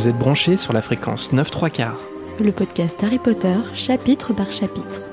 Vous êtes branchés sur la fréquence 9 3 quarts. Le podcast Harry Potter, chapitre par chapitre.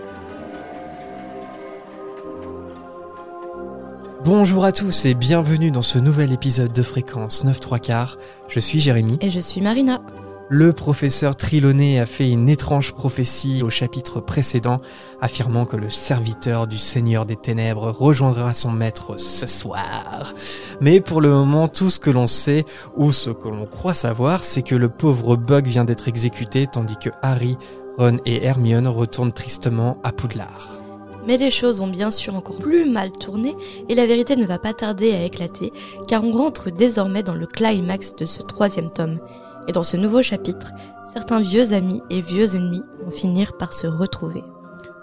Bonjour à tous et bienvenue dans ce nouvel épisode de fréquence 9 3 quarts. Je suis Jérémy. Et je suis Marina. Le professeur Triloné a fait une étrange prophétie au chapitre précédent, affirmant que le serviteur du Seigneur des Ténèbres rejoindra son maître ce soir. Mais pour le moment, tout ce que l'on sait, ou ce que l'on croit savoir, c'est que le pauvre Bug vient d'être exécuté, tandis que Harry, Ron et Hermione retournent tristement à Poudlard. Mais les choses vont bien sûr encore plus mal tourner et la vérité ne va pas tarder à éclater car on rentre désormais dans le climax de ce troisième tome. Et dans ce nouveau chapitre, certains vieux amis et vieux ennemis vont finir par se retrouver.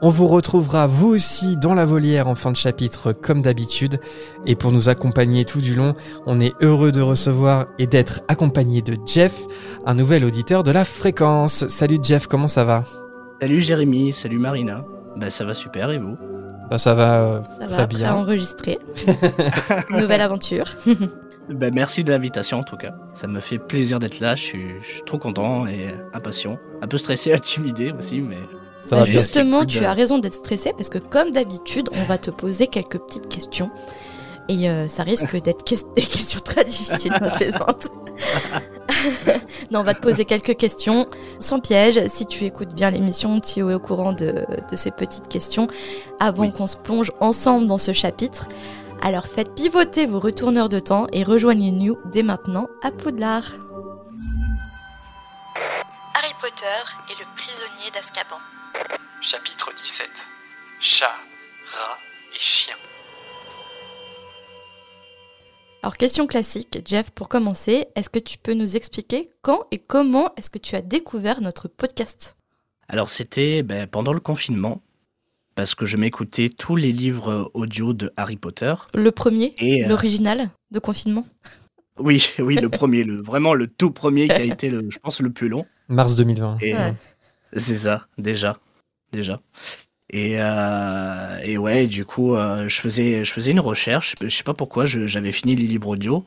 On vous retrouvera vous aussi dans la volière en fin de chapitre comme d'habitude. Et pour nous accompagner tout du long, on est heureux de recevoir et d'être accompagné de Jeff, un nouvel auditeur de la fréquence. Salut Jeff, comment ça va? Salut Jérémy, salut Marina. Bah ça va super et vous? Bah, Ça va euh, ça très va, bien. prêt à enregistrer. Nouvelle aventure. bah, Merci de l'invitation en tout cas. Ça me fait plaisir d'être là, je suis, je suis trop content et impatient. Un peu stressé, intimidé aussi, mais... Ça va bien. justement, tu as raison d'être stressé parce que comme d'habitude, on va te poser quelques petites questions. Et euh, ça risque d'être des questions très difficiles, je plaisante. non, on va te poser quelques questions sans piège. Si tu écoutes bien l'émission, tu es au courant de, de ces petites questions avant Oui. qu'on se plonge ensemble dans ce chapitre. Alors faites pivoter vos retourneurs de temps et rejoignez-nous dès maintenant à Poudlard. Harry Potter et le prisonnier d'Azkaban. Chapitre 17 Chat, rat et chien. Alors, question classique, Jeff, pour commencer, est-ce que tu peux nous expliquer quand et comment est-ce que tu as découvert notre podcast? Alors c'était ben, pendant le confinement, parce que je m'écoutais tous les livres audio de Harry Potter. Le premier, Et euh, l'original de confinement oui, oui, le premier, le, vraiment le tout premier qui a été, le, je pense, le plus long. Mars 2020. Et, Ouais. euh, C'est ça, déjà, déjà. Et, euh, et ouais, du coup, euh, je, faisais, je faisais une recherche, je sais pas pourquoi, je- j'avais fini les livres audio,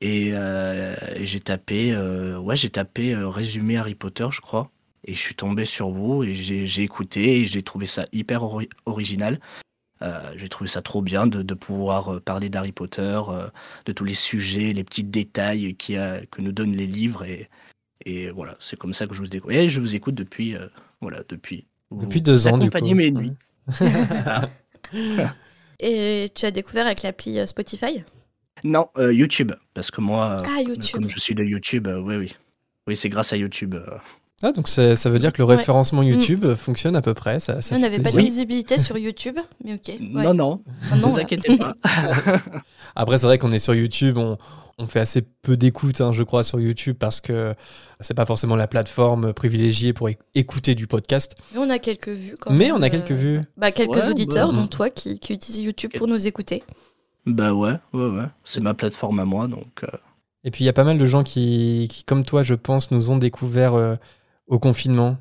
et, euh, et j'ai tapé, euh, ouais, j'ai tapé euh, résumé Harry Potter, je crois, et je suis tombé sur vous, et j'ai j'ai écouté, et j'ai trouvé ça hyper ori- original. Euh, j'ai trouvé ça trop bien de, de pouvoir euh, parler d'Harry Potter, euh, de tous les sujets, les petits détails qui a, que nous donnent les livres, et, et voilà, c'est comme ça que je vous écoute. Et je vous écoute depuis, euh, voilà, depuis. Vous Depuis deux ans, du coup. mes nuits. Et tu as découvert avec l'appli Spotify? Non, euh, YouTube, parce que moi, Ah, YouTube. comme je suis de YouTube, euh, oui, oui. Oui, c'est grâce à YouTube. Euh. Ah, donc ça veut dire que le Ouais. référencement YouTube euh, fonctionne à peu près. Ça, ça On n'avait pas de visibilité sur YouTube, mais ok. ouais. Non, non, Ah, ne non, vous ouais. inquiétez pas. Après, c'est vrai qu'on est sur YouTube, on, on fait assez peu d'écoute, hein, je crois, sur YouTube parce que c'est pas forcément la plateforme privilégiée pour éc- écouter du podcast. Mais on a quelques vues quand Mais même, on a euh, quelques vues. Bah, quelques Ouais, auditeurs, bah, dont toi, qui, qui utilisent YouTube pour nous écouter. bah ouais, ouais, ouais. C'est ma plateforme à moi, donc. euh, Et puis il y a pas mal de gens qui, qui, comme toi, je pense, nous ont découvert euh, au confinement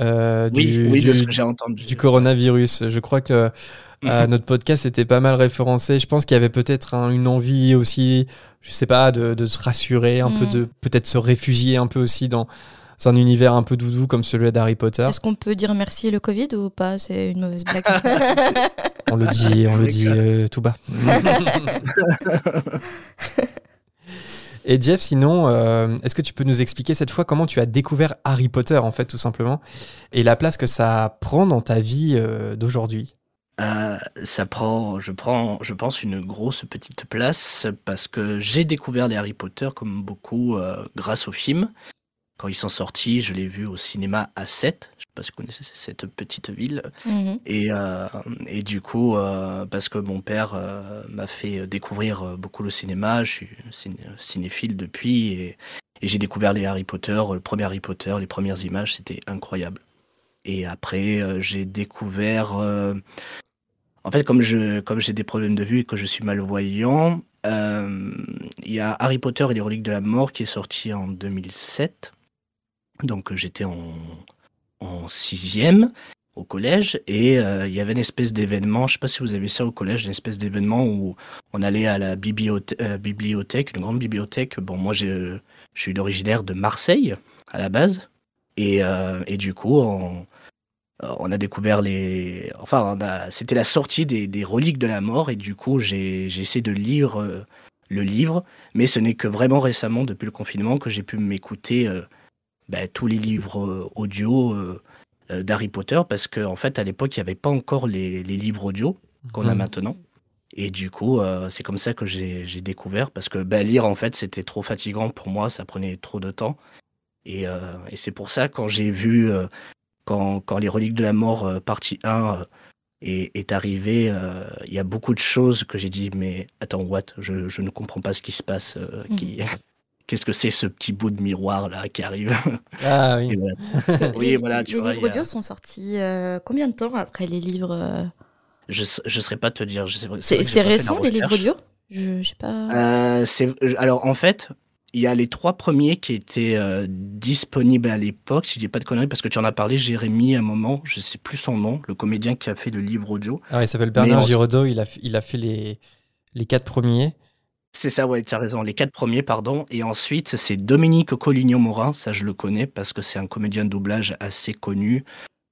euh, Oui, du, oui, de du- ce que j'ai entendu. du coronavirus. Je crois que euh, Mhm. notre podcast était pas mal référencé. Je pense qu'il y avait peut-être un- une envie aussi, je sais pas, de, de se rassurer, un peu Mhm. de peut-être se réfugier un peu aussi dans un univers un peu doudou comme celui d'Harry Potter. Est-ce qu'on peut dire merci le Covid ou pas? C'est une mauvaise blague. On le dit, on le dit euh, tout bas. Et Jeff, sinon, euh, est-ce que tu peux nous expliquer cette fois comment tu as découvert Harry Potter, en fait, tout simplement, et la place que ça prend dans ta vie euh, d'aujourd'hui? Euh, ça prend, je prends, je pense, une grosse petite place parce que j'ai découvert les Harry Potter comme beaucoup grâce aux films. Quand ils sont sortis, je l'ai vu au cinéma à 7. Je sais pas si vous connaissez cette petite ville. Mhm. Et, euh, et du coup, euh, parce que mon père euh, m'a fait découvrir beaucoup le cinéma, je suis ciné- cinéphile depuis, et, et j'ai découvert les Harry Potter, le premier Harry Potter, les premières images, c'était incroyable. Et après, j'ai découvert... en fait, comme je comme j'ai des problèmes de vue et que je suis malvoyant, il y a Harry Potter et les reliques de la mort qui est sorti en 2007. Donc j'étais en, sixième. au collège et il y avait une espèce d'événement, je sais pas si vous avez ça au collège, une espèce d'événement où on allait à la bibliothèque, bibliothèque une grande bibliothèque. Bon, moi je suis originaire de Marseille à la base et, et du coup on, on a découvert les. Enfin, c'était la sortie des, reliques de la mort, et du coup, j'ai essayé de lire euh, le livre, mais ce n'est que vraiment récemment, depuis le confinement, que j'ai pu m'écouter euh, bah, tous les livres euh, audio d'Harry Potter, parce qu'en en fait, à l'époque, il n'y avait pas encore les, livres audio qu'on a mhm. maintenant. Et du coup, c'est comme ça que j'ai découvert, parce que bah, lire, en fait, c'était trop fatigant pour moi, ça prenait trop de temps. Et, et c'est pour ça, quand j'ai vu quand, quand, les reliques de la mort euh, partie 1 euh, est, est arrivé, euh, il y a beaucoup de choses que j'ai dit, mais attends, what? Je, je, ne comprends pas ce qui se passe. Qui... Qu'est-ce que c'est ce petit bout de miroir là qui arrive Ah oui. oui, voilà, tu les livres audio sont sortis combien de temps après les livres Je ne saurais pas te dire. C'est récent les livres audio je, sais pas. alors en fait, il y a les trois premiers qui étaient euh, disponibles à l'époque, si je dis pas de conneries, parce que tu en as parlé, Jérémy, à un moment, je sais plus son nom, le comédien qui a fait le livre audio. Ah, il s'appelle Bernard Giraudot, il a, il a fait les, les quatre premiers. C'est ça, ouais, tu as raison, les quatre premiers, pardon. Et ensuite, c'est Dominique Collignon-Morin, ça je le connais parce que c'est un comédien de doublage assez connu.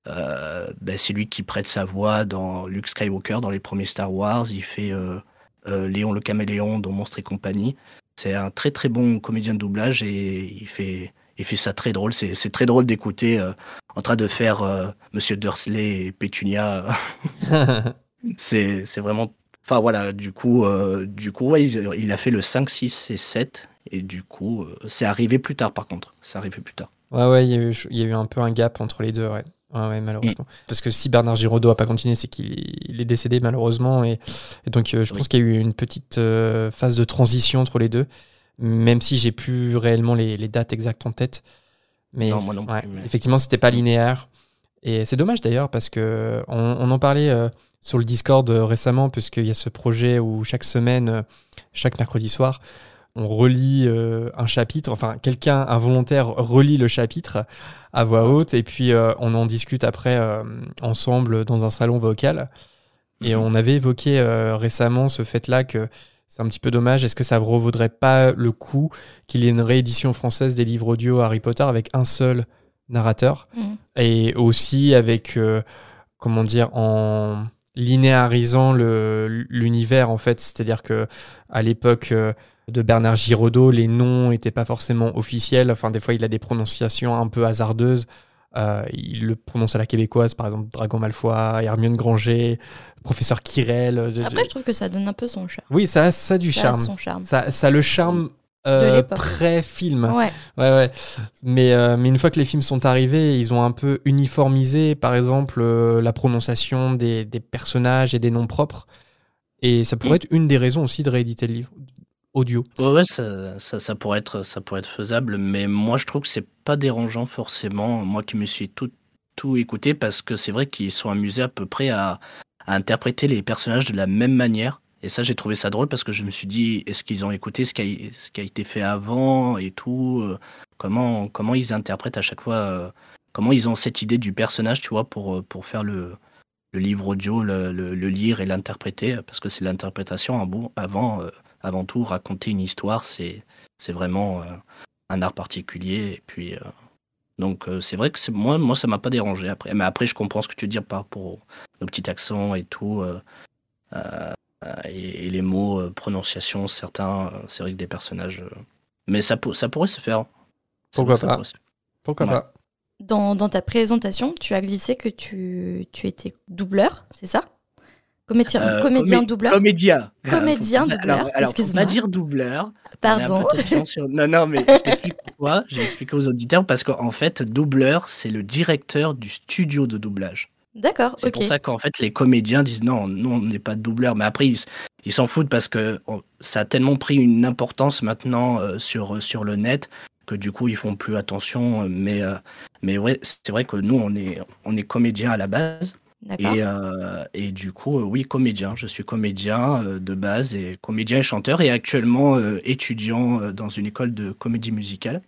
Euh, ben, c'est lui qui prête sa voix dans Luke Skywalker, dans les premiers Star Wars. Il fait euh, Léon le Caméléon dans Monstre et compagnie. C'est un très très bon comédien de doublage et il fait, il fait ça très drôle. C'est très drôle d'écouter euh, en train de faire euh, Monsieur Dursley et Pétunia. c'est vraiment. Enfin voilà, du coup, euh, du coup il, a fait le 5, 6 et 7. Et du coup, c'est arrivé plus tard par contre. C'est arrivé plus tard. Ouais, ouais, il y, a eu, il y, a eu, un peu un gap entre les deux, ouais. Ouais, malheureusement. Mm. Parce que si Bernard Giraudot n'a pas continué, c'est qu'il est décédé malheureusement. Et, donc, euh, je pense qu'il y a eu une petite euh, phase de transition entre les deux, même si j'ai plus réellement les, dates exactes en tête. Mais, non, moi non effectivement, c'était pas linéaire. Et c'est dommage d'ailleurs parce que on, en parlait euh, sur le Discord récemment, puisqu'il y a ce projet où chaque semaine, chaque mercredi soir, on relit un chapitre, enfin quelqu'un, un volontaire relit le chapitre à voix haute et puis euh, on en discute après euh, ensemble dans un salon vocal. Et mhm. on avait évoqué euh, récemment ce fait-là que c'est un petit peu dommage. Est-ce que ça ne revaudrait pas le coup qu'il y ait une réédition française des livres audio Harry Potter avec un seul narrateur mhm. et aussi avec, comment dire, en linéarisant l'univers en fait. C'est-à-dire que à l'époque de Bernard Giraudot, les noms n'étaient pas forcément officiels. Enfin, des fois, il a des prononciations un peu hasardeuses. Euh, il le prononce à la québécoise, par exemple Dragon Malfoy, Hermione Granger, professeur Kirel. Après, je trouve que ça donne un peu son charme. Oui, ça, ça a du charme. Son charme. Ça, ça a le charme euh, pré-film. Ouais. ouais, ouais. Mais, euh, mais une fois que les films sont arrivés, ils ont un peu uniformisé, par exemple, la prononciation des, des, personnages et des noms propres. Et ça pourrait mm. être une des raisons aussi de rééditer le livre, audio. Ouais, ça, ça, pourrait être, ça pourrait être faisable, mais moi je trouve que c'est pas dérangeant forcément, moi qui me suis tout, tout écouté, parce que c'est vrai qu'ils sont amusés à peu près à, interpréter les personnages de la même manière. Et ça, j'ai trouvé ça drôle parce que je me suis dit, est-ce qu'ils ont écouté ce qui, a, ce qui a été fait avant et tout euh, comment, comment ils interprètent à chaque fois, euh, comment ils ont cette idée du personnage, tu vois, pour, euh, pour faire le, le livre audio, le, le, lire et l'interpréter, parce que c'est l'interprétation avant avant tout, raconter une histoire, c'est vraiment un art particulier. Et puis, donc, c'est vrai que moi, moi, ça m'a pas dérangé après. Mais après, je comprends ce que tu dis par rapport aux, petits accents et tout. Et, les mots, prononciation, certains, c'est vrai que des personnages. mais ça, ça pourrait se faire. Pourquoi pas Pourquoi pas dans, dans, ta présentation, tu as glissé que tu, tu étais doubleur, c'est ça? Comédien, euh, comédien doubleur? Comédien. Comédien doubleur. Alors, alors pas dire doubleur. Pardon. Non, non, mais je t'explique pourquoi. Je vais expliquer aux auditeurs parce qu'en fait, doubleur, c'est le directeur du studio de doublage. D'accord, C'est pour ça qu'en fait, les comédiens disent non, nous, on n'est pas doubleur. Mais après, ils s'en foutent parce que ça a tellement pris une importance maintenant euh, sur, sur le net que du coup, ils font plus attention. Mais, euh, mais ouais, c'est vrai que nous, on est, on est comédien à la base. Et, euh, et, du coup, euh, oui, comédien. Je suis comédien euh, de base et comédien et chanteur et actuellement étudiant dans une école de comédie musicale.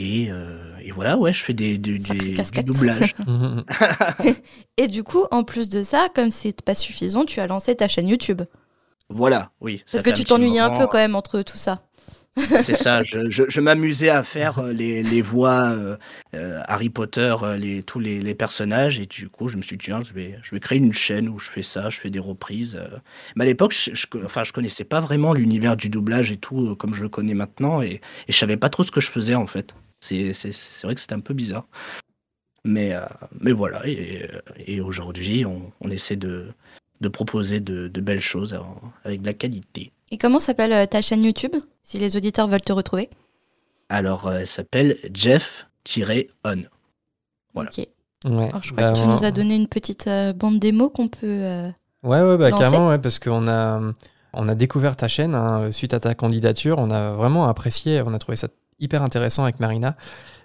Et, euh, et voilà, ouais, je fais des, des- du doublage. Et du coup, en plus de ça, comme c'est pas suffisant, tu as lancé ta chaîne YouTube. voilà, oui. Parce que tu t'ennuyais un peu quand même entre tout ça. C'est ça, je, je, je m'amusais à faire euh, les, les voix euh, euh, Harry Potter, les, tous les, les personnages, et du coup, je me suis dit, tiens, je vais, je vais créer une chaîne où je fais ça, je fais des reprises. Mais à l'époque, je, je, enfin, je connaissais pas vraiment l'univers du doublage et tout, comme je le connais maintenant, et, et je savais pas trop ce que je faisais, en fait. C'est c'est- c'est vrai que c'était un peu bizarre. Mais, euh, mais voilà, et, et aujourd'hui, on, on essaie de, de proposer de, de belles choses avec de la qualité. Et comment s'appelle euh, ta chaîne YouTube Si les auditeurs veulent te retrouver? Alors, euh, elle s'appelle Jeff-On. Voilà. Ok. Ouais. Alors, je crois Bah, que tu on- nous as donné une petite euh, bande démo qu'on peut. euh, Ouais, ouais, bah, lancer. carrément, ouais, parce qu'on a, on a découvert ta chaîne hein, suite à ta candidature. On a vraiment apprécié, on a trouvé ça hyper intéressant avec Marina.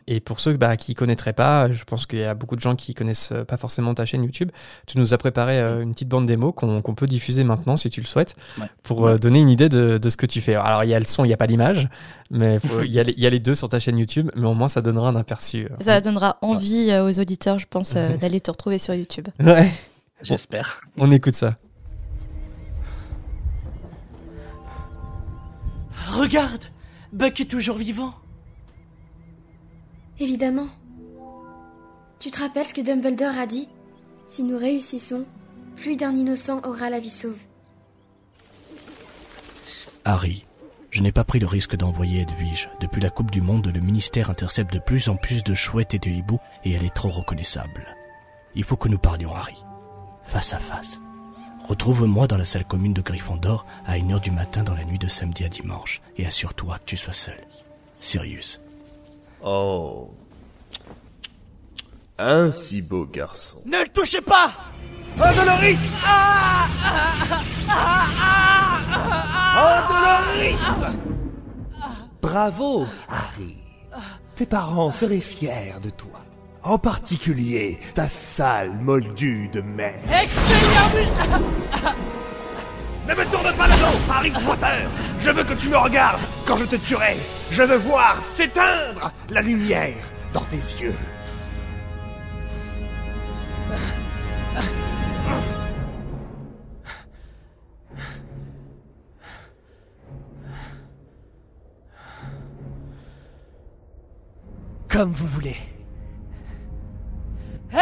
Et pour ceux bah, qui connaîtraient pas, je pense qu'il y a beaucoup de gens qui connaissent euh, pas forcément ta chaîne YouTube. Tu nous as préparé euh, une petite bande démo qu'on peut diffuser maintenant si tu le souhaites, Ouais. pour euh, donner une idée de, de ce que tu fais. Alors il y a le son, il n'y a pas l'image, mais il y, a les- il y a les deux sur ta chaîne YouTube, mais au moins ça donnera un aperçu. euh. Ça donnera envie aux auditeurs, je pense, euh, d'aller te retrouver sur YouTube. Ouais, J'espère. on écoute ça. Regarde Buck est toujours vivant. Évidemment. Tu te rappelles ce que Dumbledore a dit? Si nous réussissons, plus d'un innocent aura la vie sauve. Harry, je n'ai pas pris le risque d'envoyer Edwige. Depuis la Coupe du Monde, le ministère intercepte de plus en plus de chouettes et de hiboux et elle est trop reconnaissable. Il faut que nous parlions, Harry. Face à face. Retrouve-moi dans la salle commune de Gryffondor à une heure du matin dans la nuit de samedi à dimanche et assure-toi que tu sois seul. Sirius. Oh. Un si beau garçon. Ne le touchez pas Bravo, Harry. Tes parents seraient fiers de toi. En particulier ta sale moldue de mère. Expelliarmus Ne me tourne pas le dos, Harry Potter. Je veux que tu me regardes quand je te tuerai. Je veux voir s'éteindre la lumière dans tes yeux. Comme vous voulez.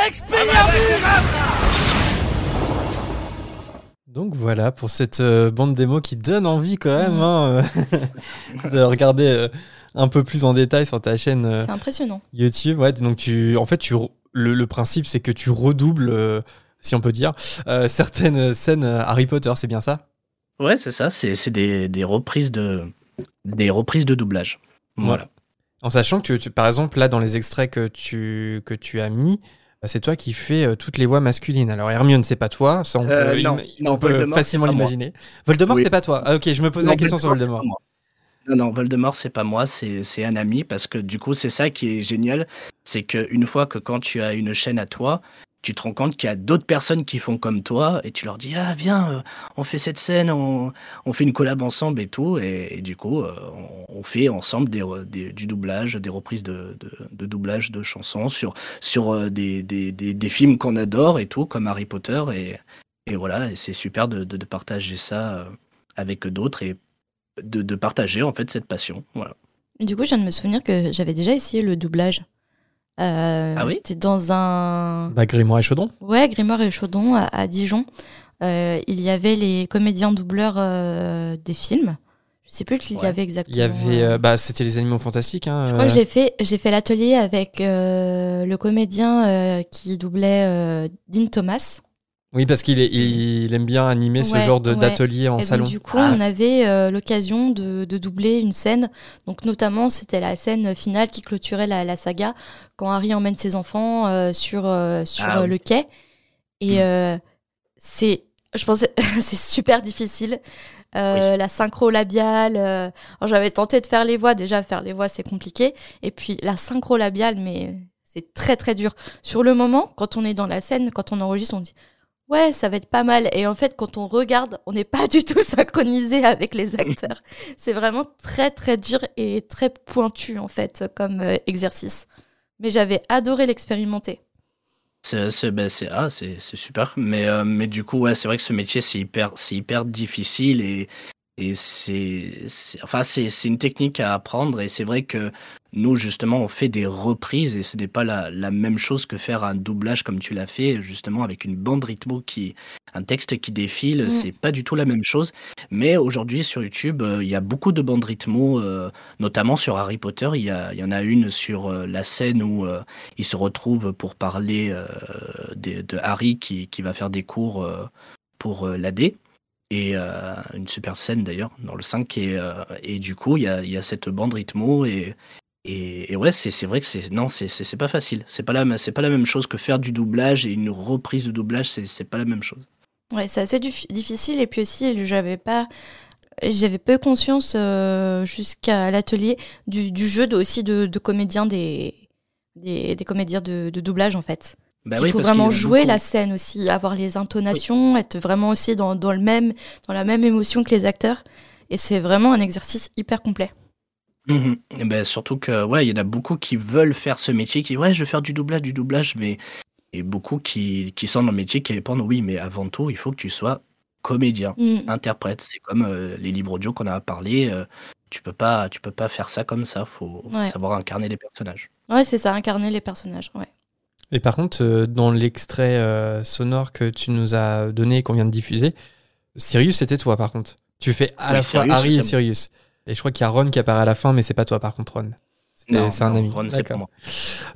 Expelliarmus Donc voilà pour cette euh, bande démo qui donne envie quand même Mhm. hein, euh, de regarder euh, un peu plus en détail sur ta chaîne euh, C'est impressionnant. YouTube. Ouais, donc tu, en fait, tu, le, le principe c'est que tu redoubles, euh, si on peut dire, euh, certaines scènes Harry Potter, c'est bien ça? Ouais, c'est ça, c'est c'est des, des reprises de des reprises de doublage. Voilà. En sachant que, tu- par exemple, là dans les extraits que tu, que tu as mis, c'est toi qui fais euh, toutes les voix masculines. Alors Hermione, c'est pas toi, ça on Euh, peut, non, im- non, on peut Voldemort, facilement l'imaginer. Voldemort, Oui. c'est pas toi. Ah, ok, je me posais la question sur Voldemort. Non, non, Voldemort, c'est pas moi, c'est c'est un ami, parce que du coup, c'est ça qui est génial, c'est qu'une fois que quand tu as une chaîne à toi, tu te rends compte qu'il y a d'autres personnes qui font comme toi, et tu leur dis, ah, viens, euh, on fait cette scène, on, on fait une collab ensemble et tout, et, du coup, euh, on, fait ensemble du doublage, des reprises de, de, doublage de chansons sur, sur euh, des, des, des, films qu'on adore et tout, comme Harry Potter, et, et voilà, et c'est super de, de, partager ça avec d'autres et de, partager en fait cette passion. Voilà. Du coup, je viens de me souvenir que j'avais déjà essayé le doublage. Euh, Ah oui C'était dans un. Bah, Grimoire et Chaudron. Ouais, Grimoire et Chaudon à, à Dijon. Euh, il y avait les comédiens doubleurs euh, des films. Je sais plus qui il y avait exactement. Il y avait, euh, euh, bah, c'était les animaux fantastiques. Hein, Je crois euh, que j'ai fait, j'ai fait l'atelier avec euh, le comédien euh, qui doublait euh, Dean Thomas. Oui, parce qu'il il aime bien animer ce genre de- ouais. d'atelier en et salon. donc, du coup, Ah. on avait euh, l'occasion de, de doubler une scène. Donc, notamment, c'était la scène finale qui clôturait la, la saga quand Harry emmène ses enfants euh, sur, euh, sur Ah oui. le quai. Et Mm. euh, c'est, je pense, c'est super difficile. Euh, La synchro labiale. euh, alors, j'avais tenté de faire les voix. Déjà, faire les voix, c'est compliqué. Et puis, la synchro labiale, mais c'est très, très dur. Sur le moment, quand on est dans la scène, quand on enregistre, on dit Ouais, ça va être pas mal. Et en fait, quand on regarde, on n'est pas du tout synchronisé avec les acteurs. c'est vraiment très très dur et très pointu en fait comme euh, exercice. Mais j'avais adoré l'expérimenter. C'est ben, ah, super. Mais, euh, mais du coup, ouais, c'est vrai que ce métier, c'est hyper, hyper difficile et, et c'est enfin, c'est une technique à apprendre. Et c'est vrai que nous, justement, on fait des reprises et ce n'est pas la, la même chose que faire un doublage comme tu l'as fait, justement, avec une bande rythmo qui. un texte qui défile. Mm. C'est pas du tout la même chose. Mais aujourd'hui, sur YouTube, euh, il y a beaucoup de bandes rythmo, euh, notamment sur Harry Potter. Il y, y en a une sur euh, la scène où. euh, il se retrouve pour parler de, de Harry qui, qui va faire des cours pour l'AD. Et euh, une super scène d'ailleurs dans le 5. Et, euh, et du coup, il y a, y a cette bande rythmo. Et, et, ouais, c'est vrai que c'est non, c'est- pas facile. C'est pas, la- c'est pas la même chose que faire du doublage et une reprise de doublage, c'est pas la même chose. Ouais, c'est assez dif- difficile. Et puis aussi, j'avais pas. J'avais peu conscience euh, jusqu'à l'atelier du, jeu aussi de, de comédiens des, des, des de, de doublage en fait. Bah il oui, faut vraiment jouer la scène aussi, avoir les intonations, être vraiment aussi dans, dans, le même, dans la même émotion que les acteurs. Et c'est vraiment un exercice hyper complet. Mhm. Et ben, surtout que ouais, il y en a beaucoup qui veulent faire ce métier, qui ouais, je veux faire du doublage, du doublage, mais et beaucoup qui, qui sont dans le métier qui répondent oui, mais avant tout, il faut que tu sois comédien, Mm. interprète. C'est comme euh, les livres audio qu'on a parlé. euh, tu peux pas, tu peux pas faire ça comme ça. Faut Ouais. savoir incarner les personnages. Ouais, c'est ça, incarner les personnages. Ouais. Et par contre, euh, dans l'extrait euh, sonore que tu nous as donné, qu'on vient de diffuser, Sirius, c'était toi par contre. Tu fais à Oui, la fois Harry et. Sirius. Et je crois qu'il y a Ron qui apparaît à la fin, mais c'est pas toi par contre, Ron. C'est un ami. Ron, c'est pas moi.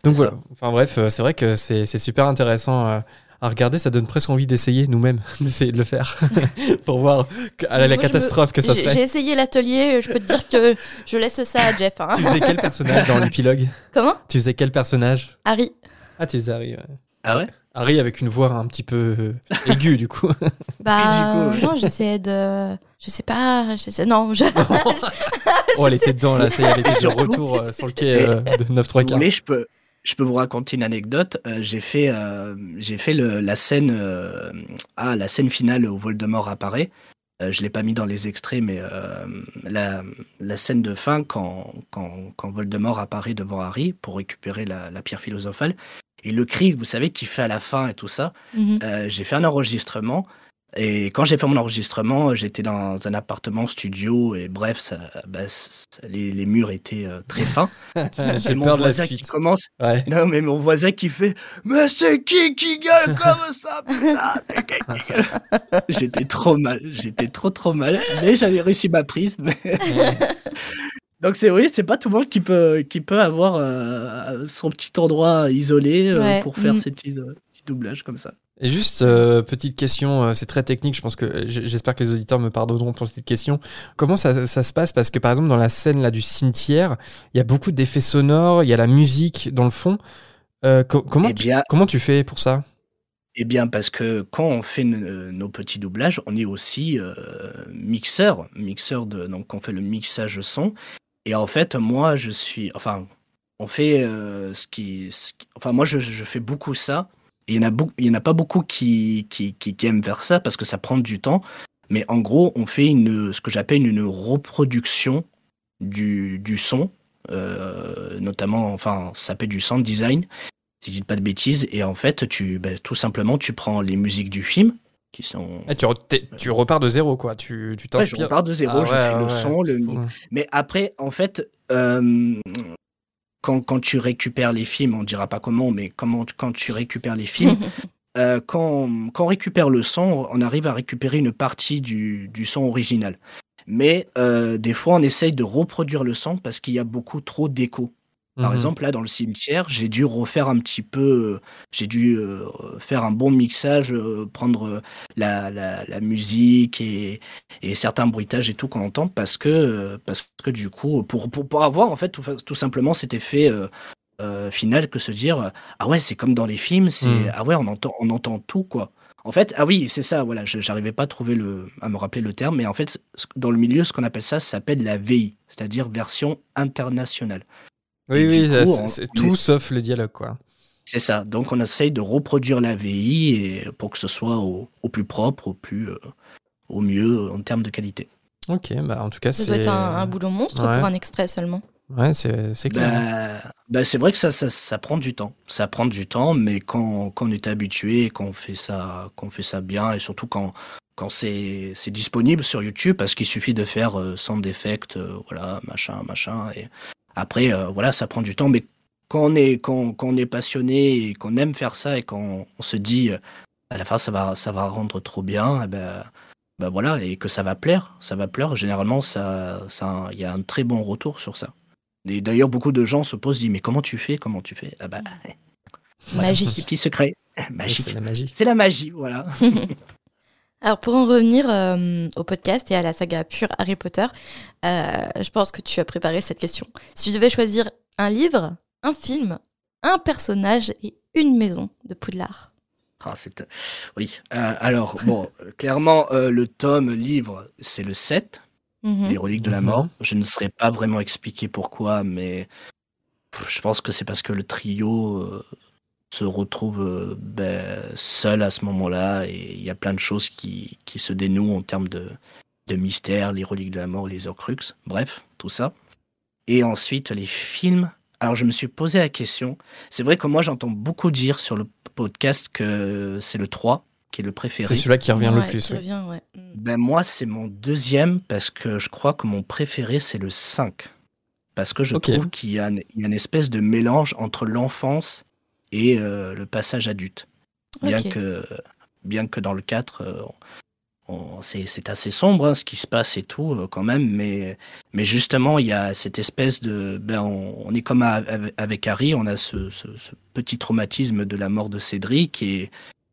Donc voilà. ça. Enfin bref, euh, c'est vrai que c'est super intéressant à regarder. Ça donne presque envie d'essayer nous-mêmes, d'essayer de le faire pour voir que- à la, me- catastrophe que ça J'ai serait. j'ai essayé l'atelier, je peux te dire que je laisse ça à Jeff. hein. Tu faisais quel personnage dans l'épilogue? Comment? Tu faisais quel personnage? Harry. Ah, tu faisais Harry. ouais. Ah ouais? Harry avec une voix un petit peu euh, aiguë du coup. Bah du coup, non, j'essayais de... Je sais pas, je sais... Non, je... oh, elle était dedans là, ça y est, elle était sur retour euh, sur le quai euh, de 9 3 Si vous voulez, je peux, je peux vous raconter une anecdote. Euh, j'ai fait, euh, j'ai fait le- la scène, euh, ah, la scène finale où Voldemort apparaît. Euh, je l'ai pas mis dans les extraits, mais euh, la, la scène de fin quand, quand, quand Voldemort apparaît devant Harry pour récupérer la, la pierre philosophale et le cri, vous savez, qu'il fait à la fin et tout ça. Mhm. Euh, j'ai fait un enregistrement. Et quand j'ai fait mon enregistrement, j'étais dans un appartement studio et bref, ça, bah, ça- les, les murs étaient euh, très fins. J'ai Et mon peur de la voisin qui commence Ouais. non, mais mon voisin qui fait Mais c'est qui qui gueule comme ça c'est qui qui J'étais trop mal, j'étais trop trop mal, mais j'avais réussi ma prise. mais- Donc c'est oui, c'est pas tout le monde qui peut qui peut avoir euh, son petit endroit isolé euh, Ouais, pour faire mm. ses petits, euh, petits doublages comme ça. Et juste, euh, petite question, euh, c'est très technique, je pense que j'espère que les auditeurs me pardonneront pour cette question. Comment ça, ça se passe? Parce que par exemple, dans la scène là du cimetière, il y a beaucoup d'effets sonores, il y a la musique dans le fond. Euh, co- comment, Eh tu, comment tu fais pour ça? Eh bien, parce que quand on fait nos petits doublages, on est aussi euh, mixeur, mixeur de, donc on fait le mixage son. Et en fait, moi, je suis, enfin, on fait euh, ce, qui, enfin, moi, je, fais beaucoup ça. Et il y en a en a pas beaucoup qui, qui aiment faire ça parce que ça prend du temps. Mais en gros, on fait une, ce que j'appelle une reproduction du, du son, euh, notamment, enfin, ça s'appelle du sound design si je dis pas de bêtises. Et en fait, tu, ben, tout simplement, tu prends les musiques du film, qui sont. Eh, tu, re- t'es- tu repars de zéro, quoi. Tu tu Ouais, je t'inspires. repars de zéro, Ah je ouais, fais le ouais, son, le faut- Mais après, en fait, euh, quand, quand tu récupères les films, on dira pas comment, mais comment, quand tu récupères les films, euh, quand, quand on récupère le son, on arrive à récupérer une partie du, du son original. Mais euh, des fois, on essaye de reproduire le son parce qu'il y a beaucoup trop d'écho. Par Mhm. exemple, là, dans le cimetière, j'ai dû refaire un petit peu, euh, j'ai dû euh, faire un bon mixage, euh, prendre la, la, la musique et, et certains bruitages et tout qu'on entend parce que, parce que du coup, pour, pour, pour avoir en fait tout, tout simplement cet effet euh, final que se dire, ah ouais, c'est comme dans les films, c'est, Mhm. ah ouais, on entend, on entend tout quoi. En fait, ah oui, c'est ça, voilà, je- j'arrivais pas à trouver le, à me rappeler le terme, mais en fait, dans le milieu, ce qu'on appelle ça, ça s'appelle la VI, c'est-à-dire version internationale. Oui, oui, ça- coup, on- on tout est- sauf le dialogue, quoi. C'est ça. Donc on essaye de reproduire la VI et pour que ce soit au, au plus propre, au plus, euh, au mieux en termes de qualité. Ok, bah en tout cas, Ça c'est. doit être un, un boulot monstre Ouais. pour un extrait seulement. Ouais, c'est c'est clair. Bah, bah, c'est vrai que ça, ça, ça prend du temps. Ça prend du temps, mais quand, quand on est habitué, quand on fait ça, qu'on fait ça bien, et surtout quand, quand c'est c'est disponible sur YouTube, parce qu'il suffit de faire euh, sound effect, euh, voilà, machin, machin, et après, euh, voilà, ça prend du temps, mais quand on est, quand, quand on est passionné et qu'on aime faire ça et qu'on on se dit, euh, à la fin, ça va, ça va rendre trop bien, et ben, ben voilà, et que ça va plaire, ça va plaire. Généralement, ça, ça, il y a un très bon retour sur ça. Et d'ailleurs, beaucoup de gens se posent, disent, mais comment tu fais, comment tu fais? Ah bah, voilà, Magie. petit, secret, magique. c'est la magie. C'est la magie, voilà. Alors pour en revenir euh, au podcast et à la saga pure Harry Potter, euh, je pense que tu as préparé cette question. Si tu devais choisir un livre, un film, un personnage et une maison de Poudlard. Ah, c'est, euh, oui. Euh, alors, bon, clairement, euh, le tome livre, c'est le 7, Mhm. Les reliques de la Mhm. mort. Je ne saurais pas vraiment expliquer pourquoi, mais je pense que c'est parce que le trio euh, se retrouve euh, ben, seul à ce moment-là et il y a plein de choses qui, qui se dénouent en termes de, de mystère, les reliques de la mort, les Horcruxes, bref, tout ça. Et ensuite, les films. Alors, je me suis posé la question. C'est vrai que moi, j'entends beaucoup dire sur le podcast que c'est le 3 qui est le préféré. C'est celui-là qui revient le plus. revient, ouais. Mm. Ben moi, c'est mon deuxième parce que je crois que mon préféré, c'est le 5. Parce que je trouve qu'il y, a une- il y a une espèce de mélange entre l'enfance et euh, le passage adulte. Bien, que, bien que dans le 4, euh, c'est assez sombre hein, ce qui se passe et tout euh, quand même, mais, mais justement, il y a cette espèce de... Ben, on, on est comme à- avec Harry, on a ce, ce- ce petit traumatisme de la mort de Cédric et,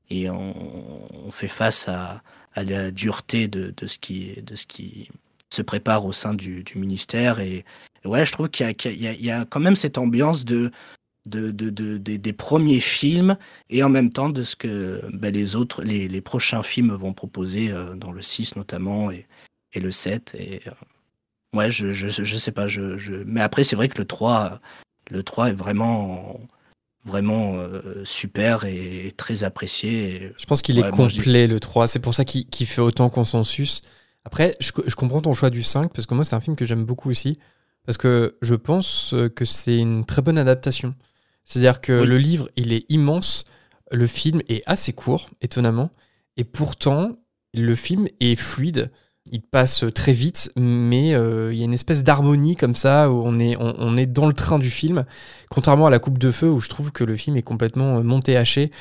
et on, on fait face à, à la dureté de, de, ce qui, de ce qui se prépare au sein du, du ministère. Et, et ouais, je trouve qu'il y, qu'il y y a quand même cette ambiance de, de, de, de- des- des premiers films et en même temps de ce que ben, les autres, les, les prochains films vont proposer, euh, dans le 6 notamment et, et le 7. Et, euh, ouais, je, je, je sais pas. Je, je... Mais après, c'est vrai que le 3, le 3 est vraiment, vraiment euh, super et très apprécié. Et Je pense qu'il Ouais, est complet le 3. C'est pour ça qu'il qu'il fait autant consensus. Après, je, je comprends ton choix du 5 parce que moi, c'est un film que j'aime beaucoup aussi. Parce que je pense que c'est une très bonne adaptation. C'est-à-dire que Oui. le livre, il est immense. Le film est assez court, étonnamment. Et pourtant, le film est fluide. Il passe très vite, mais euh, il y a une espèce d'harmonie comme ça où on est, on, on est dans le train du film. Contrairement à La Coupe de Feu où je trouve que le film est complètement euh, monté haché.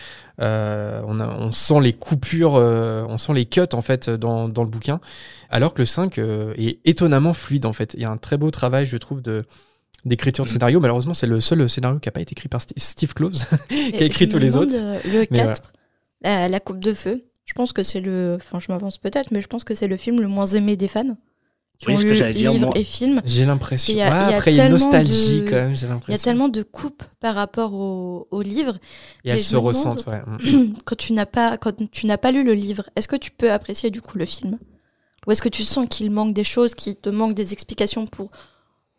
Euh, on, a- on sent les coupures, euh, on sent les cuts en fait dans, dans le bouquin. Alors que le 5 euh, est étonnamment fluide en fait. Il y a un très beau travail, je trouve, de d'écriture de Mm. scénario. Malheureusement, c'est le seul scénario qui n'a pas été écrit par Steve Close, qui a écrit tous les autres. euh, Le Mais 4, la, la Coupe de Feu. Je pense que c'est le. Enfin, je m'avance peut-être, mais je pense que c'est le film le moins aimé des fans. Qui Oui, ont ce que j'allais dire, livre moi. et film. J'ai l'impression. Ouais, après, il y a une nostalgie de- quand même, j'ai Il y a l'impression. tellement de coupes par rapport au, au livre. Et elles se ressentent, ouais. quand tu n'as pas quand tu n'as pas lu le livre, est-ce que tu peux apprécier du coup le film? Ou est-ce que tu sens qu'il manque des choses, qu'il te manque des explications pour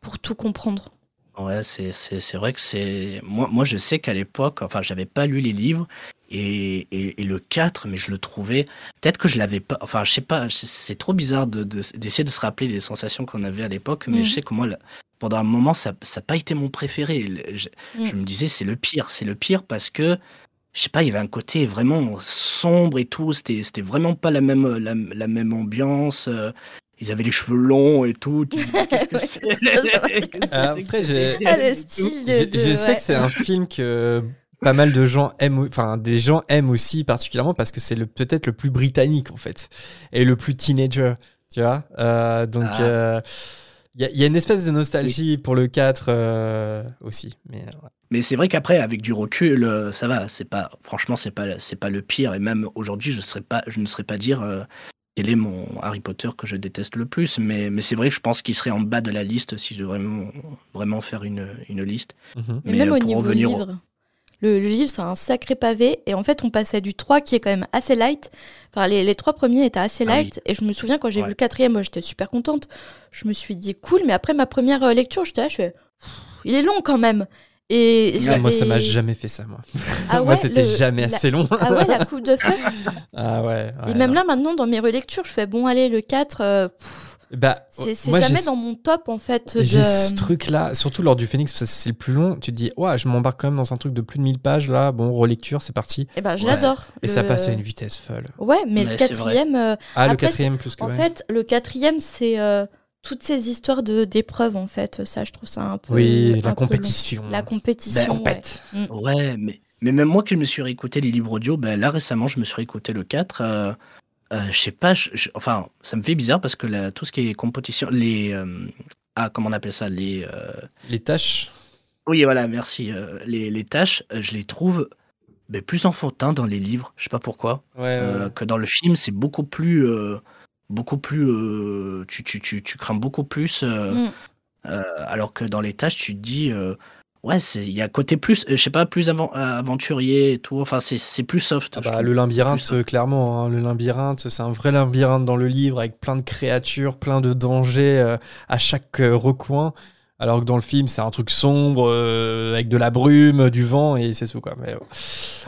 pour tout comprendre Ouais, c'est, c'est, c'est vrai que c'est. Moi, moi, je sais qu'à l'époque, enfin, j'avais pas lu les livres et, et, et le 4, mais je le trouvais. Peut-être que je l'avais pas. Enfin, je sais pas, c'est, trop bizarre de, de- d'essayer de se rappeler les sensations qu'on avait à l'époque, mais Mhm. je sais que moi, pendant un moment, ça n'a pas été mon préféré. Je, Mhm. je me disais, c'est le pire. C'est le pire parce que. Je sais pas, il y avait un côté vraiment sombre et tout. C'était, c'était vraiment pas la même, la, la même ambiance. Ils avaient les cheveux longs et tout. Qu'est-ce que c'est après, ces Ah, le style Je, de, je sais ouais. que c'est un film que pas mal de gens aiment, enfin des gens aiment aussi particulièrement parce que c'est le peut-être le plus britannique en fait et le plus teenager, tu vois. Euh, donc Ah. euh, il y, a- il y a une espèce de nostalgie pour le 4 euh, aussi, mais ouais. Mais c'est vrai qu'après, avec du recul, euh, ça va. C'est pas, franchement, c'est pas, c'est pas le pire. Et même aujourd'hui, je serais pas, je ne saurais pas dire euh, quel est mon Harry Potter que je déteste le plus? Mais, mais c'est vrai que je pense qu'il serait en bas de la liste si je devais vraiment, vraiment faire une, une liste. Mhm. Mais, Mais, même euh, au niveau revenir livre. Le, le livre, c'est un sacré pavé. Et en fait, on passait du 3 qui est quand même assez light. Enfin, les, les trois premiers étaient assez Ah oui. light. Et je me souviens quand j'ai Ouais. vu le quatrième, moi j'étais super contente. Je me suis dit cool. Mais après ma première euh, lecture, j'étais là, je fais, il est long quand même. Et je Ah, moi, ça m'a jamais fait ça, moi. Ah moi, ouais, c'était le- jamais la- assez long. Ah ouais, la coupe de feu. Ah ouais. Et même non. là, maintenant, dans mes relectures, je fais bon, allez, le 4, euh, Bah, c'est moi, jamais dans mon top en fait. De... J'ai ce truc-là, surtout lors du Phoenix, parce que c'est le plus long. Tu te dis, ouais, je m'embarque quand même dans un truc de plus de 1000 pages, là. Bon, relecture, c'est parti. Eh ben, je Ouais. l'adore. Et ça passe à une vitesse folle. Ouais, mais Ouais, le quatrième, euh, Ah, le quatrième plus que en ouais. fait, le quatrième, c'est euh, toutes ces histoires de d'épreuves en fait. Ça, je trouve ça un peu. Oui, un la peu long. compétition. La compétition. Ben, ouais. Compète. Ouais, mais, mais même moi qui me suis réécouté les livres audio, ben là récemment je me suis réécouté le 4. euh, euh, je sais pas, je- je- enfin ça me fait bizarre parce que la- tout ce qui est compétition, les. euh, ah, comment on appelle ça Les. euh, Les tâches. Oui, voilà, merci. euh, les, les tâches, euh, je les trouve ben, plus enfantins dans les livres, je sais pas pourquoi. Ouais, Euh, que dans le film, c'est beaucoup plus. Beaucoup plus. euh, tu, tu, tu, tu crains beaucoup plus. euh, Mm. euh, alors que dans les tâches, tu te dis. euh, ouais, c'est- il y a côté plus. euh, je sais pas, plus aventurier et tout. Enfin, c'est c'est plus soft. Ah bah, le labyrinthe, clairement, hein, le labyrinthe, c'est un vrai labyrinthe dans le livre avec plein de créatures, plein de dangers euh, à chaque euh, recoin. Alors que dans le film, c'est un truc sombre euh, avec de la brume, du vent et c'est tout quoi. Mais euh,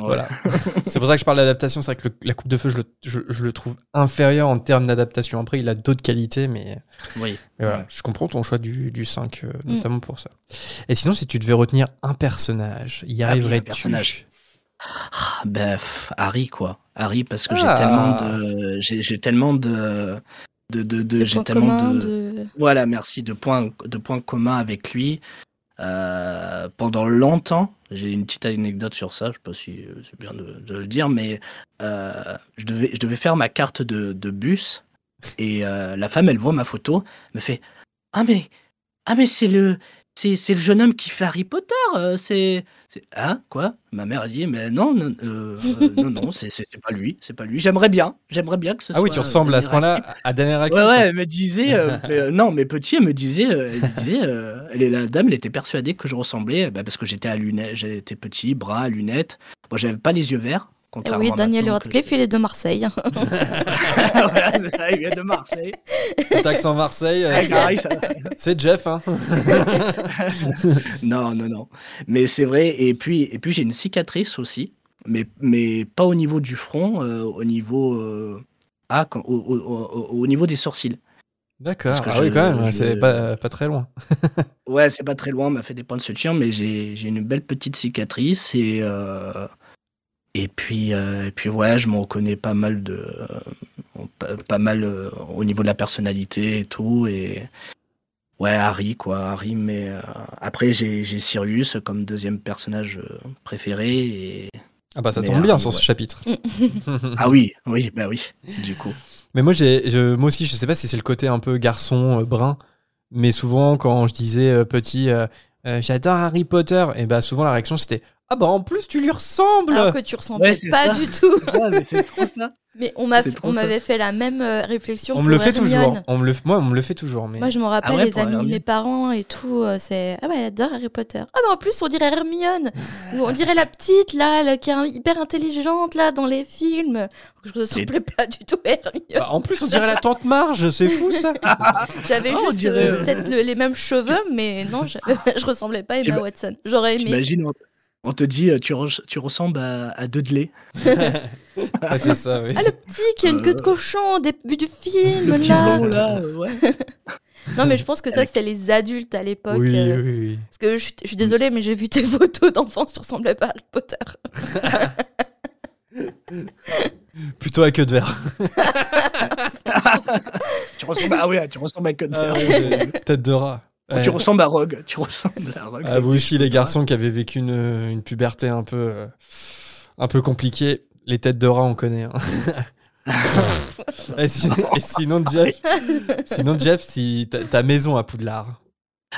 Ouais. voilà. c'est pour ça que je parle d'adaptation. C'est vrai que le- la Coupe de Feu, je le, je, je le trouve inférieur en termes d'adaptation. Après, il a d'autres qualités, mais, Oui. mais voilà. Ouais. Je comprends ton choix du, du 5, euh, Mm. notamment pour ça. Et sinon, si tu devais retenir un personnage, y Ah arriverais-tu? personnage. Ah, ben, pff, Harry, quoi. Harry, parce que Ah. j'ai tellement de. J'ai j'ai tellement de. De, de, j'ai tellement commun de. Voilà, merci. De points, de points communs avec lui. Euh, pendant longtemps, j'ai une petite anecdote sur ça, je sais pas si euh, c'est bien de, de le dire, mais euh, je, devais, je devais faire ma carte de, de bus et euh, la femme, elle voit ma photo, me fait Ah, mais, ah, mais c'est le, c'est, le jeune homme qui fait Harry Potter, euh, c'est. c'est- Ah, quoi? Ma mère a dit Mais non, non, euh, euh, non, non c'est, pas lui, c'est pas lui. J'aimerais bien, j'aimerais bien que ce Ah soit. oui, tu ressembles à ce point-là à Daniel Radcliffe. ouais, elle me disait, euh, mais, non, mais petit, elle me disait, elle disait, elle est la dame, elle était persuadée que je ressemblais, bah, parce que j'étais à lunettes, j'étais petit, bras, lunettes. Moi, j'avais pas les yeux verts, contrairement oui, Daniel Radcliffe, il est de Marseille. voilà, c'est ça, il vient de Marseille. Cet accent Marseille, euh, ça- c'est Jeff. Hein. non, non, non. Mais c'est vrai, et puis, et puis j'ai une cicatrice aussi, mais, mais pas au niveau du front, euh, au niveau, euh, ah, quand- au, au- au- au niveau des sourcils. D'accord. Parce que Ah oui, je- quand même, je- c'est pas, pas très loin. Ouais, c'est pas très loin, on m'a fait des points de suture, mais j'ai j'ai une belle petite cicatrice et euh, et puis euh, et puis ouais, je m'en reconnais pas mal de euh, pas, pas mal euh, au niveau de la personnalité et tout. Et ouais Harry quoi, Harry mais euh, après j'ai j'ai Sirius comme deuxième personnage préféré et Ah bah ça Mais tombe bien Harry, sur ce chapitre. ah oui oui bah oui du coup. Mais moi, j'ai, je, moi aussi, je sais pas si c'est le côté un peu garçon euh, brun, mais souvent quand je disais euh, petit, euh, euh, j'adore Harry Potter, et bah souvent la réaction c'était ah bah en plus tu lui ressembles. Alors que tu Ouais, c'est pas ça. du tout. Ça mais c'est trop ça Mais on m'avait fait la même euh, réflexion on me le fait toujours. On me le, moi, on me le fait toujours. Mais Moi, je me rappelle Ah ouais, les amis de mes parents et tout. euh, C'est ah bah elle adore Harry Potter. Ah bah en plus on dirait Hermione ou on dirait la petite là, là, qui est hyper intelligente là dans les films. Je ressemblais pas du tout à Hermione. Bah, en plus on dirait la tante Marge, c'est fou ça. J'avais Oh, on juste dirait- euh, peut-être le- les mêmes cheveux, mais non, je, je ressemblais pas à Emma Watson. J'aurais aimé. On, te dit euh, tu, re- tu ressembles à, à Dudley Ah, c'est ça, oui. Ah le petit qui a une queue de cochon au début du film le là. euh, ouais Non mais je pense que ça c'était les adultes à l'époque. Oui, euh, oui, oui. Parce que je, je suis désolée, mais j'ai vu tes photos d'enfance, tu ressemblais pas à Harry Potter. Plutôt à queue de verre. Tu ressembles à... Ah ouais, tu ressembles à Code Ah, Vert. ouais, j'ai- Tête de rat. Tu ressembles à Rogue. Tu ressembles à Rogue. Ah, vous aussi, les garçons qui avaient vécu une, une puberté un peu, euh, un peu compliquée, les têtes de rat, on connaît. hein. et, si- et sinon, Jeff, sinon, Jeff, si ta, ta maison à Poudlard,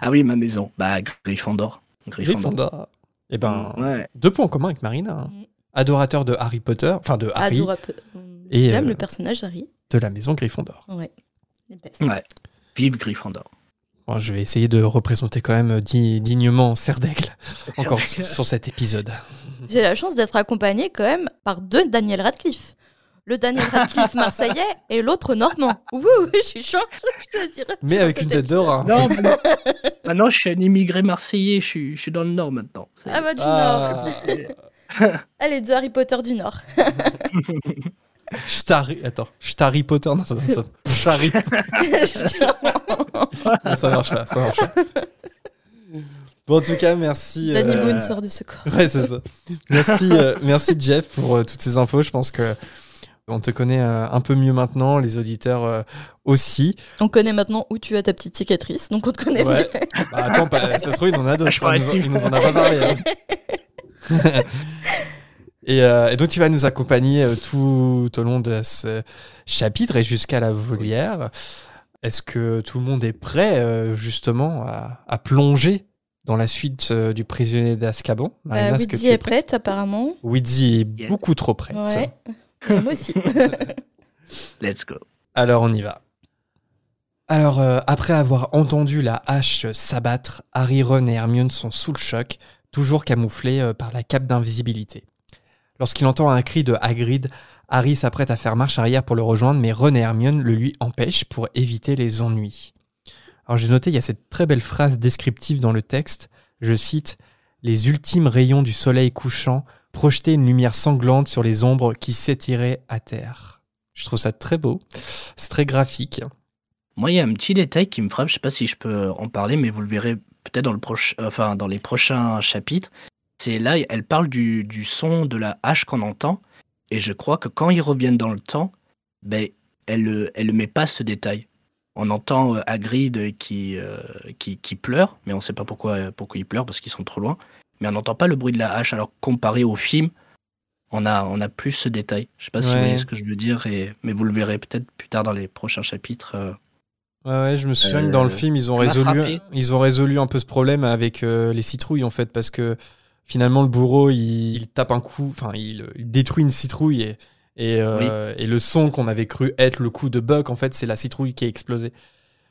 Ah oui, ma maison. Bah, Gryffondor. Gryffondor, et ben, Ouais. deux points en commun avec Marina. hein. Mm. Adorateur de Harry Potter, enfin de Harry, peu. Et, J'aime euh, le personnage Harry. de la maison Gryffondor. Ouais. Les. Ouais. Vive Gryffondor. Bon, je vais essayer de représenter quand même di- dignement Serdaigle encore sur cet épisode. J'ai la chance d'être accompagnée quand même par deux Daniel Radcliffe. Le Daniel Radcliffe marseillais et l'autre normand. Oui, oui, je suis chaud. Je te dirais Mais avec une tête de épisode. rat. Non. Maintenant, je suis un immigré marseillais, je suis, je suis dans le Nord maintenant. Ah bah du Ah, Nord. Allez, de Harry Potter du Nord. Starry... Attends, Starry Potter, non, ça, ça, Starry... Non, ça marche pas, ça marche pas. Bon, en tout cas, merci. Danny euh, Boone sort de ce corps. Ouais, c'est ça. Merci, euh, merci Jeff pour euh, toutes ces infos. Je pense que on te connaît euh, un peu mieux maintenant, les auditeurs euh, aussi. On connaît maintenant où tu as ta petite cicatrice, donc on te connaît Ouais. mieux. Bah, attends, pas- ça se trouve, il en a d'autres. Je hein, Il nous, il nous en a pas parlé. hein. et, euh, et donc, tu vas nous accompagner euh, tout au long de ce chapitre et jusqu'à la volière. Est-ce que tout le monde est prêt, euh, justement, à, à plonger dans la suite euh, du prisonnier d'Azkaban? Euh, Marina, es est prête? apparemment. Widzi est Yes. beaucoup trop prête. Ouais. Et moi aussi. Let's go. Alors on y va. Alors euh, après avoir entendu la hache s'abattre, Harry, Ron et Hermione sont sous le choc, toujours camouflés euh, par la cape d'invisibilité. Lorsqu'il entend un cri de Hagrid, Harry s'apprête à faire marche arrière pour le rejoindre, mais Ron et Hermione le lui empêchent pour éviter les ennuis. Alors j'ai noté, il y a cette très belle phrase descriptive dans le texte, je cite, Les ultimes rayons du soleil couchant projetaient une lumière sanglante sur les ombres qui s'étiraient à terre. Je trouve ça très beau, c'est très graphique. Moi, il y a un petit détail qui me frappe, je sais pas si je peux en parler, mais vous le verrez peut-être dans, les prochains chapitres. C'est là, elle parle du, du son de la hache qu'on entend, et je crois que quand ils reviennent dans le temps, ben, elle ne elle met pas ce détail. On entend euh, Hagrid qui, euh, qui, qui pleure, mais on ne sait pas pourquoi, pourquoi il pleure, parce qu'ils sont trop loin. Mais on n'entend pas le bruit de la hache, alors comparé au film, on a, on a plus ce détail. Je sais pas si vous voyez ce que je veux dire, et, mais vous le verrez peut-être plus tard dans les prochains chapitres. euh, Ouais, ouais, je me souviens que dans le film, ils ont, résolu, ils ont résolu un peu ce problème avec euh, les citrouilles, en fait, parce que finalement, le bourreau, il, il tape un coup, enfin, il, il détruit une citrouille, et, et, euh, et le son qu'on avait cru être le coup de Buck, en fait, c'est la citrouille qui a explosé.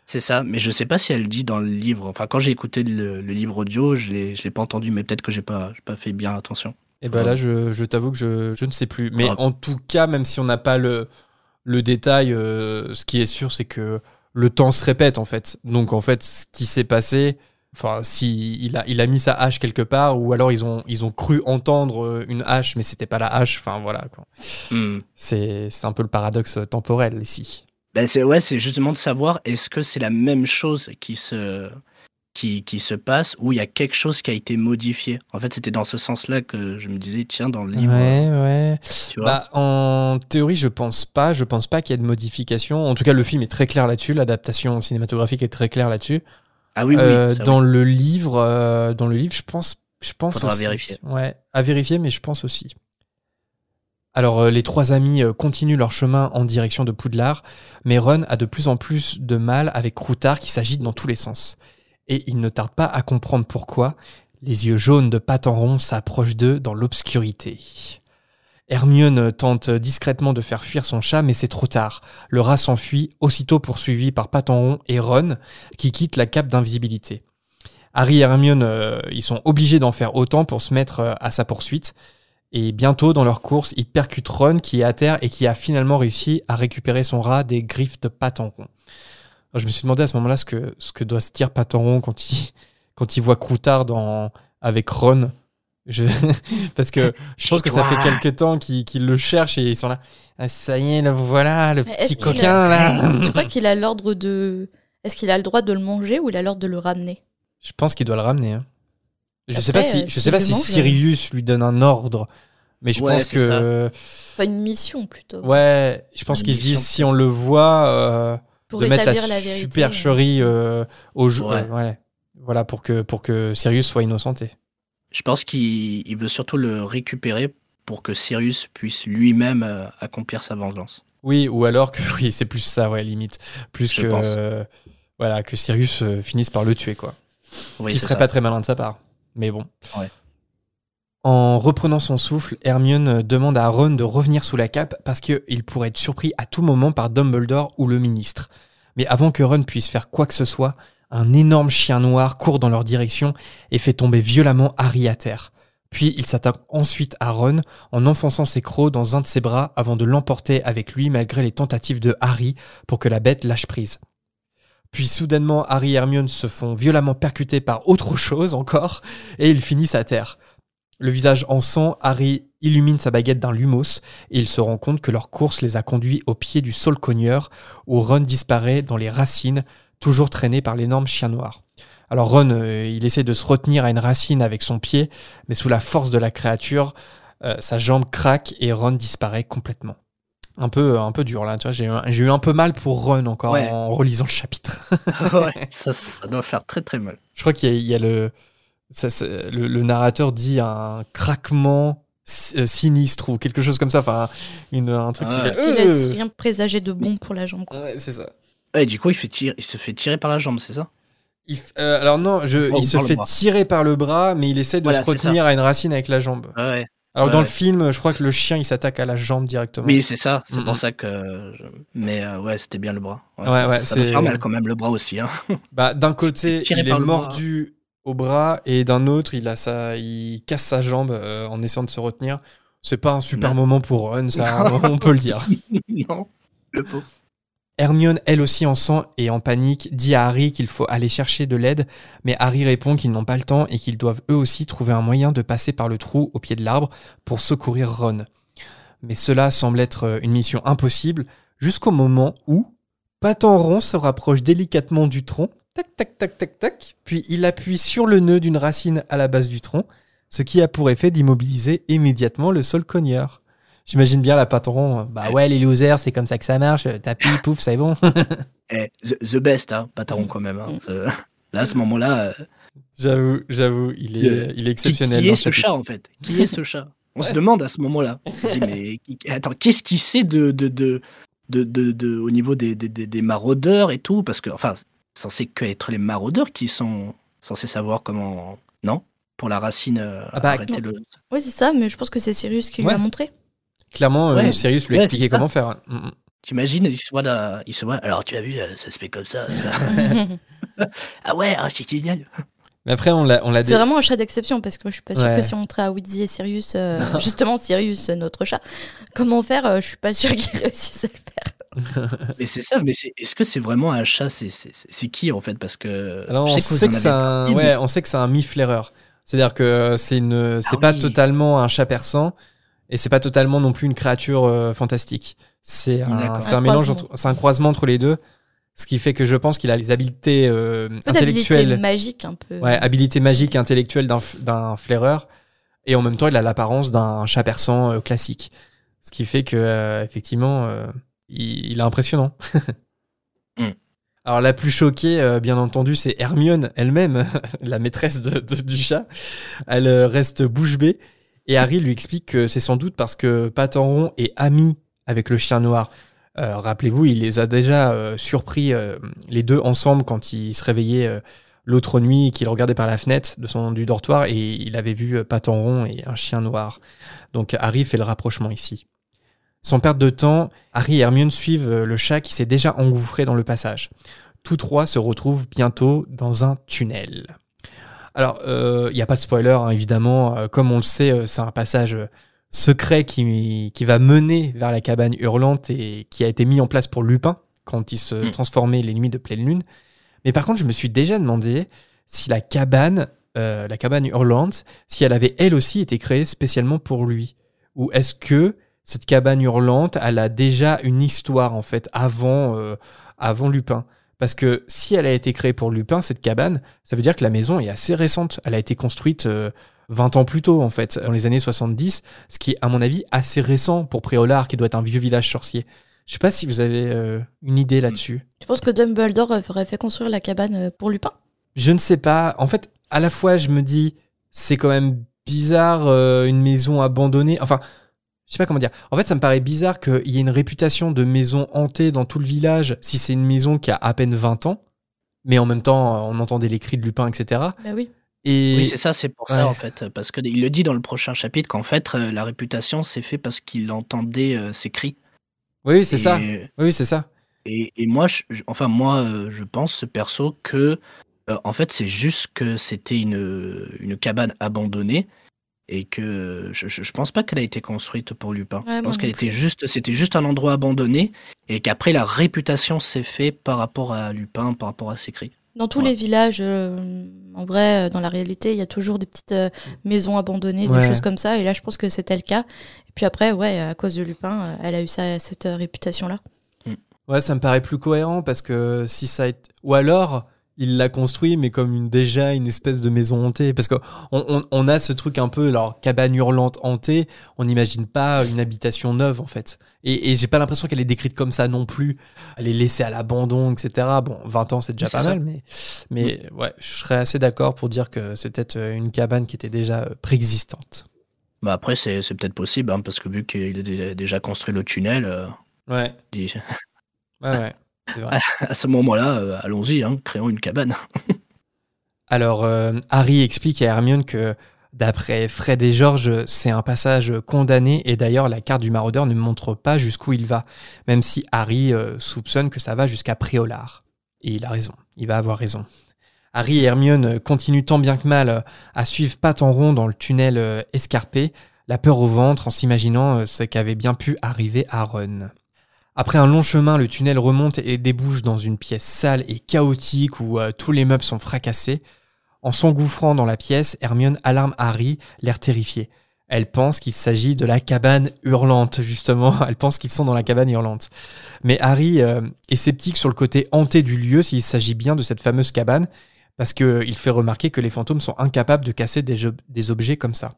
C'est ça, mais je sais pas si elle le dit dans le livre. Enfin, quand j'ai écouté le, le livre audio, je l'ai, je l'ai pas entendu, mais peut-être que j'ai pas, j'ai pas fait bien attention. Et ben Ouais. là, je, je t'avoue que je, je ne sais plus. Mais Ouais. en tout cas, même si on n'a pas le, le détail, euh, ce qui est sûr, c'est que le temps se répète en fait. Donc en fait, ce qui s'est passé, enfin, si il a, il a mis sa hache quelque part, ou alors ils ont, ils ont cru entendre euh, une hache, mais c'était pas la hache. Enfin voilà, quoi. Hmm. C'est, c'est un peu le paradoxe temporel ici. Ben c'est ouais, c'est justement de savoir est-ce que c'est la même chose qui se qui, qui se passe ou il y a quelque chose qui a été modifié? En fait, c'était dans ce sens-là que je me disais tiens dans le livre, Ouais, ouais. tu vois. Bah, en théorie, je pense pas. Je pense pas qu'il y ait de modification. En tout cas, le film est très clair là-dessus. L'adaptation cinématographique est très claire là-dessus. Ah oui oui, Euh, dans le livre, euh, dans le livre, je pense, je pense Faudra aussi. vérifier. Ouais, à vérifier, mais je pense aussi. Alors, euh, les trois amis continuent leur chemin en direction de Poudlard, mais Ron a de plus en plus de mal avec Croutard qui s'agite dans tous les sens. Et il ne tarde pas à comprendre pourquoi. Les yeux jaunes de Patenron s'approchent d'eux dans l'obscurité. Hermione tente discrètement de faire fuir son chat, mais c'est trop tard. Le rat s'enfuit, aussitôt poursuivi par Patenron et Ron, qui quittent la cape d'invisibilité. Harry et Hermione, euh, ils sont obligés d'en faire autant pour se mettre euh, à sa poursuite. Et bientôt, dans leur course, ils percutent Ron qui est à terre et qui a finalement réussi à récupérer son rat des griffes de Patenron. Alors, je me suis demandé à ce moment-là ce que, ce que doit se dire Patenron quand il, quand il voit Croutard avec Ron. Je- Parce que je pense que ça fait quelques temps qu'ils le cherchent et ils sont là. Ah, ça y est, le voilà, le Mais petit coquin là. Je crois qu'il a l'ordre de. Est-ce qu'il a le droit de le manger ou il a l'ordre de le ramener? Je pense qu'il doit le ramener. hein. Je sais Après, pas si, euh, je s'il sais pas si mange, Sirius lui donne un ordre, mais je Ouais, pense que Enfin, une mission plutôt. ouais, je pense qu'ils se disent si on le voit euh, pour de mettre la, établir la vérité. supercherie euh, au jeu, Ouais. euh, ouais. voilà pour que pour que Sirius soit innocenté. Je pense qu'il il veut surtout le récupérer pour que Sirius puisse lui-même euh, accomplir sa vengeance. Oui, ou alors que oui, c'est plus ça, ouais, limite, plus Je que pense. euh, voilà que Sirius euh, finisse par le tuer quoi. Ce Oui, qui serait ça. pas très malin de sa part. Mais bon. Ouais. En reprenant son souffle, Hermione demande à Ron de revenir sous la cape parce qu'il pourrait être surpris à tout moment par Dumbledore ou le ministre. Mais avant que Ron puisse faire quoi que ce soit, un énorme chien noir court dans leur direction et fait tomber violemment Harry à terre. Puis il s'attaque ensuite à Ron en enfonçant ses crocs dans un de ses bras avant de l'emporter avec lui malgré les tentatives de Harry pour que la bête lâche prise. Puis soudainement, Harry et Hermione se font violemment percuter par autre chose encore, et ils finissent à terre. Le visage en sang, Harry illumine sa baguette d'un lumos, et il se rend compte que leur course les a conduits au pied du sol cogneur, où Ron disparaît dans les racines, toujours traîné par l'énorme chien noir. Alors Ron, euh, il essaie de se retenir à une racine avec son pied, mais sous la force de la créature, euh, sa jambe craque et Ron disparaît complètement. Un peu, un peu dur là, tu vois. J'ai eu, un- j'ai eu un peu mal pour Ron encore Ouais. en relisant le chapitre. ouais, ça, ça doit faire très très mal. Je crois qu'il y a, il y a le, ça, ça- le, le narrateur dit un craquement euh, sinistre ou quelque chose comme ça. Enfin, une, un truc Ah qui ouais. fait. Laisse rien présager de bon pour la jambe. Ouais, c'est ça. Ouais, du coup, il, fait tirer- il se fait tirer par la jambe, c'est ça? Il f- euh, alors non, je, Oh, il se fait tirer par le bras, mais il essaie de Voilà, se retenir à une racine avec la jambe. Ouais. Alors Ouais, dans le film, je crois que le chien il s'attaque à la jambe directement. Oui, c'est ça. C'est pour ça que. je- Mais euh, ouais, c'était bien le bras. Ouais, ça, ouais, ça mal quand même le bras aussi. Hein. Bah, d'un côté, il est bras. mordu au bras et d'un autre, il a sa, il casse sa jambe euh, en essayant de se retenir. C'est pas un super Non. moment pour Ron, ça, on peut le dire. non, le pauvre. Hermione, elle aussi en sang et en panique, dit à Harry qu'il faut aller chercher de l'aide, mais Harry répond qu'ils n'ont pas le temps et qu'ils doivent eux aussi trouver un moyen de passer par le trou au pied de l'arbre pour secourir Ron. Mais cela semble être euh, une mission impossible jusqu'au moment où Patenron se rapproche délicatement du tronc, tac tac tac tac tac, puis il appuie sur le nœud d'une racine à la base du tronc, ce qui a pour effet d'immobiliser immédiatement le sol cogneur. J'imagine bien la Patenron, euh, bah ouais les losers, c'est comme ça que ça marche, tapis, pouf, c'est bon. Eh, the, the best, hein, Pataron quand même. hein. Mm. C'est- Là, à ce moment-là, euh, J'avoue, j'avoue, il est, Euh, il est exceptionnel. qui est ce chat en fait? Qui est ce chat? On se demande à ce moment-là. On se dit, mais qui- attends, qu'est-ce qu'il sait de, de, de, de, de- de- au niveau des, des, des- des maraudeurs et tout? Parce que, enfin, c'est censé que être les maraudeurs qui sont censés savoir comment. Non? Pour la racine, euh, Ah bah, arrêter le. Oui, c'est ça, mais je pense que c'est Sirius qui lui Ouais. a montré. Clairement, euh, Ouais. Sirius lui Ouais, expliquait c'est ça. comment faire. Mm, mm. T'imagines, il se voit là, il se voit. Alors, tu as vu, euh, ça se fait comme ça. ah ouais, ah, c'est génial. Mais après, on l'a, on l'a c'est dé- vraiment un chat d'exception parce que moi je suis pas sûre Ouais. que si on montrait à Wheezy et Sirius, euh, justement Sirius, notre chat, comment faire, euh, je suis pas sûre qu'ils réussissent à le faire. Mais c'est ça, mais c'est, est-ce que c'est vraiment un chat c'est, c'est, c'est- c'est qui en fait Parce que. Alors, je on sais que sait que c'est un, ouais, on sait que c'est un mi-flaireur. C'est-à-dire que c'est une, c'est Ah pas oui. totalement un chat persan et c'est pas totalement non plus une créature euh, fantastique. C'est un, un, Un mélange, croisement. entre- c'est un croisement entre les deux. Ce qui fait que je pense qu'il a les habiletés euh, intellectuelles, magique un peu. ouais, habilité magique et intellectuelle d'un, flaireur et en même temps, il a l'apparence d'un chat persan euh, classique. Ce qui fait que, euh, effectivement, euh, il, il est impressionnant. Mm. Alors, la plus choquée, euh, bien entendu, c'est Hermione elle-même, la maîtresse de- de- du chat. Elle euh, reste bouche bée. Et Harry lui explique que c'est sans doute parce que Patenron est ami avec le chien noir. Euh, Rappelez-vous, il les a déjà euh, surpris euh, les deux ensemble quand il se réveillait l'autre nuit, qu'il regardait par la fenêtre de son, du dortoir et il avait vu Patenron et un chien noir. Donc Harry fait le rapprochement ici. Sans perdre de temps, Harry et Hermione suivent le chat qui s'est déjà engouffré dans le passage. Tous trois se retrouvent bientôt dans un tunnel. Alors, il n'y a pas de spoiler, hein, évidemment. Euh, comme on le sait, euh, c'est un passage euh, secret qui, qui va mener vers la cabane hurlante et qui a été mis en place pour Lupin quand il se Mm. transformait les nuits de pleine lune. Mais par contre, je me suis déjà demandé si la cabane, euh, la cabane hurlante, si elle avait elle aussi été créée spécialement pour lui. Ou est-ce que cette cabane hurlante, elle a déjà une histoire en fait avant, euh, avant Lupin? Parce que si elle a été créée pour Lupin, cette cabane, ça veut dire que la maison est assez récente. Elle a été construite euh, 20 ans plus tôt en fait, dans les années 70, ce qui est à mon avis assez récent pour Préolard, qui doit être un vieux village sorcier. Je sais pas si vous avez euh, une idée là-dessus. Tu penses que Dumbledore euh, aurait fait construire la cabane euh, pour Lupin? Je ne sais pas. En fait, à la fois, je me dis, c'est quand même bizarre euh, une maison abandonnée. Enfin, je sais pas comment dire. En fait, ça me paraît bizarre qu'il y ait une réputation de maison hantée dans tout le village si c'est une maison qui a à peine 20 ans. Mais en même temps, on entendait les cris de Lupin, etc. Bah oui. Et Oui, c'est ça, c'est pour Ouais. ça en fait. Parce qu'il le dit dans le prochain chapitre qu'en fait, euh, la réputation s'est fait parce qu'il entendait euh, ses cris. oui, c'est Et- ça. Oui, oui, c'est ça. Et, et moi, je, enfin moi, euh, je pense ce perso que, euh, en fait, c'est juste que c'était une, une cabane abandonnée et que je, je, je pense pas qu'elle a été construite pour Lupin. Ouais, je pense qu'elle était juste, c'était juste un endroit abandonné et qu'après la réputation s'est fait par rapport à Lupin, par rapport à ses cris. Dans tous Ouais. les villages, euh, en vrai, euh, dans la réalité, il y a toujours des petites euh, maisons abandonnées, Ouais. des choses comme ça. Et là, je pense que c'était le cas. Et puis après, ouais, à cause de Lupin, euh, elle a eu ça, cette euh, réputation-là. Ouais, ça me paraît plus cohérent parce que si ça a été... Ou alors, il l'a construit, mais comme une, déjà une espèce de maison hantée. Parce qu'on on, on a ce truc un peu, alors, cabane hurlante hantée, on n'imagine pas une habitation neuve, en fait. Et, et j'ai pas l'impression qu'elle est décrite comme ça non plus. Elle est laissée à l'abandon, etc. Bon, 20 ans, c'est déjà pas ça. mal, mais, mais ouais, je serais assez d'accord pour dire que c'est peut-être euh, une cabane qui était déjà euh, préexistante. Bah après, c'est peut-être possible, hein, parce que vu qu'il a dé- déjà construit le tunnel, euh, Ouais, il- ouais, ouais. À ce moment-là, euh, allons-y, hein, créons une cabane. Alors, euh, Harry explique à Hermione que, d'après Fred et George, c'est un passage condamné et d'ailleurs, la carte du maraudeur ne montre pas jusqu'où il va, même si Harry euh, soupçonne que ça va jusqu'à Préolard. Et il a raison, il va avoir raison. Harry et Hermione continuent tant bien que mal à suivre patte en rond dans le tunnel escarpé, la peur au ventre en s'imaginant ce qu'avait bien pu arriver à Ron. Après un long chemin, le tunnel remonte et débouche dans une pièce sale et chaotique où euh, tous les meubles sont fracassés. En s'engouffrant dans la pièce, Hermione alarme Harry, l'air terrifié. Elle pense qu'il s'agit de la cabane hurlante, justement. Elle pense qu'ils sont dans la cabane hurlante. Mais Harry euh, est sceptique sur le côté hanté du lieu s'il s'agit bien de cette fameuse cabane, parce qu'il fait remarquer que les fantômes sont incapables de casser des, ob- des objets comme ça.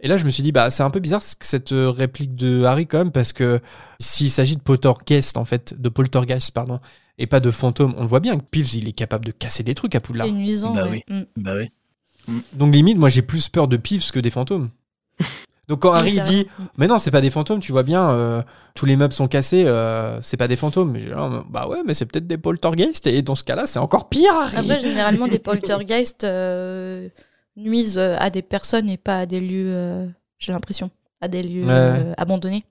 Et là, je me suis dit, bah, c'est un peu bizarre cette euh, réplique de Harry quand même, parce que s'il s'agit de poltergeist, en fait, de poltergeist, pardon, et pas de fantôme, on le voit bien que Peeves, il est capable de casser des trucs à Poudlard. C'est nuisant. Bah ouais. Mm. bah oui. Donc limite, moi j'ai plus peur de Peeves que des fantômes. Donc quand Harry dit, mais non, c'est pas des fantômes, tu vois bien, euh, tous les meubles sont cassés, euh, c'est pas des fantômes. L'air, bah ouais, mais c'est peut-être des poltergeists, et dans ce cas-là, c'est encore pire, Harry. Après, généralement, des poltergeists euh, nuisent euh, à des personnes et pas à des lieux, euh, j'ai l'impression, à des lieux Ouais. euh, abandonnés.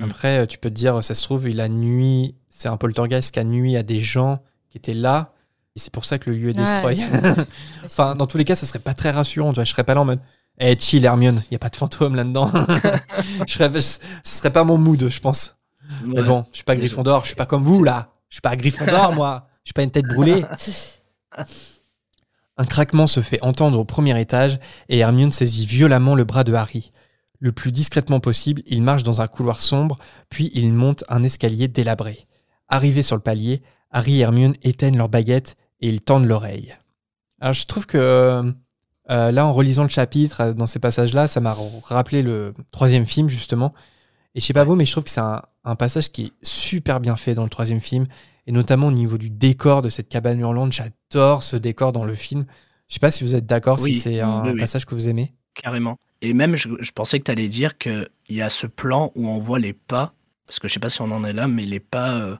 Après, tu peux te dire, ça se trouve, il a nuit, c'est un poltergeist qui a nuit à des gens qui étaient là, et c'est pour ça que le lieu est Ouais, destroy. c'est- enfin, dans tous les cas, ça serait pas très rassurant, tu vois, je serais pas là en mode, eh, chill, Hermione, y a pas de fantôme là-dedans. je serais, ce serait pas mon mood, je pense. Mais bon, je suis pas. Gryffondor, je suis pas comme vous là. Je suis pas Gryffondor moi. Je suis pas une tête brûlée. Un craquement se fait entendre au premier étage et Hermione saisit violemment le bras de Harry. Le plus discrètement possible, il marche dans un couloir sombre, puis il monte un escalier délabré. Arrivé sur le palier, Harry et Hermione éteignent leur baguette et ils tendent l'oreille. Alors je trouve que euh, là, en relisant le chapitre, euh, dans ces passages-là, ça m'a rappelé le troisième film justement. Et je sais pas vous, mais je trouve que c'est un, un passage qui est super bien fait dans le troisième film, et notamment au niveau du décor de cette cabane hurlante. J'adore ce décor dans le film. Je sais pas si vous êtes d'accord, Oui, si c'est un oui, oui. passage que vous aimez. Carrément. Et même, je, je pensais que tu allais dire qu'il y a ce plan où on voit les pas, parce que je sais pas si on en est là, mais les pas euh,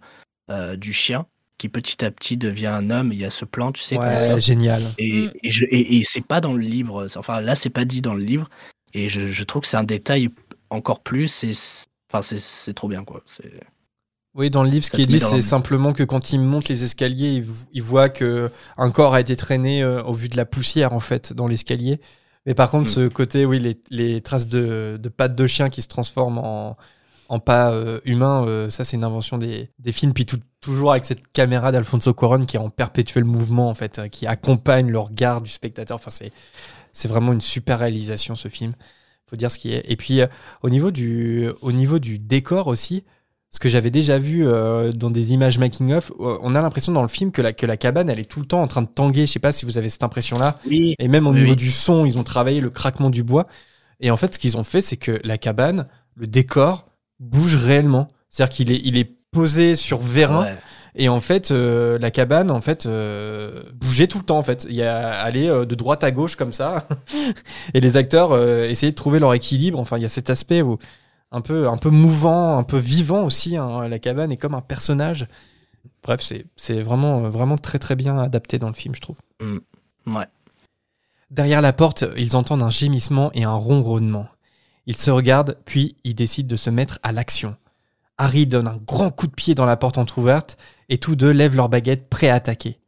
euh, du chien qui petit à petit devient un homme. Il y a ce plan, tu sais, comme ça. Ouais, génial. Et, Mm. et, et- et c'est pas dans le livre. Enfin, là, c'est pas dit dans le livre. Et je, je trouve que c'est un détail encore plus. C'est- enfin, c'est c'est trop bien, quoi. C'est- Oui, dans le livre, ce qui est dit, c'est simplement que quand il monte les escaliers, il, vo- il voit que un corps a été traîné euh, au vu de la poussière, en fait, dans l'escalier. Mais par contre, Mm. ce côté, oui, les, les traces de, de pattes de chien qui se transforment en, en pas euh, humains, euh, ça, c'est une invention des, des films. Puis tout- toujours avec cette caméra d'Alfonso Cuarón qui est en perpétuel mouvement, en fait, euh, qui accompagne le regard du spectateur. Enfin, c'est, c'est vraiment une super réalisation, ce film. Faut dire ce qui est. Et puis, au, niveau du, au niveau du décor aussi, ce que j'avais déjà vu euh, dans des images making-of, euh, on a l'impression dans le film que la, que la cabane, elle est tout le temps en train de tanguer. Je sais pas si vous avez cette impression-là. Oui, Et même au Oui, niveau oui. du son, ils ont travaillé le craquement du bois. Et en fait, ce qu'ils ont fait, c'est que la cabane, le décor, bouge réellement. C'est-à-dire qu'il est, il est posé sur vérin. ouais. Et en fait, euh, la cabane, en fait, euh, bougeait tout le temps. En fait, il y a aller euh, de droite à gauche comme ça, et les acteurs essayaient de trouver leur équilibre. Enfin, il y a cet aspect où un peu, un peu mouvant, un peu vivant aussi. hein. La cabane est comme un personnage. Bref, c'est, vraiment, vraiment très très bien adapté dans le film, je trouve. Ouais. Derrière la porte, ils entendent un gémissement et un ronronnement. Ils se regardent, puis ils décident de se mettre à l'action. Harry donne un grand coup de pied dans la porte entr'ouverte et tous deux lèvent leurs baguettes prêts à attaquer.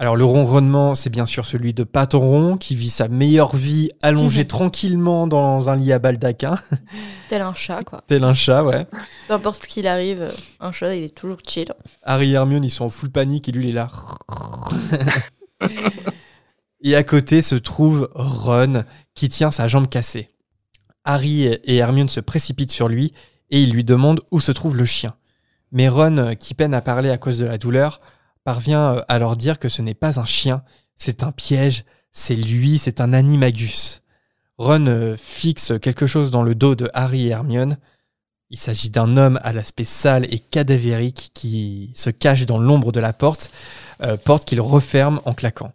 Alors le ronronnement, c'est bien sûr celui de Patoron qui vit sa meilleure vie allongé Mhm. tranquillement dans un lit à baldaquin, Tel un chat, quoi. tel un chat, ouais. Peu importe ce qu'il arrive, euh, un chat, il est toujours chill. Harry et Hermione, ils sont en full panique et lui, il est là. et à côté se trouve Ron qui tient sa jambe cassée. Harry et Hermione se précipitent sur lui et ils lui demandent où se trouve le chien. Mais Ron, qui peine à parler à cause de la douleur, parvient euh, à leur dire que ce n'est pas un chien, c'est un piège, c'est lui, c'est un animagus. Ron euh, fixe quelque chose dans le dos de Harry et Hermione. Il s'agit d'un homme à l'aspect sale et cadavérique qui se cache dans l'ombre de la porte, euh, porte qu'il referme en claquant.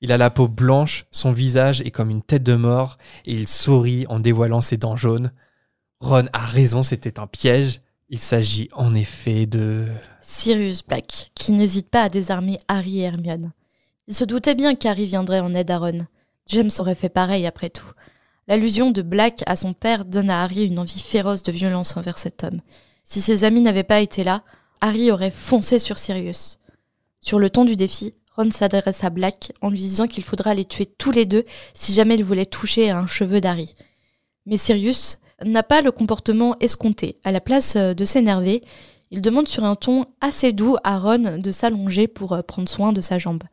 Il a la peau blanche, son visage est comme une tête de mort, et il sourit en dévoilant ses dents jaunes. Ron a raison, c'était un piège. Il s'agit en effet de... Sirius Black, qui n'hésite pas à désarmer Harry et Hermione. Il se doutait bien qu'Harry viendrait en aide à Ron. James aurait fait pareil après tout. L'allusion de Black à son père donne à Harry une envie féroce de violence envers cet homme. Si ses amis n'avaient pas été là, Harry aurait foncé sur Sirius. Sur le ton du défi, Ron s'adresse à Black en lui disant qu'il faudra les tuer tous les deux si jamais il voulait toucher à un cheveu d'Harry. Mais Sirius n'a pas le comportement escompté. À la place euh, de s'énerver, il demande sur un ton assez doux à Ron de s'allonger pour euh, prendre soin de sa jambe.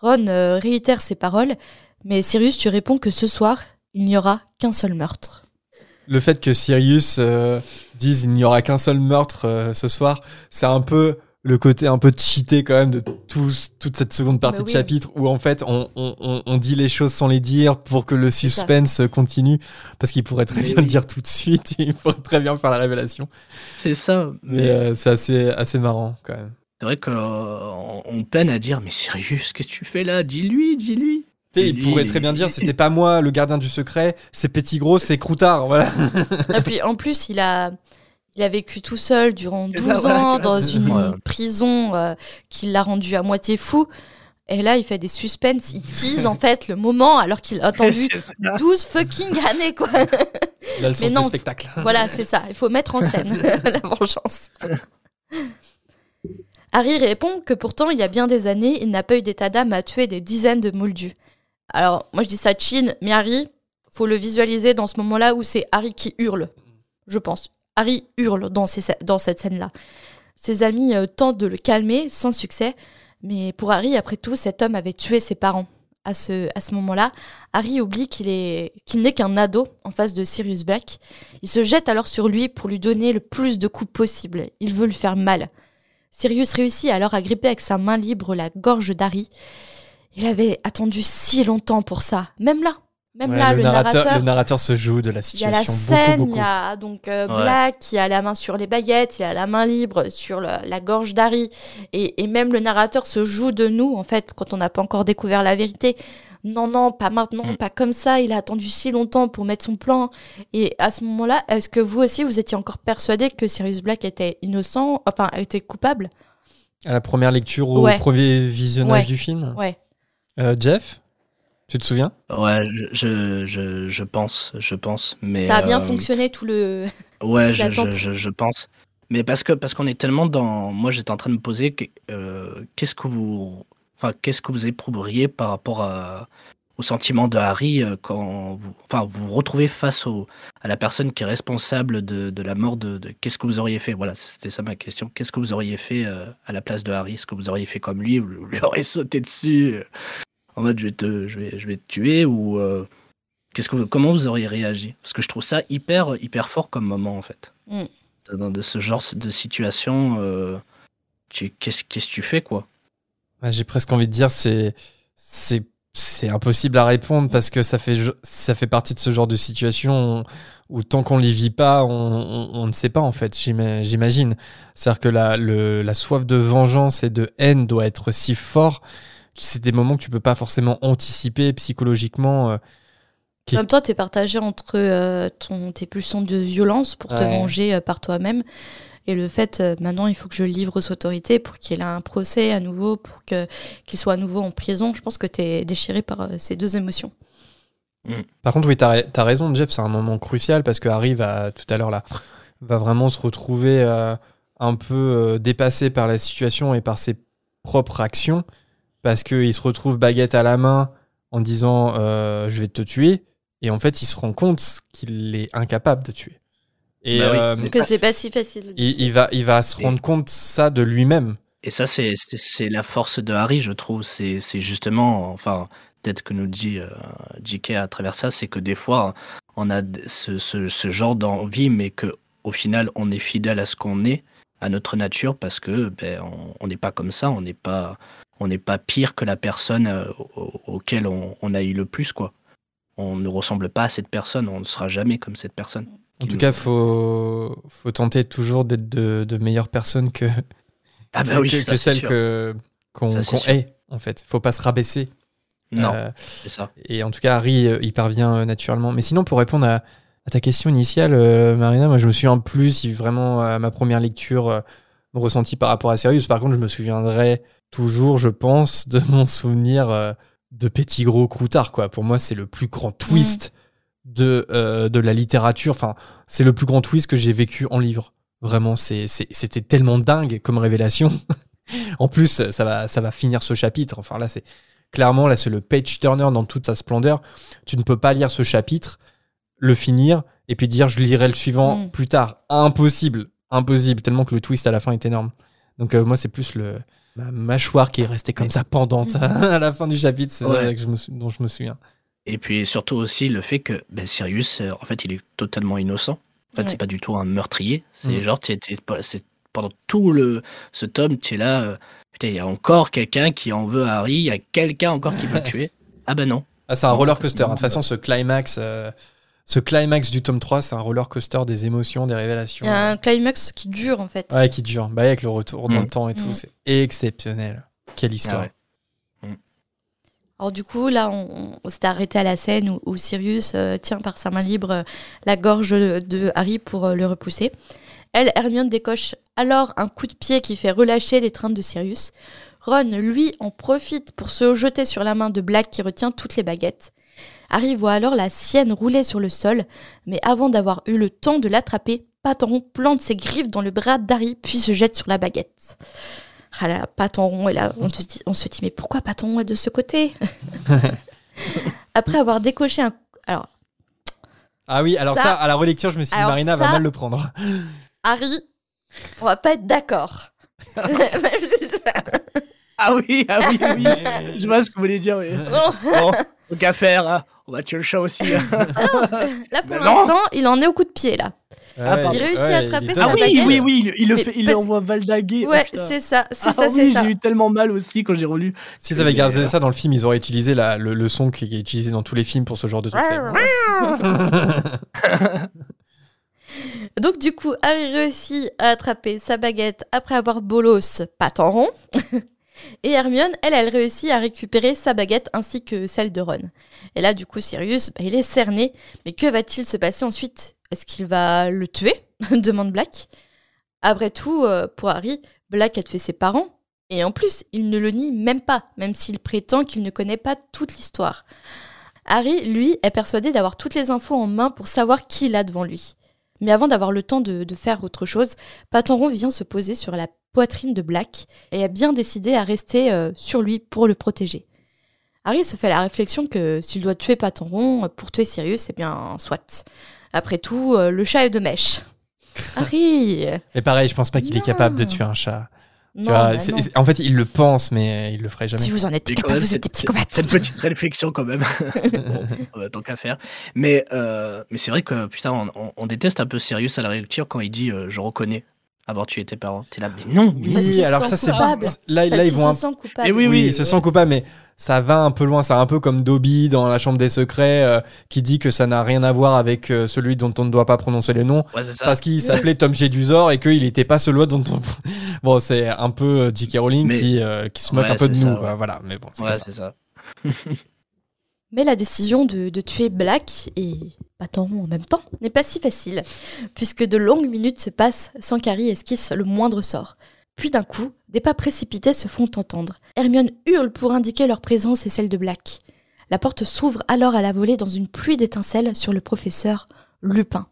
Ron euh, réitère ses paroles, mais Sirius lui répond que ce soir, il n'y aura qu'un seul meurtre. Le fait que Sirius dise il n'y aura qu'un seul meurtre ce soir, c'est un peu le côté un peu cheaté quand même de tous- toute cette seconde partie de chapitre où en fait on, on- on- dit les choses sans les dire pour que le suspense continue parce qu'il pourrait très Mais bien oui. le dire tout de suite et il pourrait très bien faire la révélation. C'est ça. Mais euh, c'est assez, assez marrant quand même. c'est vrai qu'on on peine à dire, mais Sirius, qu'est-ce que tu fais là? Dis-lui, dis-lui. Tu sais, Et il lui, pourrait très bien dire c'était pas moi le gardien du secret, c'est Petit Gros, c'est Croutard, voilà. Et puis en plus, il a, il a vécu tout seul durant C'est 12 ça, voilà, ans dans une Ouais. prison euh, qui l'a rendu à moitié fou. Et là, il fait des suspens, il tease en fait le moment alors qu'il a attendu C'est ça. 12 fucking années quoi. Il a le sens non. du spectacle. Voilà, c'est ça. Il faut mettre en scène la vengeance. Harry répond que pourtant, il y a bien des années, il n'a pas eu d'état d'âme à tuer des dizaines de moldus. Alors, moi je dis ça chin, mais Harry, faut le visualiser dans ce moment-là où c'est Harry qui hurle, je pense. Harry hurle dans, cette scène-là. Ses amis euh, tentent de le calmer sans succès, mais pour Harry, après tout, cet homme avait tué ses parents. À ce, moment-là, Harry oublie qu'il qu'il n'est qu'un ado en face de Sirius Black. Il se jette alors sur lui pour lui donner le plus de coups possible. Il veut lui faire mal. Sirius réussit alors à gripper avec sa main libre la gorge d'Harry. Il avait attendu si longtemps pour ça. Même là, même Ouais, là, le, le, narrateur, narrateur le narrateur se joue de la il y a la situation scène, il y a donc euh, Ouais. Black qui a la main sur les baguettes, il a la main libre sur le- la gorge d'Harry. Et, et même le narrateur se joue de nous, en fait, quand on n'a pas encore découvert la vérité. Non, non, pas maintenant, Mm. pas comme ça. Il a attendu si longtemps pour mettre son plan. Et à ce moment-là, est-ce que vous aussi, vous étiez encore persuadé que Sirius Black était innocent, enfin, était coupable? À la première lecture au Ouais. premier visionnage Ouais. du film? Ouais. Euh, Jeff, tu te souviens? Ouais, je, je, je, pense, je pense. Mais, Ça a bien euh, fonctionné tout le. Ouais, je, je, je, je pense. Mais parce que parce qu'on est tellement dans. Moi, j'étais en train de me poser euh, qu'est-ce que vous, enfin, qu'est-ce que vous éprouveriez par rapport à, au sentiment de Harry euh, quand vous, enfin, vous vous retrouvez face au, à la personne qui est responsable de, de la mort de. de- qu'est-ce que vous auriez fait? Voilà, c'était ça ma question. Qu'est-ce que vous auriez fait euh, à la place de Harry? Est-ce que vous auriez fait comme lui? Vous lui auriez sauté dessus? euh, en mode je vais te, je vais, je vais te tuer ou euh, Qu'est-ce que vous- comment vous auriez réagi? Parce que je trouve ça hyper hyper fort comme moment en fait. Mm. Dans de ce genre de situation, euh, qu'est-ce qu'est-ce que tu fais quoi? Ouais, J'ai presque envie de dire c'est c'est c'est impossible à répondre parce que ça fait ça fait partie de ce genre de situation où tant qu'on les vit pas, on, on- on ne sait pas en fait. j'ima- J'imagine. C'est-à-dire que la le- la soif de vengeance et de haine doit être si fort. C'est des moments que tu peux pas forcément anticiper psychologiquement. euh, qui- En même temps, t'es partagé entre euh, ton, tes pulsions de violence pour te venger euh, par toi-même et le fait, euh, maintenant, il faut que je le livre aux autorités pour qu'il ait un procès à nouveau, pour que- qu'il soit à nouveau en prison. Je pense que t'es déchiré par euh, ces deux émotions. Par contre, oui, t'as ra- t'as raison, Jeff, c'est un moment crucial parce que Harry va tout à l'heure là va vraiment se retrouver euh, un peu euh, dépassé par la situation et par ses propres actions. Parce qu'il se retrouve baguette à la main en disant euh, je vais te tuer et en fait il se rend compte qu'il est incapable de tuer. Et Bah oui, euh, mais Que c'est pas si facile. il, il va il va se Et- rendre compte ça de lui-même. Et ça, c'est la force de Harry, je trouve. C'est c'est justement, enfin, peut-être que nous dit euh, JK à travers ça, c'est que des fois, on a ce, ce, ce genre d'envie, mais que au final, on est fidèle à ce qu'on est, à notre nature, parce que ben, on n'est pas comme ça, on n'est pas, on n'est pas pire que la personne euh, au- auquel on, on a eu le plus, quoi. On ne ressemble pas à cette personne, on ne sera jamais comme cette personne. En tout nous- cas, faut faut tenter toujours d'être de, de meilleures personnes que ah bah oui, que, ça, qu'on Ça, est en fait. Faut pas se rabaisser. Non, Euh, c'est ça. Et en tout cas, Harry, euh, il parvient euh, naturellement. Mais sinon, pour répondre à, à ta question initiale, euh, Marina, moi, je me souviens plus si vraiment à ma première lecture, euh, mon ressenti par rapport à Sirius. Par contre, je me souviendrai toujours, je pense, de mon souvenir euh, de Petit Gros Croutard. Quoi. Pour moi, c'est le plus grand twist de, euh, de la littérature. Enfin, c'est le plus grand twist que j'ai vécu en livre. Vraiment, c'était tellement dingue comme révélation. en plus, ça va, ça va finir ce chapitre. Enfin, là, c'est clairement, là, c'est le page turner dans toute sa splendeur. Tu ne peux pas lire ce chapitre, le finir, et puis dire je lirai le suivant Mm. plus tard. Impossible. Impossible. Tellement que le twist à la fin est énorme. Donc, euh, moi, c'est plus le, ma mâchoire qui est restée comme ça pendante à la fin du chapitre. C'est ça Ouais. que je me sou- dont je me souviens. Et puis surtout aussi le fait que ben, Sirius, euh, en fait, il est totalement innocent. En fait, Ouais. c'est pas du tout un meurtrier. C'est Mm. genre, pas- c'est pendant tout le ce tome, tu es là. euh, putain, il y a encore quelqu'un qui en veut à Harry. Il y a quelqu'un encore qui veut le tuer. Ah ben non. Ah, c'est un roller coaster. De toute façon, ce climax, euh, ce climax du tome 3, c'est un roller coaster des émotions, des révélations. Il y a un climax qui dure en fait. Ouais, qui dure. Bah, avec le retour dans Mm. le temps et tout, Mm. c'est exceptionnel. Quelle histoire. Ah ouais. Alors du coup, là, on, on s'était arrêté à la scène où, où Sirius euh, tient par sa main libre euh, la gorge de Harry pour euh, le repousser. Elle, Hermione décoche alors un coup de pied qui fait relâcher l'étreinte de Sirius. Ron, lui, en profite pour se jeter sur la main de Black qui retient toutes les baguettes. Harry voit alors la sienne rouler sur le sol, mais avant d'avoir eu le temps de l'attraper, Patenron plante ses griffes dans le bras d'Harry puis se jette sur la baguette. Ah là, Patenron est là, on se dit, on se dit mais pourquoi Patenron est de ce côté? Après avoir décoché un... Alors, Ah oui, alors ça, Ça- à la relecture, je me suis dit, Marina va mal le prendre. Harry, on va pas être d'accord. Ah oui, ah oui, oui. Je vois ce que vous voulez dire. Oui. Non, Bon, donc qu'à faire. hein. On va tuer le chat aussi. hein. là, pour l'instant, il en est au coup de pied, là. Ah. Il réussit à attraper sa Ah oui, baguette. oui, oui. Il, il le fait, il parce- envoie valdaguer. Ouais, oh, putain. c'est ça, c'est Ah ça, c'est oui, ça. j'ai eu tellement mal aussi quand j'ai relu. S'ils avaient gardé ça dans le film, ils auraient utilisé la- le, le son qui est utilisé dans tous les films pour ce genre de truc. c'est- Donc du coup, Harry réussit à attraper sa baguette après avoir bolos patin rond. Et Hermione, elle, elle réussit à récupérer sa baguette ainsi que celle de Ron. Et là, du coup, Sirius, bah, il est cerné. Mais que va-t-il se passer ensuite? Est-ce qu'il va le tuer? demande Black. Après tout, euh, pour Harry, Black a tué ses parents. Et en plus, il ne le nie même pas, même s'il prétend qu'il ne connaît pas toute l'histoire. Harry, lui, est persuadé d'avoir toutes les infos en main pour savoir qui il a devant lui. Mais avant d'avoir le temps de, de faire autre chose, Patenron vient se poser sur la poitrine de Black et a bien décidé à rester euh, sur lui pour le protéger. Harry se fait la réflexion que s'il doit tuer Patenron pour tuer Sirius, eh bien, soit. Après tout, euh, le chat est de mèche. Harry Mais pareil, je pense pas qu'il est capable de tuer un chat. Non, vois, bah non. en fait, il le pense, mais il le ferait jamais. Si vous en êtes capable, vous êtes des cette- psychopathes. Cette petite réflexion quand même. bon, euh, tant qu'à faire. Mais, euh, mais c'est vrai que putain, on, on- on déteste un peu Sirius à la lecture quand il dit euh, je reconnais avoir tué tes parents. T'es là, mais non, mais Parce Oui, alors se ça c'est coupable. là, ils vont un se sent coupable. Et oui, Oui, oui, ils se ouais. sent coupables, mais ça va un peu loin. C'est un peu comme Dobby dans La Chambre des Secrets euh, qui dit que ça n'a rien à voir avec euh, celui dont on ne doit pas prononcer les noms ouais, c'est ça. parce qu'il s'appelait Tom Jedusor et qu'il n'était pas celui dont on. Bon, c'est un peu euh, J.K. Rowling Mais- qui, euh, qui se moque Ouais, un peu de nous. Voilà, mais bon, c'est ça. c'est ça. Mais la décision de, de tuer Black et Patenron en même temps n'est pas si facile, puisque de longues minutes se passent sans qu'Harry esquisse le moindre sort. Puis d'un coup, des pas précipités se font entendre. Hermione hurle pour indiquer leur présence et celle de Black. La porte s'ouvre alors à la volée dans une pluie d'étincelles sur le professeur Lupin.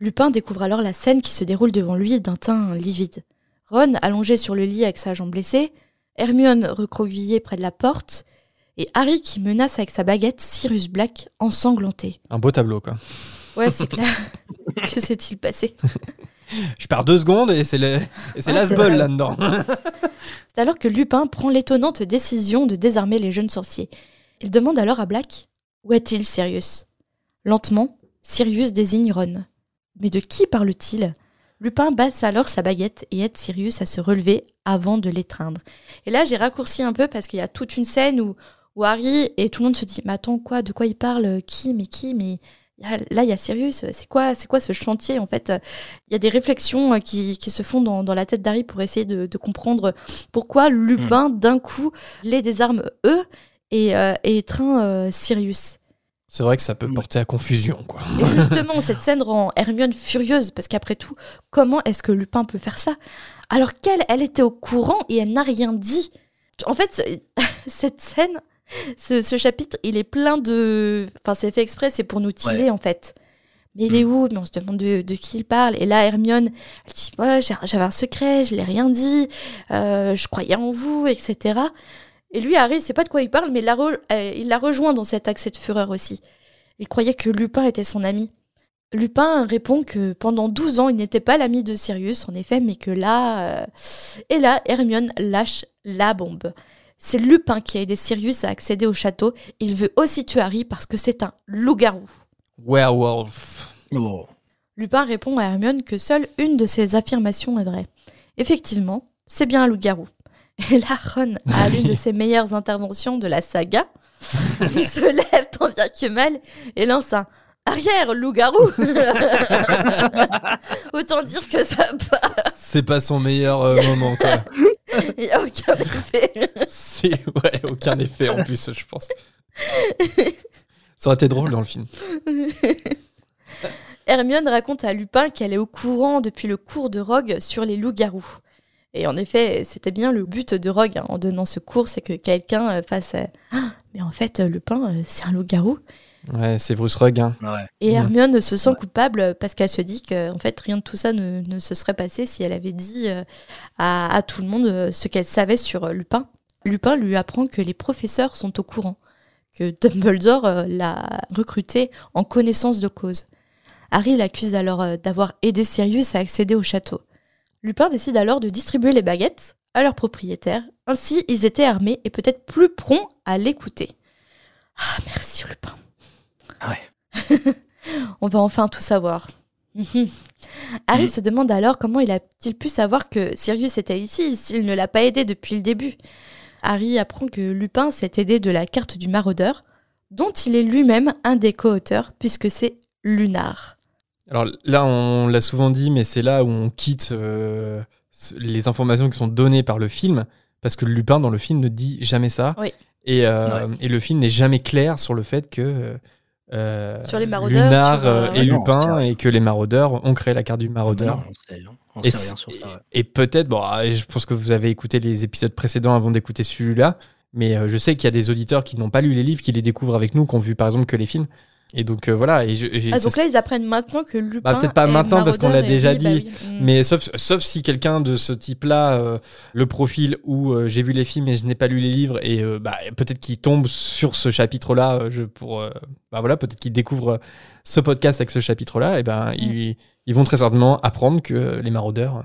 Lupin découvre alors la scène qui se déroule devant lui d'un teint livide. Ron, allongé sur le lit avec sa jambe blessée, Hermione recroquevillée près de la porte, et Harry qui menace avec sa baguette Sirius Black ensanglanté. Un beau tableau, quoi. Ouais, c'est clair. que s'est-il passé? Je perds deux secondes et c'est et c'est Ouais, là-dedans. C'est alors que Lupin prend l'étonnante décision de désarmer les jeunes sorciers. Il demande alors à Black Où est-il, Sirius? Lentement, Sirius désigne Ron. Mais de qui parle-t-il? Lupin basse alors sa baguette et aide Sirius à se relever avant de l'étreindre. Et là, j'ai raccourci un peu parce qu'il y a toute une scène où, où Harry et tout le monde se dit Mais attends, quoi? De quoi il parle? Qui? Mais qui? Mais là, il y a Sirius. C'est quoi, c'est quoi ce chantier En fait, il y a des réflexions euh, qui, qui se font dans, dans la tête d'Harry pour essayer de, de comprendre pourquoi Lupin, d'un coup, les désarme eux et, euh, et étreint euh, Sirius. C'est vrai que ça peut porter à confusion, quoi. Et justement, cette scène rend Hermione furieuse parce qu'après tout, comment est-ce que Lupin peut faire ça? Alors qu'elle, elle était au courant et elle n'a rien dit. En fait, cette scène, ce, ce chapitre, il est plein de. Enfin, c'est fait exprès, c'est pour nous teaser en fait. Mais il est où? Mais on se demande de, de qui il parle. Et là, Hermione, elle dit j'ai- j'avais un secret, je l'ai rien dit, euh, je croyais en vous, etc. Et lui, Harry, sait pas de quoi il parle, mais il l'a re- il l'a rejoint dans cet accès de fureur aussi. Il croyait que Lupin était son ami. Lupin répond que pendant 12 ans, il n'était pas l'ami de Sirius, en effet, mais que là... euh, Et là, Hermione lâche la bombe. C'est Lupin qui a aidé Sirius à accéder au château. Il veut aussi tuer Harry parce que c'est un loup-garou. Werewolf. Oh. Lupin répond à Hermione que seule une de ses affirmations est vraie. Effectivement, c'est bien un loup-garou. Et là, Ron a l'une de ses meilleures interventions de la saga. Il se lève tant bien que mal et lance un arrière loup-garou. Autant dire que ça passe. C'est pas son meilleur euh, moment, quoi. Il n'y a aucun effet. C'est ouais, aucun effet en plus, je pense. Ça aurait été drôle dans le film. Hermione raconte à Lupin qu'elle est au courant depuis le cours de Rogue sur les loups-garous. Et en effet, c'était bien le but de Rogue hein, en donnant ce cours, c'est que quelqu'un euh, fasse euh, Ah, mais en fait, euh, Lupin, c'est un loup-garou. Ouais, c'est Bruce Rugg. Hein. Ouais. Et. Hermione se sent coupable parce qu'elle se dit que en fait, rien de tout ça ne, ne se serait passé si elle avait dit euh, à, à tout le monde euh, ce qu'elle savait sur euh, Lupin. Lupin lui apprend que les professeurs sont au courant, que Dumbledore l'a recruté en connaissance de cause. Harry l'accuse alors d'avoir aidé Sirius à accéder au château. Lupin décide alors de distribuer les baguettes à leurs propriétaires. Ainsi, ils étaient armés et peut-être plus prompts à l'écouter. Ah, merci Lupin. Ah ouais. On va enfin tout savoir. Harry se demande alors comment il a-t-il pu savoir que Sirius était ici s'il ne l'a pas aidé depuis le début. Harry apprend que Lupin s'est aidé de la carte du maraudeur, dont il est lui-même un des co-auteurs, puisque c'est Lunar. Alors là, on l'a souvent dit, mais c'est là où on quitte euh, les informations qui sont données par le film, parce que Lupin dans le film ne dit jamais ça. Oui. Et, euh, et le film n'est jamais clair sur le fait que euh, Sur les maraudeurs, Lunar sur, euh, euh, et non, Lupin et que les maraudeurs ont créé la carte du maraudeur. Non, Et peut-être, bon, ah, je pense que vous avez écouté les épisodes précédents avant d'écouter celui-là, mais je sais qu'il y a des auditeurs qui n'ont pas lu les livres, qui les découvrent avec nous, qui ont vu par exemple que les films. Et donc euh, voilà. Et je- et Ah, donc là, ils apprennent maintenant que Lupin. Bah, peut-être pas est maintenant, parce qu'on l'a déjà oui, bah dit, oui. Mm. mais sauf, sauf si quelqu'un de ce type-là, euh, le profil où euh, j'ai vu les films et je n'ai pas lu les livres, et euh, bah, peut-être qu'il tombe sur ce chapitre-là, pour, euh, bah voilà, peut-être qu'il découvre ce podcast avec ce chapitre-là, et ben ils, ils vont très certainement apprendre que les maraudeurs,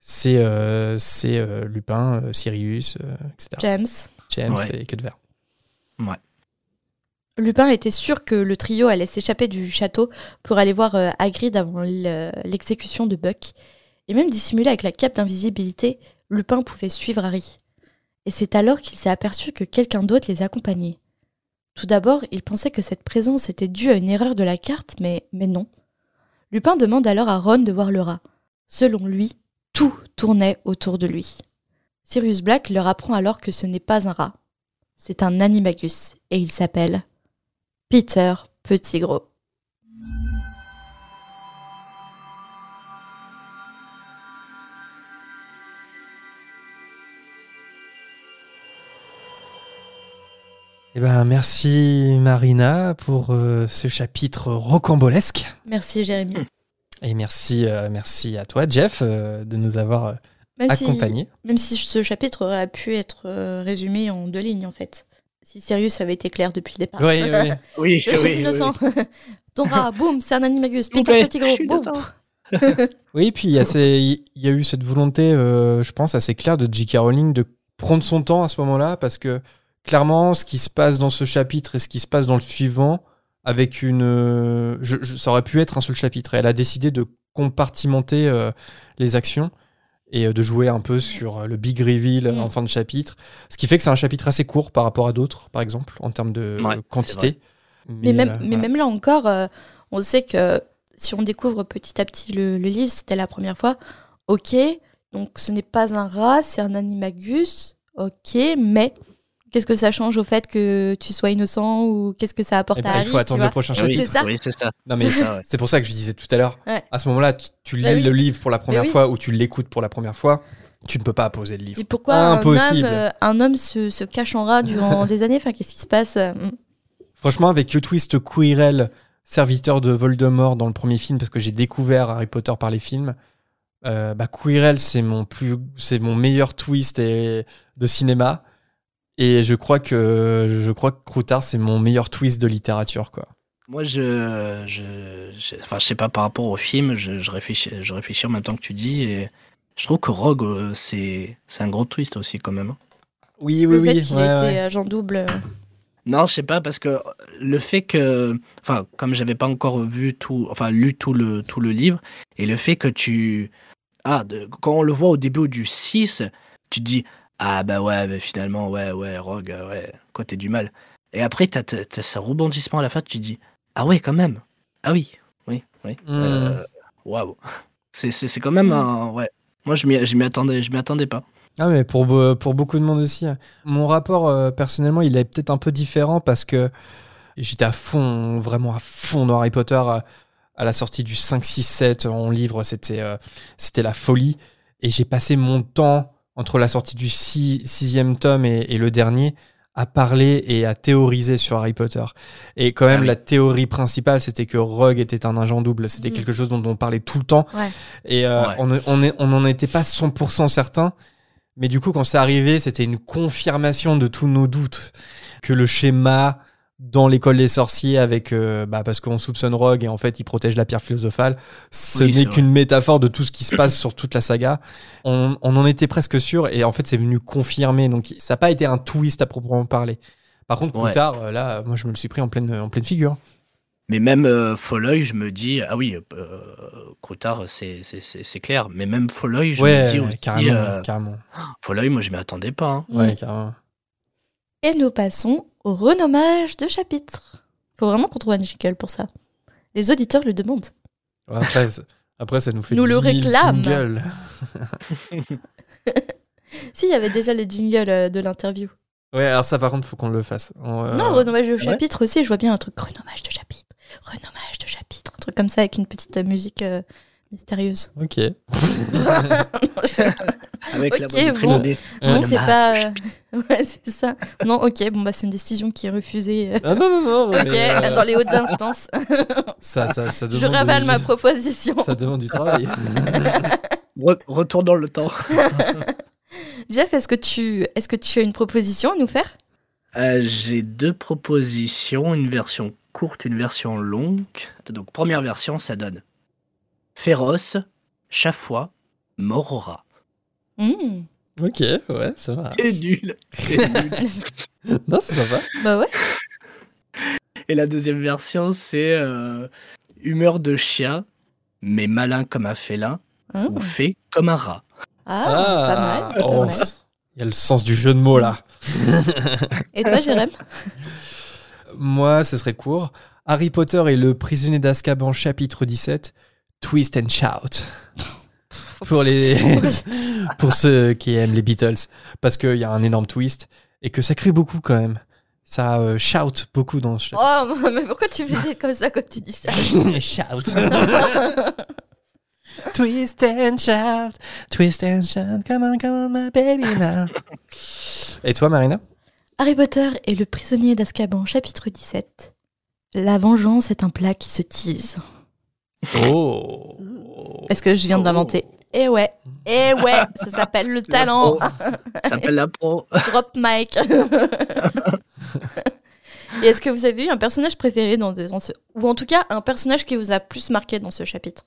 c'est euh, c'est euh, Lupin, euh, Sirius, euh, etc. James. James Ouais. et que de verre. Lupin était sûr que le trio allait s'échapper du château pour aller voir euh, Hagrid avant le- l'exécution de Buck. Et même dissimulé avec la cape d'invisibilité, Lupin pouvait suivre Harry. Et c'est alors qu'il s'est aperçu que quelqu'un d'autre les accompagnait. Tout d'abord, il pensait que cette présence était due à une erreur de la carte, mais, mais non. Lupin demande alors à Ron de voir le rat. Selon lui, tout tournait autour de lui. Sirius Black leur apprend alors que ce n'est pas un rat. C'est un animagus, et il s'appelle Peter Petit Gros. Eh ben, merci Marina pour euh, ce chapitre rocambolesque. Merci Jérémy. Et merci, euh, merci à toi, Jeff, euh, de nous avoir euh, Même si, accompagné. même si ce chapitre aurait pu être euh, résumé en deux lignes, en fait. Si Sirius avait été clair depuis le départ. Oui, oui, oui. Je oui, suis oui, innocent. Ton rat, boum, c'est un animagus. Peter plaît, Petit gros, boum. Oui, puis il y, a y eu cette volonté, euh, je pense, assez claire de J.K. Rowling de prendre son temps à ce moment-là, parce que clairement, ce qui se passe dans ce chapitre et ce qui se passe dans le suivant, avec une. euh, je- je- ça aurait pu être un seul chapitre. Et elle a décidé de compartimenter euh, les actions et euh, de jouer un peu sur euh, le big reveal euh, Mm. en fin de chapitre. Ce qui fait que c'est un chapitre assez court par rapport à d'autres, par exemple, en termes de Ouais, quantité. Mais, même, euh, mais même là encore, euh, on sait que si on découvre petit à petit le, le livre, c'était la première fois. Ok, donc ce n'est pas un rat, c'est un animagus. Ok, mais qu'est-ce que ça change au fait que tu sois innocent ou qu'est-ce que ça apporte Eh ben, à Harry il faut attendre le prochain Ah oui, chapitre. C'est ça Oui, c'est ça. Non mais C'est pour ça que je disais tout à l'heure. Ouais. À ce moment-là, tu, tu lis Bah oui. le livre pour la première oui. fois ou tu l'écoutes pour la première fois, tu ne peux pas apposer le livre. Et pourquoi un Impossible. homme, euh, un homme se, se cache en rat durant des années? Enfin, qu'est-ce qui se passe euh, hmm? Franchement, avec le twist Quirrell, serviteur de Voldemort dans le premier film, parce que j'ai découvert Harry Potter par les films, euh, bah, Quirrell c'est mon plus, c'est mon meilleur twist et- de cinéma. Et je crois que je crois que Croutard c'est mon meilleur twist de littérature quoi. Moi, je, je, je, enfin, je sais pas par rapport au film, je, je réfléchis, je réfléchis en même temps que tu dis, et je trouve que Rogue, euh, c'est, c'est un gros twist aussi quand même. hein. Oui oui le fait oui. qu'il ouais, ait été ouais. agent double. euh, Non, je sais pas parce que le fait que, enfin, comme j'avais pas encore vu tout, enfin, lu tout le tout le livre, et le fait que tu, ah, de- quand on le voit au début du 6, tu te dis, ah bah ouais, mais finalement, ouais, ouais, Rogue, euh, ouais, côté du mal. Et après, t'as, t'as, t'as ce rebondissement à la fin, tu te dis, ah ouais, quand même, ah oui, oui, oui, Mm. Euh, waouh, c'est, c'est, c'est quand même Mm. un, ouais. Moi, je m'y, je m'y attendais, je m'y attendais pas. Ah mais pour, pour beaucoup de monde aussi. hein. Mon rapport euh, personnellement il est peut-être un peu différent parce que j'étais à fond, vraiment à fond dans Harry Potter à, à la sortie du 5, 6, 7 en livre, c'était euh, c'était la folie. Et j'ai passé mon temps entre la sortie du 6, sixième tome et, et le dernier à parler et à théoriser sur Harry Potter. Et quand même, Ah oui. la théorie principale, c'était que Rogue était un agent double. C'était Mm. quelque chose dont on parlait tout le temps. Ouais. Et euh, Ouais. on ne- on on n'en était pas 100% certain. Mais du coup, quand c'est arrivé, c'était une confirmation de tous nos doutes. Que le schéma dans l'école des sorciers, avec euh, bah, parce qu'on soupçonne Rogue et en fait il protège la pierre philosophale, ce Oui, n'est qu'une métaphore de tout ce qui se passe sur toute la saga. On, on en était presque sûr et en fait c'est venu confirmer. Donc ça n'a pas été un twist à proprement parler. Par contre, plus Ouais. tard, euh, là, moi je me le suis pris en pleine, en pleine figure. Mais même euh, Folloy, je me dis, ah oui, euh, Croutard, c'est, clair. Mais même Folloy, je ouais, me dis aussi, carrément, euh, carrément. Folloy, moi, je m'y attendais pas. hein. Ouais, carrément. Et nous passons au renommage de chapitre. Faut vraiment qu'on trouve un jingle pour ça. Les auditeurs le demandent. Ouais, après, après, ça nous fait Nous le 10 000 réclame. Si, il y avait déjà les jingles euh, de l'interview. Ouais, alors ça par contre, faut qu'on le fasse. On, euh, Non, renommage de chapitre aussi, je vois bien un truc renommage de chapitre, renommage de chapitre, un truc comme ça avec une petite euh, musique euh, mystérieuse. Ok. Avec la Ok, voix de bon. Trelawney. non, Ouais, c'est pas. euh, Ouais, c'est ça. Non, ok, bon, bah, c'est une décision qui est refusée. euh, Ah non, non, non. Ok, mais, euh, dans les hautes instances. ça, ça, ça Je demande ravale du- ma proposition. Ça demande du travail. Re- retourne dans le temps. Jeff, est-ce que, tu... est que tu as une proposition à nous faire? Euh, j'ai deux propositions, une version courte, une version longue. Donc, première version, ça donne féroce, chafois, morora. Hmm, ok, ouais, ça va. C'est nul. C'est nul. Non, c'est sympa. Bah ouais. Et la deuxième version, c'est euh, humeur de chien, mais malin comme un félin, Hein ou fait comme un rat. Ah, pas mal. pas oh, mal. Il y a le sens du jeu de mots là. Et toi, Jérém Moi, ce serait court. Harry Potter et le prisonnier d'Azkaban, chapitre 17. Twist and shout. pour les pour ceux qui aiment les Beatles parce qu'il y a un énorme twist et que ça crie beaucoup quand même ça euh, shout beaucoup dans ce Oh, mais pourquoi tu fais des comme ça quand tu dis ça shout twist and shout twist and shout come on come on my baby now et toi Marina? Harry Potter et le prisonnier d'Azkaban, chapitre 17. La vengeance est un plat qui se tease. Oh. Est-ce que je viens d'inventer Eh ouais, eh ouais, ça s'appelle le talent. Ça s'appelle la pro. Drop mic. Et est-ce que vous avez eu un personnage préféré dans, dans ce... Ou en tout cas, un personnage qui vous a plus marqué dans ce chapitre?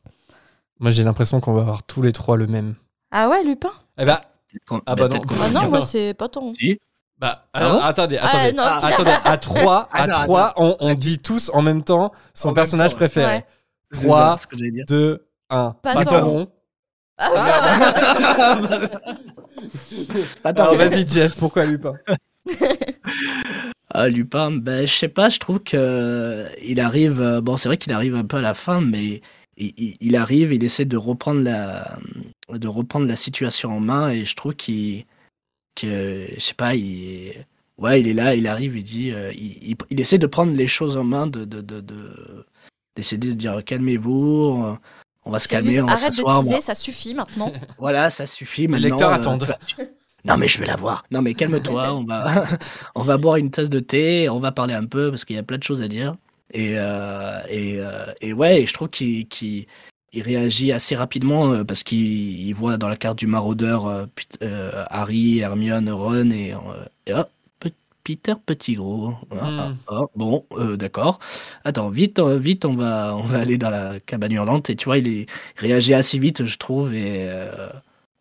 Moi, j'ai l'impression qu'on va avoir tous les trois le même. Ah ouais, Lupin? Eh bah, Ah bah peut-être non. Ah non, moi c'est pas ton. Si. bah Ah alors, attendez, Ah, attendez. Ah, Pierre. attendez, à trois, à Attends, trois, on, on dit tous en même temps son personnage temps, préféré. Ouais. C'est Trois. ça, ce que j'allais dire. 2, 1. Pas Patoron. Ah, Attends, Alors vas-y Jeff, pourquoi Lupin Ah, Lupin, ben, je sais pas, je trouve que euh, il arrive. euh, Bon, c'est vrai qu'il arrive un peu à la fin, mais il, arrive, il essaie de reprendre la, de reprendre la situation en main, et je trouve qu'il, que, je sais pas, il, ouais, il est là, il arrive, il dit, euh, il, il- il essaie de prendre les choses en main, de, de, de, de- d'essayer de dire calmez-vous, on- va se calmer, on va arrête de s'asseoir. on va- teaser, ça suffit maintenant. Voilà, ça suffit Les maintenant. lecteurs euh, attendent. Non mais je vais la voir. Non mais calme-toi, on va on va boire une tasse de thé, on va parler un peu parce qu'il y a plein de choses à dire. Et euh, et, euh, et ouais, et je trouve qu'il qu'il- il réagit assez rapidement euh, parce qu'il il voit dans la carte du maraudeur euh, Harry, Hermione, Ron et, euh, et Pe- Peter Petit Gros. Ah, Hmm. ah, ah, bon, euh, d'accord. Attends, vite, euh, vite, on va on va aller dans la cabane hurlante et tu vois, il, est, il réagit assez vite, je trouve et euh,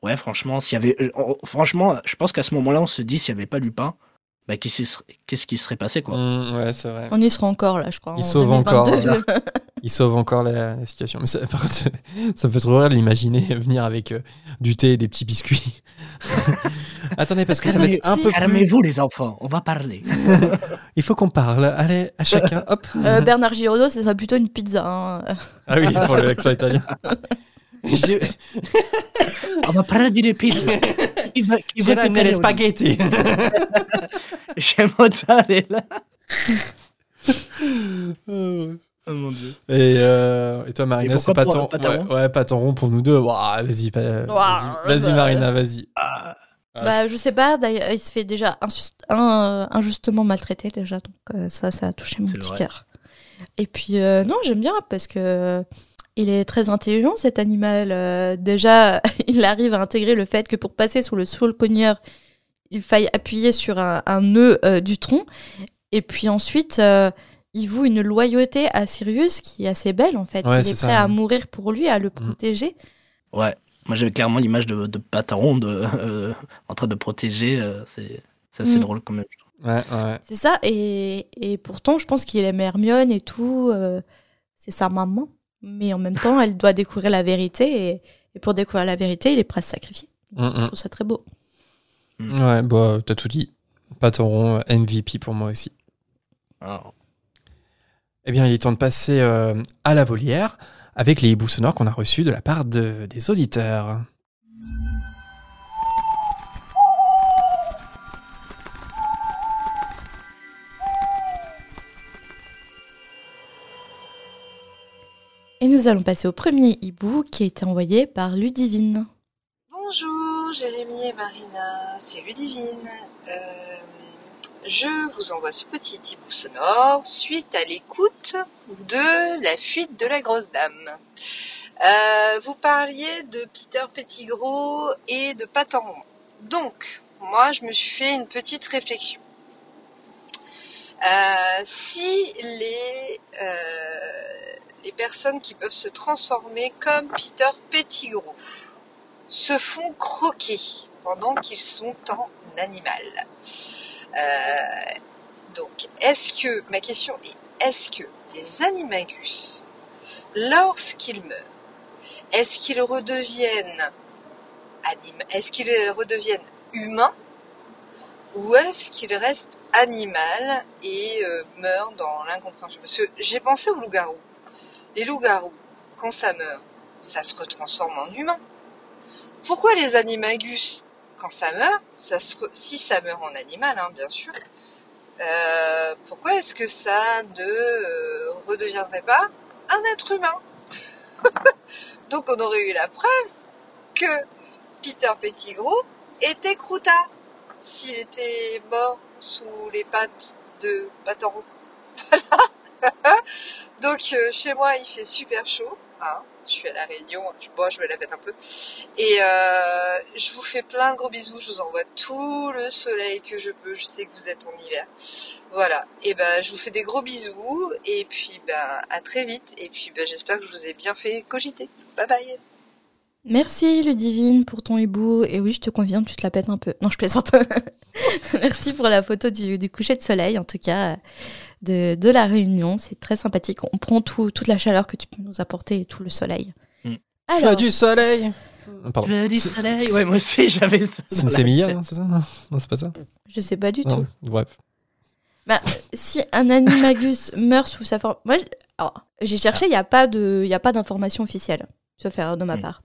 Ouais, franchement, s'il y avait, euh, on- franchement, je pense qu'à ce moment-là, on se dit s'il n'y avait pas Lupin, bah, qu'est-ce qui serait- qu'est-ce qui serait passé, quoi. Mm, Ouais, c'est vrai. On y sera encore là, je crois. Il sauve encore, 2022. Il sauve encore la, la situation. Mais ça, par contre, ça- ça me fait trop rire de l'imaginer venir avec euh, du thé et des petits biscuits. Attendez, parce que ça va être un peu plus... Calmez-vous, les enfants, on va parler. Il faut qu'on parle. Allez, à chacun. Hop. Euh, Bernard Giraudot, c'est ça plutôt une pizza. hein. Ah oui, pour l'accent italien. Je- on va parler d'une pizza. Qui va, qui J'ai va ramené les spaghettis. J'ai mozzarella. Oh mon dieu. Et, euh, et toi, Marina, Et c'est pourquoi pas ton, pour- pas ton ouais, rond ouais, pas ton rond pour nous deux. Ouah, vas-y, pas- vas-y, vas-y, bah. Marina, vas-y. Ah, Bah, je sais pas, d'ailleurs, il se fait déjà euh, injustement maltraité déjà, donc euh, ça, ça a touché mon petit cœur. Et puis, euh, non, j'aime bien parce que il est très intelligent cet animal. Euh, déjà, il arrive à intégrer le fait que pour passer sur le soul cogneur, il faille appuyer sur un, un nœud euh, du tronc. Et puis ensuite, il voue une loyauté à Sirius qui est assez belle en fait. Ouais, il est ça. prêt à mourir pour lui, à le protéger. Ouais, moi j'avais clairement l'image de, de Pataron de, euh, en train de protéger. euh, c'est c'est assez Mm. drôle quand même. Ouais, ouais. C'est ça, et, et pourtant, je pense qu'il aime Hermione et tout. euh, c'est sa maman. Mais en même temps, elle doit découvrir la vérité. Et, et pour découvrir la vérité, il est prêt à se sacrifier. Mm, Je mm. trouve ça très beau. Ouais, bah, t'as tout dit. Rond, MVP pour moi aussi. Ah. Eh bien, il est temps de passer euh, à la volière avec les hiboux sonores qu'on a reçus de la part de, des auditeurs. Et nous allons passer au premier hibou qui a été envoyé par Ludivine. Bonjour Jérémy et Marina, c'est Ludivine. Euh, je vous envoie ce petit hibou sonore suite à l'écoute de La fuite de la grosse dame. Euh, vous parliez de Peter Pettigrew et de Patan. Donc, moi je me suis fait une petite réflexion. Euh, si les, euh, les personnes qui peuvent se transformer comme Peter Pettigrew se font croquer pendant qu'ils sont en animal. Euh, donc, est-ce que, ma question est, est-ce que les animagus, lorsqu'ils meurent, est-ce qu'ils redeviennent humains ou est-ce qu'ils restent animal et euh, meurent dans l'incompréhension? Parce que j'ai pensé aux loups-garous. Les loups-garous, quand ça meurt, ça se retransforme en humain. Pourquoi les animagus, ça meurt, si ça meurt en animal, hein, bien sûr, euh, pourquoi est-ce que ça ne euh, redeviendrait pas un être humain Donc on aurait eu la preuve que Peter Pettigrew était croutard s'il était mort sous les pattes de Pataron. Voilà. Donc euh, chez moi il fait super chaud. hein. Je suis à la Réunion, je, bon, je me la pète un peu. Et euh, je vous fais plein de gros bisous, je vous envoie tout le soleil que je peux, je sais que vous êtes en hiver. Voilà, et ben je vous fais des gros bisous, et puis bah à très vite, et puis bah, j'espère que je vous ai bien fait cogiter. Bye bye Merci Ludivine pour ton hibou. Et oui, je te confirme, tu te la pètes un peu. Non, je plaisante. Merci pour la photo du coucher de soleil, en tout cas, de, de la Réunion. C'est très sympathique. On prend tout, toute la chaleur que tu peux nous apporter et tout le soleil. Mm. Tu as du soleil Pardon. Je du C'est- soleil. Ouais, moi aussi, j'avais ça. C'est une sémilla, non, c'est ça Non, Non, c'est pas ça je sais pas du tout. Bref. Bah, si un animagus meurt sous sa forme. Moi, alors, j'ai cherché, il n'y a pas de- il y a pas d'information officielle, sauf erreur de ma Mm. part.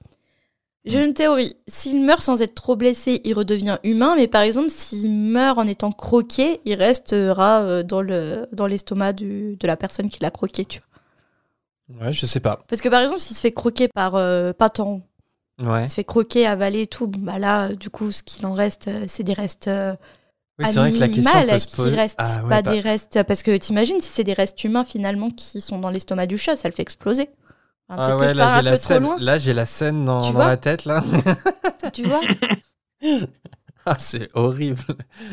J'ai une théorie. S'il meurt sans être trop blessé, il redevient humain. Mais par exemple, s'il meurt en étant croqué, il restera euh, dans le dans l'estomac de la personne qui l'a croqué. Tu vois. Ouais, je sais pas. Parce que par exemple, s'il se fait croquer par euh, Patan, Ouais. il se fait croquer, avaler et tout, bah là, euh, du coup, ce qu'il en reste, euh, c'est des restes euh, Oui, c'est vrai que la question animales peut se qui restent, Ah ouais, pas bah- des restes. Parce que t'imagines si c'est des restes humains finalement qui sont dans l'estomac du chat, ça le fait exploser. Enfin, Ah ouais, que je là j'ai la scène. loin, Là j'ai la scène dans, la tête là. tu vois. ah, c'est horrible.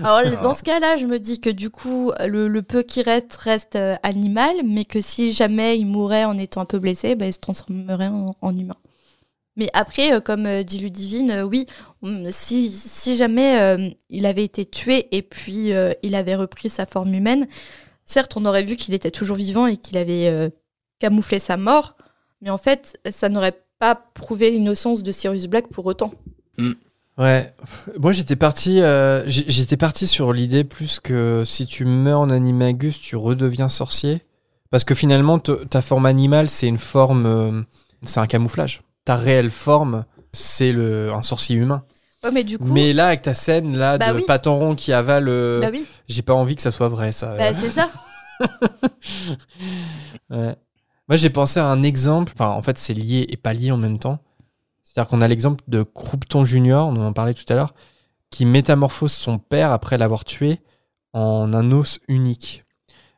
Alors dans ce cas-là, je me dis que du coup, le, le peu qui reste reste euh, animal, mais que si jamais il mourait en étant un peu blessé, bah, il se transformerait en, en humain. Mais après, euh, comme euh, dit Ludivine, oui, si, si jamais il avait été tué et puis il avait repris sa forme humaine, certes, on aurait vu qu'il était toujours vivant et qu'il avait camouflé sa mort, mais en fait, ça n'aurait pas prouvé l'innocence de Sirius Black pour autant. Ouais, moi j'étais parti, euh, j'étais parti sur l'idée plus que si tu meurs en animagus, tu redeviens sorcier, parce que finalement ta forme animale c'est une forme, euh, c'est un camouflage. Ta réelle forme c'est le un sorcier humain. Ouais, mais du coup, Mais là avec ta scène là Bah de oui. Patenron qui avale, euh, bah oui, j'ai pas envie que ça soit vrai ça. bah, c'est ça. Ouais. Moi, j'ai pensé à un exemple. Enfin, en fait, c'est lié et pas lié en même temps. C'est-à-dire qu'on a l'exemple de Croupton Junior, on en parlait tout à l'heure, qui métamorphose son père après l'avoir tué en un os unique.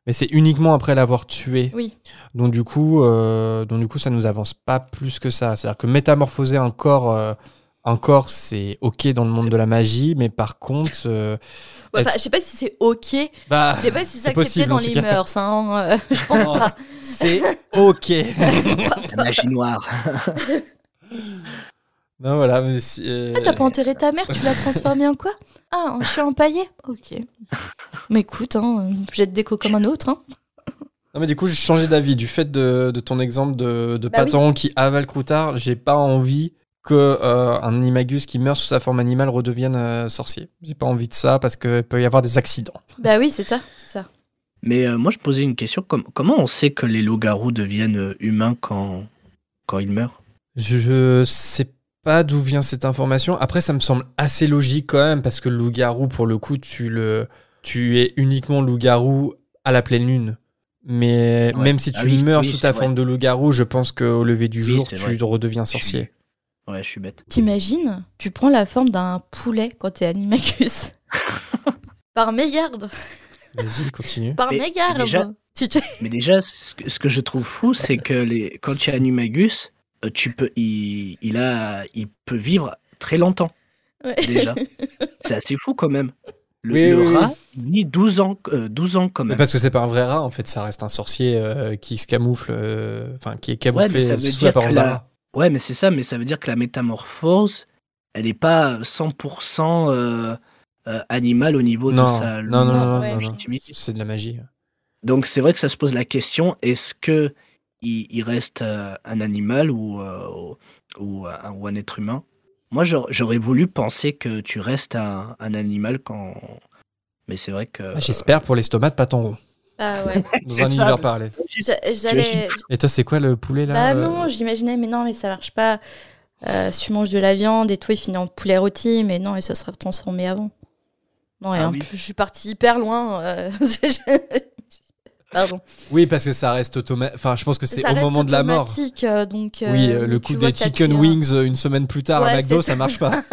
Mais c'est uniquement après l'avoir tué. Oui. Donc du coup, euh, donc du coup, ça nous avance pas plus que ça. C'est-à-dire que métamorphoser un corps, euh, un corps, c'est ok dans le monde de la magie, mais par contre, euh, Ouais, je sais pas si c'est ok. bah, Je sais pas si c'est accepté possible, dans les cas. mœurs. Hein. euh, je pense Non, pas. c'est ok. La magie noire. non, voilà. Mais si- euh, Ah, t'as pas enterré ta mère, tu l'as transformée en quoi? Ah, en chien empaillé? Ok. Mais écoute, hein, jette déco comme un autre. Hein. Non mais du coup j'ai changé d'avis du fait de, de ton exemple de, de Bah oui. Patenron qui avale Croutard, j'ai pas envie que euh, un animagus qui meurt sous sa forme animale redevienne euh, sorcier. J'ai pas envie de ça parce qu'il peut y avoir des accidents. Bah oui, c'est ça. Mais euh, moi, je posais une question. com- comment on sait que les loups-garous deviennent humains quand, quand ils meurent? Je sais pas d'où vient cette information. Après ça me semble assez logique quand même parce que le loup-garou pour le coup tu le tu es uniquement loup-garou à la pleine lune. Mais Ouais. même si Ah tu oui, meurs oui, sous ta vrai. forme de loup-garou, je pense qu'au lever du Oui, jour tu vrai. redeviens Je suis- sorcier. Ouais, je suis bête. T'imagines Tu prends la forme d'un poulet quand t'es animacus. Par mégarde. Vas-y, continue. Par Mais- mégarde. mais déjà- Tu te- Mais déjà, ce que, ce que je trouve fou, c'est que les, quand tu as Animagus, euh, tu peux, il, il, a, il peut vivre très longtemps, Ouais. déjà. c'est assez fou quand même. Le, Oui, le oui, rat, il vit 12 ans, euh, 12 ans quand Mais même. parce que c'est pas un vrai rat, en fait, ça reste un sorcier euh, qui se camoufle, euh, enfin qui est camouflé mais ça veut sous dire que la- rat. Ouais, mais c'est ça, mais ça veut dire que la métamorphose, elle n'est pas 100% euh, euh, animale au niveau Non, de sa non, non, non, non, ouais. c'est de la magie. Donc c'est vrai que ça se pose la question est-ce que il, il reste euh, un animal ou, euh, ou, un, ou un être humain? Moi j'aurais voulu penser que tu restes un, un animal quand. Mais c'est vrai que. Ah, J'espère pour l'estomac de Paton Ah ouais. dans un ça. univers parallèle. J'a- J'allais. Et toi, c'est quoi le poulet là Bah euh, non, j'imaginais, mais non, mais ça marche pas. Euh, si tu manges de la viande et tout, il finit en poulet rôti, mais non, et ça serait transformé avant. Non, et Ah en oui. plus, je suis partie hyper loin. euh, Pardon. Oui, parce que ça reste automatique. Enfin, je pense que c'est au moment de la mort. automatique, euh, donc, euh, oui, euh, le coup des chicken wings euh, une semaine plus tard Ouais, à McDo, ça. marche pas.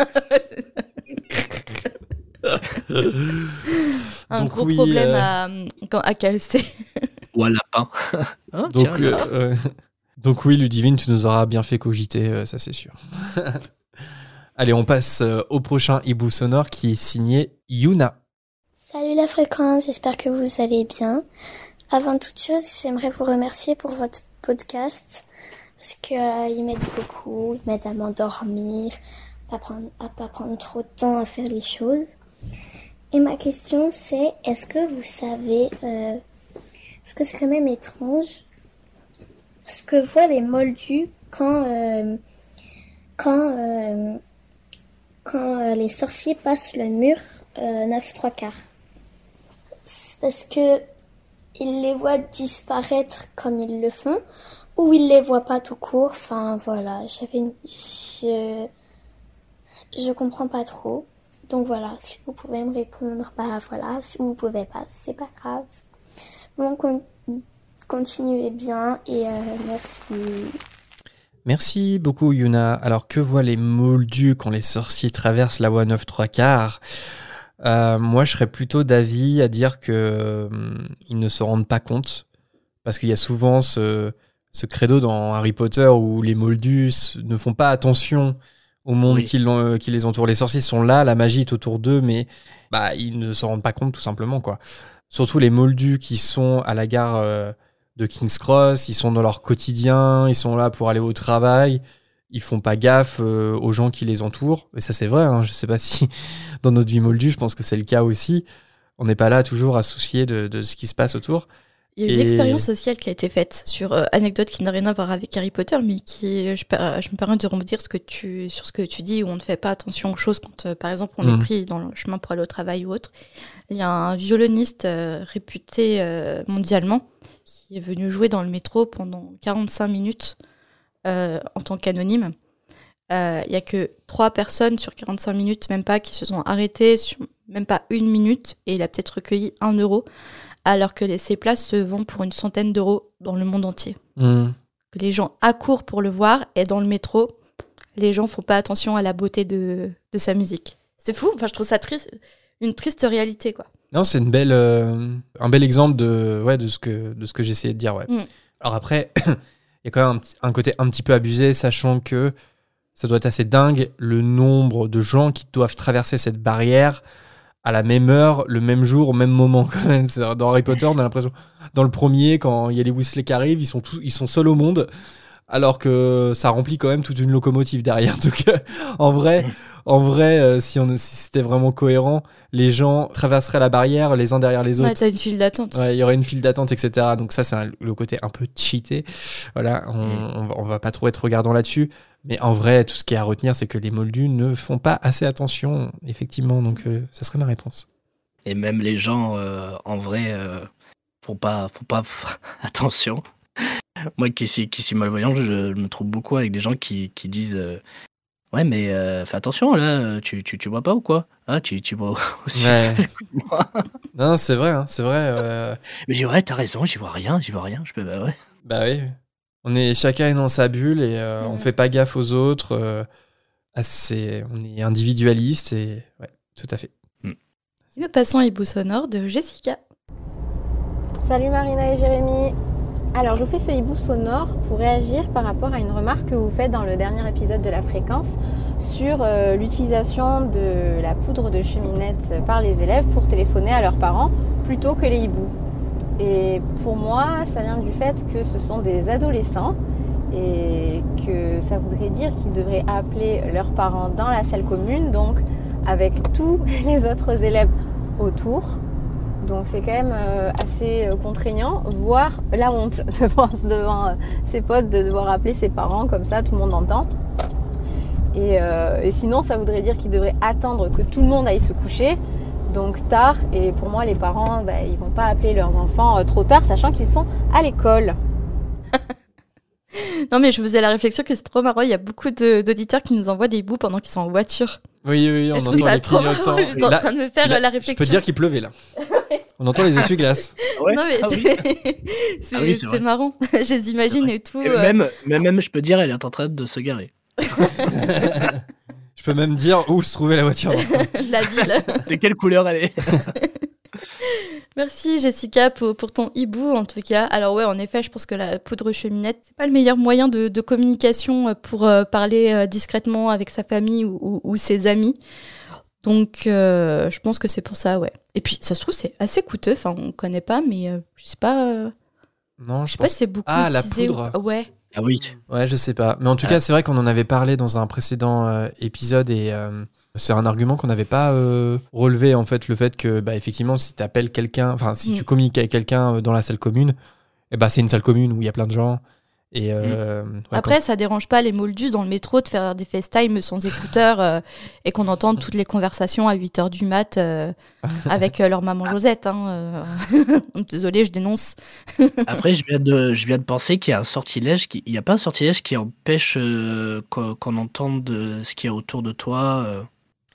Un Donc gros oui, problème euh, à, à KFC. Ou un lapin. Ah, Donc, tiens, euh, euh, Donc oui, Ludivine, tu nous auras bien fait cogiter, euh, ça c'est sûr. Allez, on passe euh, au prochain hibou sonore qui est signé Yuna. Salut la fréquence, j'espère que vous allez bien. Avant toute chose, j'aimerais vous remercier pour votre podcast parce que euh, il m'aide beaucoup, il m'aide à m'endormir, à, prendre, à pas prendre trop de temps à faire les choses. Et ma question c'est, est-ce que vous savez, euh, est-ce que c'est quand même étrange ce que voient les moldus quand euh, quand euh, quand les sorciers passent le mur euh, 9 3 quarts? Parce que ils les voient disparaître comme ils le font ou ils les voient pas tout court? Enfin voilà j'avais je je comprends pas trop donc voilà si vous pouvez me répondre bah voilà si vous pouvez pas c'est pas grave bon con- continuez bien et euh, merci Merci beaucoup Yuna. Alors que voient les moldus quand les sorciers traversent la voie 9 3 quarts? Euh, Moi je serais plutôt d'avis à dire que hum, ils ne se rendent pas compte. Parce qu'il y a souvent ce, ce credo dans Harry Potter où les moldus ne font pas attention au monde Oui. qui, l'en- qui les entoure. Les sorciers sont là, la magie est autour d'eux, mais bah, ils ne s'en rendent pas compte tout simplement. quoi. Surtout les moldus qui sont à la gare euh, de King's Cross, ils sont dans leur quotidien, ils sont là pour aller au travail, ils font pas gaffe euh, aux gens qui les entourent. Et ça c'est vrai, hein, je sais pas si dans notre vie moldue, je pense que c'est le cas aussi. On n'est pas là toujours à soucier de, de ce qui se passe autour. Il y a une Et- expérience sociale qui a été faite sur euh, anecdote qui n'a rien à voir avec Harry Potter, mais qui, je, me permets de rebondir ce que tu, sur ce que tu dis, où on ne fait pas attention aux choses quand, euh, par exemple, on est pris dans le chemin pour aller au travail ou autre. Il y a un violoniste euh, réputé mondialement qui est venu jouer dans le métro pendant 45 minutes en tant qu'anonyme. Il y a que trois personnes sur 45 minutes, même pas, qui se sont arrêtées, sur même pas une minute, et il a peut-être recueilli un euro alors que ces places se vendent pour une centaine d'euros dans le monde entier. Hmm. Que les gens accourent pour le voir et dans le métro, les gens font pas attention à la beauté de, de sa musique. C'est fou, enfin je trouve ça triste, une triste réalité quoi. Non, c'est une belle, euh, un bel exemple de, ouais, de ce que, de ce que j'essayais de dire. Ouais. Mm. Alors après, il y a quand même un, un côté un petit peu abusé, sachant que ça doit être assez dingue le nombre de gens qui doivent traverser cette barrière à la même heure, le même jour, au même moment quand même. Dans Harry Potter, on a l'impression, dans le premier, quand il y a les Weasley qui arrivent, ils sont tous, ils sont seuls au monde, alors que ça remplit quand même toute une locomotive derrière. Donc, en vrai, en vrai, euh, si si c'était vraiment cohérent, les gens traverseraient la barrière les uns derrière les autres. Ouais, t'as une file d'attente. Ouais, il y aurait une file d'attente, etc. Donc ça, c'est le côté un peu cheaté. Voilà, on, on, va- on va pas trop être regardant là-dessus. Mais en vrai, tout ce qui est à retenir, c'est que les moldus ne font pas assez attention, effectivement. Donc euh, ça serait ma réponse. Et même les gens, euh, en vrai, euh, faut pas, attention. Moi qui suis, qui suis malvoyant, je, je me trouve beaucoup avec des gens qui, qui disent euh, Ouais, mais euh, fais attention là, tu, tu, tu vois pas ou quoi? Ah, tu, tu vois aussi. Ouais. non, c'est vrai, hein, c'est vrai. euh, Mais dis Ouais, t'as raison, j'y vois rien, j'y vois rien. Je peux, bah ouais. bah oui. On est chacun est dans sa bulle et euh, on Mhm. fait pas gaffe aux autres. euh, assez, on est individualiste et ouais, tout à fait. Nous passons à Hibou sonore de Jessica. Salut Marina et Jérémy. Alors, je vous fais ce hibou sonore pour réagir par rapport à une remarque que vous faites dans le dernier épisode de la fréquence sur euh, l'utilisation de la poudre de cheminette par les élèves pour téléphoner à leurs parents plutôt que les hiboux. Et pour moi, ça vient du fait que ce sont des adolescents et que ça voudrait dire qu'ils devraient appeler leurs parents dans la salle commune, donc avec tous les autres élèves autour. Donc c'est quand même euh, assez euh, contraignant, voire la honte devant, devant euh, ses potes de devoir appeler ses parents comme ça, tout le monde entend. Et, euh, et sinon, ça voudrait dire qu'ils devraient attendre que tout le monde aille se coucher, donc tard. Et pour moi, les parents, bah, ils vont pas appeler leurs enfants euh, trop tard, sachant qu'ils sont à l'école. Non mais je faisais la réflexion que c'est trop marrant, il y a beaucoup de- d'auditeurs qui nous envoient des hiboux pendant qu'ils sont en voiture. Oui, oui, on je entend les clignotants. j'étais en train de me faire là, la Je réflexion. peux dire qu'il pleuvait là. On entend les essuie-glaces. Ouais, non mais ah oui. c'est Ah oui, c'est marrant, je les imagine et tout. Et euh, même, même, même, je peux dire, elle est en train de se garer. Je peux même dire où se trouvait la voiture. la ville. De quelle couleur elle est Merci Jessica pour, pour ton hibou en tout cas. Alors ouais, en effet, je pense que la poudre cheminette, c'est pas le meilleur moyen de, de communication pour euh, parler euh, discrètement avec sa famille ou, ou- ou ses amis. Donc euh, je pense que c'est pour ça, ouais. Et puis ça se trouve c'est assez coûteux, enfin on connaît pas, mais euh, je sais pas, euh, Non, je je sais pas si c'est beaucoup Ah, la utilisé poudre. Ouais. Ah oui. Ouais, je sais pas. Mais en tout Ah. cas, c'est vrai qu'on en avait parlé dans un précédent euh, épisode et euh, c'est un argument qu'on n'avait pas euh, relevé en fait, le fait que bah effectivement, si tu appelles quelqu'un, enfin si Mm. tu communiques avec quelqu'un euh, dans la salle commune, et bah c'est une salle commune où il y a plein de gens et euh, ouais, Après, ça dérange pas les moldus dans le métro de faire des FaceTime sans écouteurs euh, et qu'on entende toutes les conversations à 8h du mat euh, avec euh, leur maman Josette. Hein, euh. Désolée, je dénonce. Après, je viens de, je viens de penser qu'il y a un sortilège. Qui, il n'y a pas un sortilège qui empêche euh, qu'on entende de ce qu'il y a autour de toi. euh.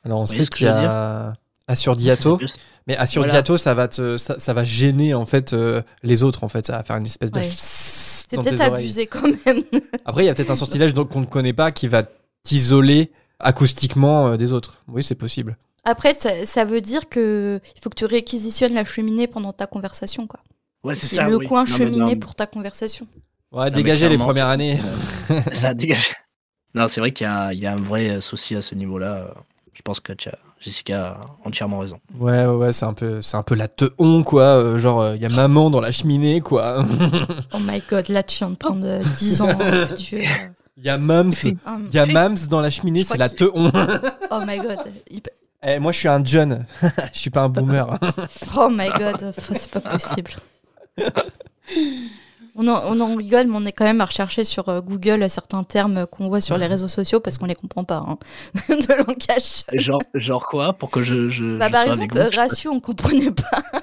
Alors on Vous sait ce que qu'il y a Assurdiato, Ça s'appelle- mais Assurdiato, ça va te, ça, ça va gêner en fait euh, les autres en fait, ça va faire une espèce de Ouais. Dans peut-être abusé quand même. Après, il y a peut-être un sortilège qu'on ne connaît pas qui va t'isoler acoustiquement euh, des autres. Oui, c'est possible. Après, ça, ça veut dire que il faut que tu réquisitionnes la cheminée pendant ta conversation, quoi. Ouais, c'est ça. le oui. coin Non, cheminée non, pour ta conversation. Ouais, mais dégager les premières années. ça dégage. Non, c'est vrai qu'il y, a un- il y a un vrai souci à ce niveau-là. euh. Je pense que tu as- Jessica a entièrement raison. Ouais, ouais, ouais, c'est un peu, c'est un peu la teon quoi. euh, genre, il y a maman dans la cheminée quoi. Oh my god, là tu viens de prendre euh, 10 ans. euh, euh, Il y a Mams, il y a Mams dans la cheminée, c'est la teon. Oh my god. Il- Eh, moi, je suis un John. je suis pas un boomer. Oh my god, c'est pas possible. On en, on en rigole, mais on est quand même à rechercher sur euh, Google certains termes qu'on voit sur les réseaux sociaux parce qu'on les comprend pas. hein. de langage. Genre, genre quoi? Pour que je. je, Bah, je par sois exemple, euh, pas. ratio, on comprenait pas.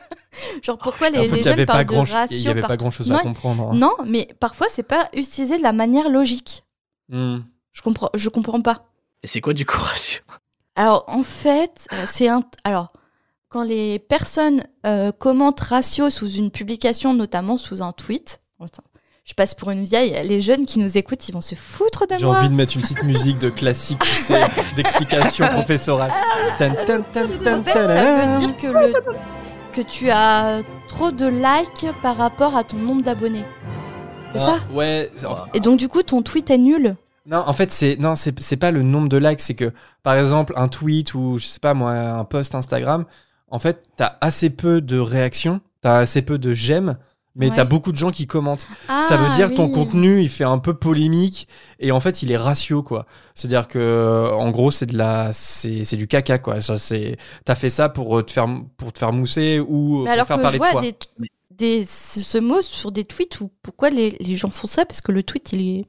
Genre pourquoi les, En fait, les y jeunes pas parlent grand, de ratio il y avait pas partout. grand chose à Non, comprendre. hein. Non, mais parfois c'est pas utilisé de la manière logique. Hmm. Je comprends, je comprends pas. Et c'est quoi du coup ratio? Alors en fait, euh, c'est un. Alors quand les personnes euh, commentent ratio sous une publication, notamment sous un tweet. Attends, je passe pour une vieille. Les jeunes qui nous écoutent, ils vont se foutre de J'ai moi. envie de mettre une petite musique de classique, tu sais, d'explication professorale. Tan, tan, tan, tan, En fait, tan, ça veut dire que le que tu as trop de likes par rapport à ton nombre d'abonnés. C'est Ah, ça Ouais. en- Et donc du coup, ton tweet est nul. Non, en fait, c'est non, c'est c'est pas le nombre de likes, c'est que par exemple un tweet ou je sais pas moi un post Instagram, en fait, t'as assez peu de réactions, t'as assez peu de j'aime, mais Ouais. t'as beaucoup de gens qui commentent. Ah, ça veut dire ton oui. contenu, il fait un peu polémique et en fait, il est ratio quoi. C'est-à-dire que en gros, c'est de la c'est c'est du caca quoi. Ça, c'est t'as fait ça pour te faire pour te faire mousser ou Mais pour alors faire que je parler de vois toi. des, des, ce mot sur des tweets où pourquoi les, les gens font ça? Parce que le tweet, il est.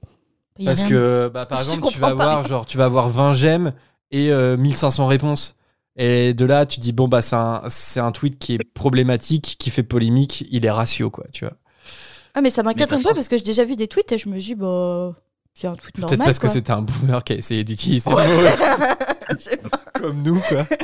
il Parce rien. que, bah, par Je exemple, tu vas avoir, genre, tu vas avoir 20 j'aime et euh, 1500 réponses. Et de là, tu dis, bon, bah, c'est un, c'est un tweet qui est problématique, qui fait polémique, il est ratio, quoi, tu vois. Ah, mais ça m'inquiète un peu parce que j'ai déjà vu des tweets et je me dis, bah. C'est un tweet normal. Peut-être parce que c'était un boomer qui a essayé d'utiliser Ouais. comme nous, quoi. Mais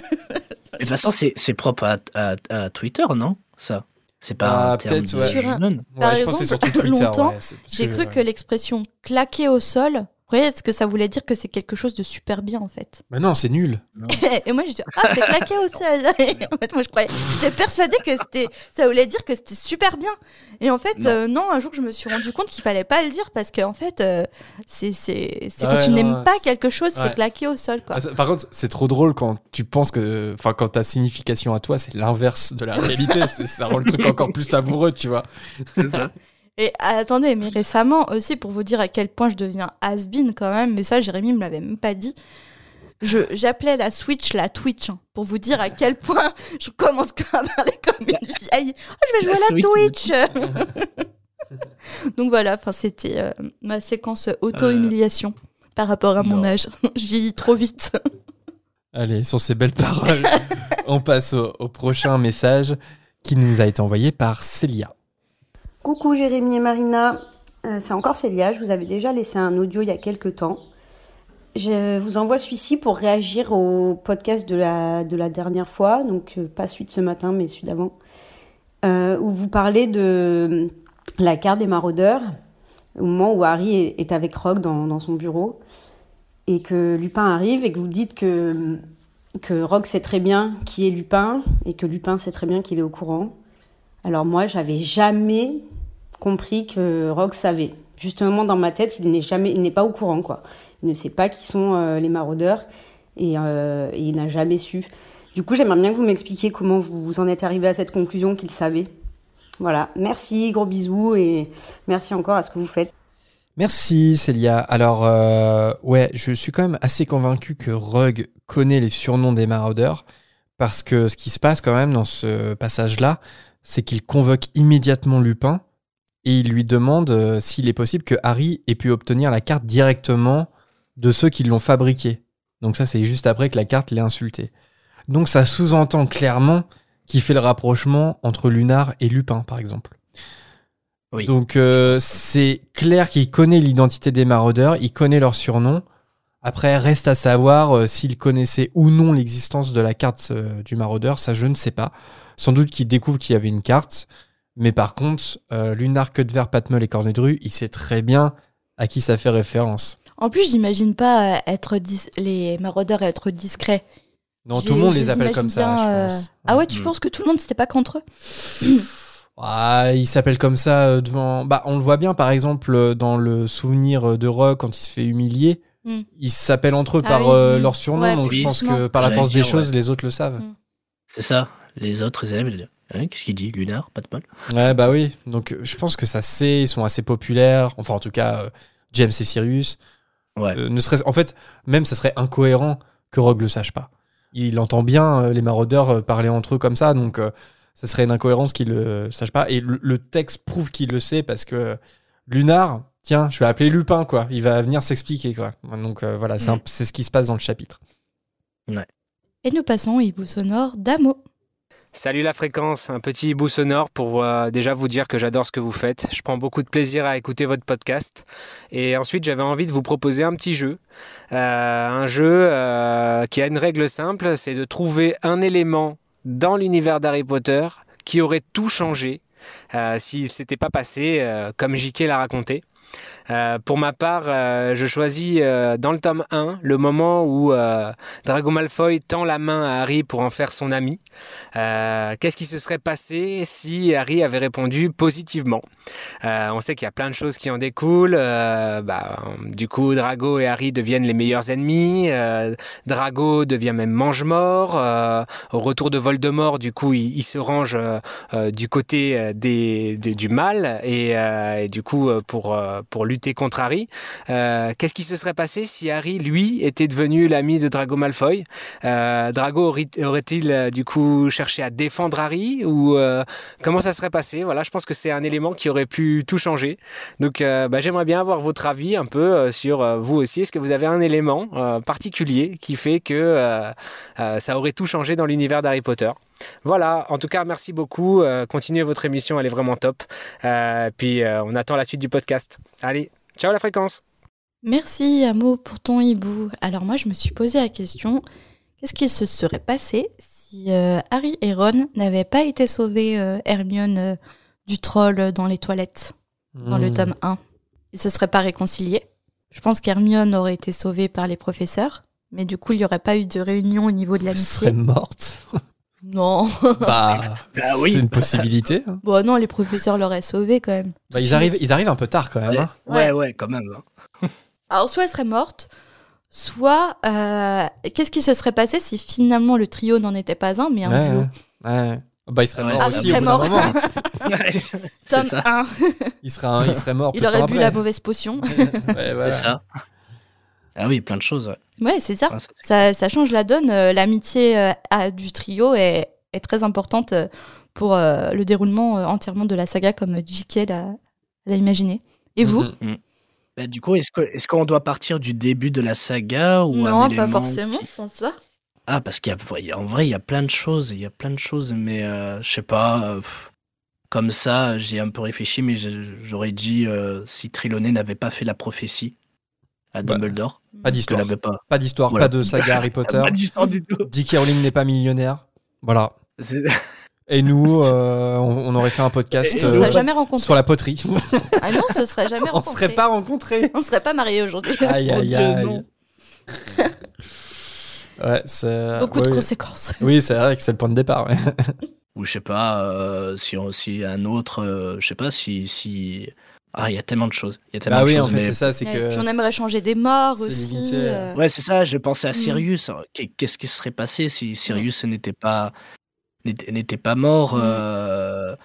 De toute façon, c'est c'est propre à, à- à Twitter, non Ça? C'est pas Ah, un terme peut-être, ouais. Ouais, je pense que c'est surtout Twitter. longtemps, ouais, c'est J'ai cru ouais. que l'expression claquer au sol, vous voyez, est-ce que ça voulait dire que c'est quelque chose de super bien en fait? Mais non, c'est nul. Et moi j'ai dit ah c'est claquer au sol. Et en fait moi je croyais, j'étais persuadée que c'était, ça voulait dire que c'était super bien. Et en fait Non. euh, non, un jour je me suis rendu compte qu'il fallait pas le dire parce qu'en fait euh, c'est c'est c'est quand tu non, n'aimes pas quelque chose, ouais. c'est claquer au sol quoi. Ah, Par contre, c'est trop drôle quand tu penses que, enfin, quand ta signification à toi, c'est l'inverse de la réalité. C'est- ça rend le truc encore plus savoureux, tu vois. C'est ça. Et attendez, mais récemment aussi, pour vous dire à quel point je deviens has-been quand même, mais ça, Jérémy me l'avait même pas dit. J'appelais la Switch la Twitch, hein, pour vous dire à quel point je commence à parler comme une vieille. Oh, je vais jouer à la. Twitch Donc voilà, c'était euh, ma séquence auto-humiliation par rapport à mon âge. je vieillis trop vite. Allez, sur ces belles paroles, on passe au, au prochain message qui nous a été envoyé par Célia. Coucou Jérémy et Marina, Euh, c'est encore Célia, je vous avais déjà laissé un audio il y a quelques temps. Je vous envoie celui-ci pour réagir au podcast de la, de la dernière fois, donc euh, pas celui de ce matin mais celui d'avant, euh, où vous parlez de la carte des maraudeurs, au moment où Harry est, avec Rogue dans, dans son bureau, et que Lupin arrive et que vous dites que que Rogue sait très bien qui est Lupin et que Lupin sait très bien qu'il est au courant. Alors moi, j'avais jamais compris que Rogue savait. Justement, dans ma tête, il n'est jamais, il n'est pas au courant, quoi. Il ne sait pas qui sont euh, les maraudeurs et, euh, et il n'a jamais su. Du coup, j'aimerais bien que vous m'expliquiez comment vous, vous en êtes arrivé à cette conclusion qu'il savait. Voilà. Merci, gros bisous et merci encore à ce que vous faites. Merci Célia. Alors euh, ouais, je suis quand même assez convaincu que Rug connaît les surnoms des maraudeurs parce que ce qui se passe quand même dans ce passage-là, c'est qu'il convoque immédiatement Lupin et il lui demande euh, s'il est possible que Harry ait pu obtenir la carte directement de ceux qui l'ont fabriquée. Donc ça c'est juste après que la carte l'ait insulté. Donc ça sous-entend clairement qu'il fait le rapprochement entre Lunar et Lupin par exemple. Oui. Donc euh, c'est clair qu'il connaît l'identité des maraudeurs, il connaît leur surnom. Après, reste à savoir euh, s'il connaissait ou non l'existence de la carte euh, du maraudeur, ça je ne sais pas. Sans doute qu'il découvre qu'il y avait une carte, mais par contre, euh, Lunar, Cutver, Patmel et Cornedru, il sait très bien à qui ça fait référence. En plus, j'imagine pas euh, être dis- les maraudeurs être discrets. Non, tout le monde les appelle comme ça, bien, je euh, pense. Ah ouais, tu Mm. penses que tout le monde c'était pas contre eux Ah, il s'appelle comme ça euh, devant. Bah, on le voit bien, par exemple, dans le souvenir de Rock quand il se fait humilier. Mm. Ils s'appellent entre eux Ah par oui, euh, mm. leur surnom, Ouais, donc je pense que par la force des choses, ouais. les autres le savent. C'est ça. Les autres élèves, ils disent, Hein, qu'est-ce qu'il dit Lunar, pas de bol. Ouais, bah oui. Donc, euh, je pense que ça sait, ils sont assez populaires. Enfin, en tout cas, euh, James et Sirius. Ouais. Euh, ne serait en fait, même ça serait incohérent que Rogue le sache pas. Il entend bien euh, les maraudeurs euh, parler entre eux comme ça, donc euh, ça serait une incohérence qu'il le sache pas. Et le, le texte prouve qu'il le sait parce que Lunar, tiens, je vais appeler Lupin, quoi. Il va venir s'expliquer, quoi. Donc euh, voilà, c'est un- Mm. c'est ce qui se passe dans le chapitre. Et nous passons au hibou sonore d'Amo. Salut la fréquence, un petit hibou sonore pour déjà vous dire que j'adore ce que vous faites. Je prends beaucoup de plaisir à écouter votre podcast. Et ensuite, j'avais envie de vous proposer un petit jeu. Euh, un jeu euh, qui a une règle simple, c'est de trouver un élément dans l'univers d'Harry Potter qui aurait tout changé euh, s'il s'était pas passé comme J.K. l'a raconté. Euh, pour ma part, euh, je choisis euh, dans le tome 1 le moment où Drago Malfoy tend la main à Harry pour en faire son ami. Qu'est-ce qui se serait passé si Harry avait répondu positivement? On sait qu'il y a plein de choses qui en découlent. Bah, du coup, Drago et Harry deviennent les meilleurs ennemis. Drago devient même mange-mort. Au retour de Voldemort, du coup, il, se range du côté du mal et, du coup pour, pour lutter contre Harry. Euh, Qu'est-ce qui se serait passé si Harry, lui, était devenu l'ami de Drago Malfoy? Euh, Drago aurait- aurait-il euh, du coup cherché à défendre Harry ou comment ça serait passé? Voilà, je pense que c'est un élément qui aurait pu tout changer. Donc, bah, j'aimerais bien avoir votre avis un peu sur vous aussi. Est-ce que vous avez un élément particulier qui fait que ça aurait tout changé dans l'univers d'Harry Potter? Voilà, en tout cas, merci beaucoup. Euh, continuez votre émission, elle est vraiment top. Euh, puis euh, on attend la suite du podcast. Allez, ciao la fréquence. Merci Amo pour ton hibou. Alors moi je me suis posé la question, qu'est-ce qu'il se serait passé si euh, Harry et Ron n'avaient pas été sauvés euh, Hermione euh, du troll dans les toilettes dans le Hmm. tome 1 Ils se seraient pas réconciliés. Je pense qu'Hermione aurait été sauvée par les professeurs, mais du coup il n'y aurait pas eu de réunion au niveau de Elle l'amitié. serait morte. Non. Bah, Ah oui. c'est une possibilité. hein. bon non, les professeurs l'auraient sauvée quand même. Bah, ils, arrivent, ils arrivent un peu tard quand même. Ouais, hein. ouais, ouais, quand même. hein. Alors, soit elle serait morte, soit euh, qu'est-ce qui se serait passé si finalement le trio n'en était pas un, mais un Ouais, duo? ouais. Bah, il serait mort Ah, aussi il serait au mort. moment. C'est Tome ça. 1. Il serait, un- il serait mort. Il aurait bu après. la mauvaise potion. Ouais, voilà. C'est ça. Ah oui, plein de choses. Ouais. c'est ça. Ah, ça, ça. ça change la donne. Euh, L'amitié euh, du trio est, est très importante euh, pour euh, le déroulement euh, entièrement de la saga, comme J.K. l'a imaginé. Et vous? Mhm. Bah, du coup, est-ce qu'on doit partir du début de la saga ou un Non, pas forcément, qui- pas. Ah, parce qu'il y a, il y a- en vrai, il y a plein de choses. Il y a plein de choses, mais euh, je sais pas. euh, pff, comme ça, j'ai un peu réfléchi, mais j'aurais dit euh, si Triloné n'avait pas fait la prophétie à Bah, Dumbledore. Pas d'histoire. pas. Pas d'histoire, Voilà. pas de saga Harry Potter. Pas d'histoire du tout. J.K. Rowling n'est pas millionnaire. Voilà. C'est- Et nous, euh, on, on aurait fait un podcast On euh, sur la poterie. Ah non, on se serait jamais on rencontrés. serait pas rencontrés. On serait pas mariés aujourd'hui. Aïe, aïe, aïe. non. Ouais, c'est- Beaucoup de oui. conséquences. Oui, c'est vrai que c'est le point de départ. ouais. Ou je sais pas, euh, si, on- si un autre, euh, je sais pas si. si... Ah, il y a tellement de choses. Il y a tellement Bah de oui, choses, en fait, mais- c'est ça, c'est Ouais, que. puis on aimerait changer des morts c'est aussi. limité. euh. Ouais, c'est ça, je pensais à Mm. Sirius. Qu'est- Qu'est-ce qui serait passé si Sirius n'était pas n'était n'était pas mort Mm. euh,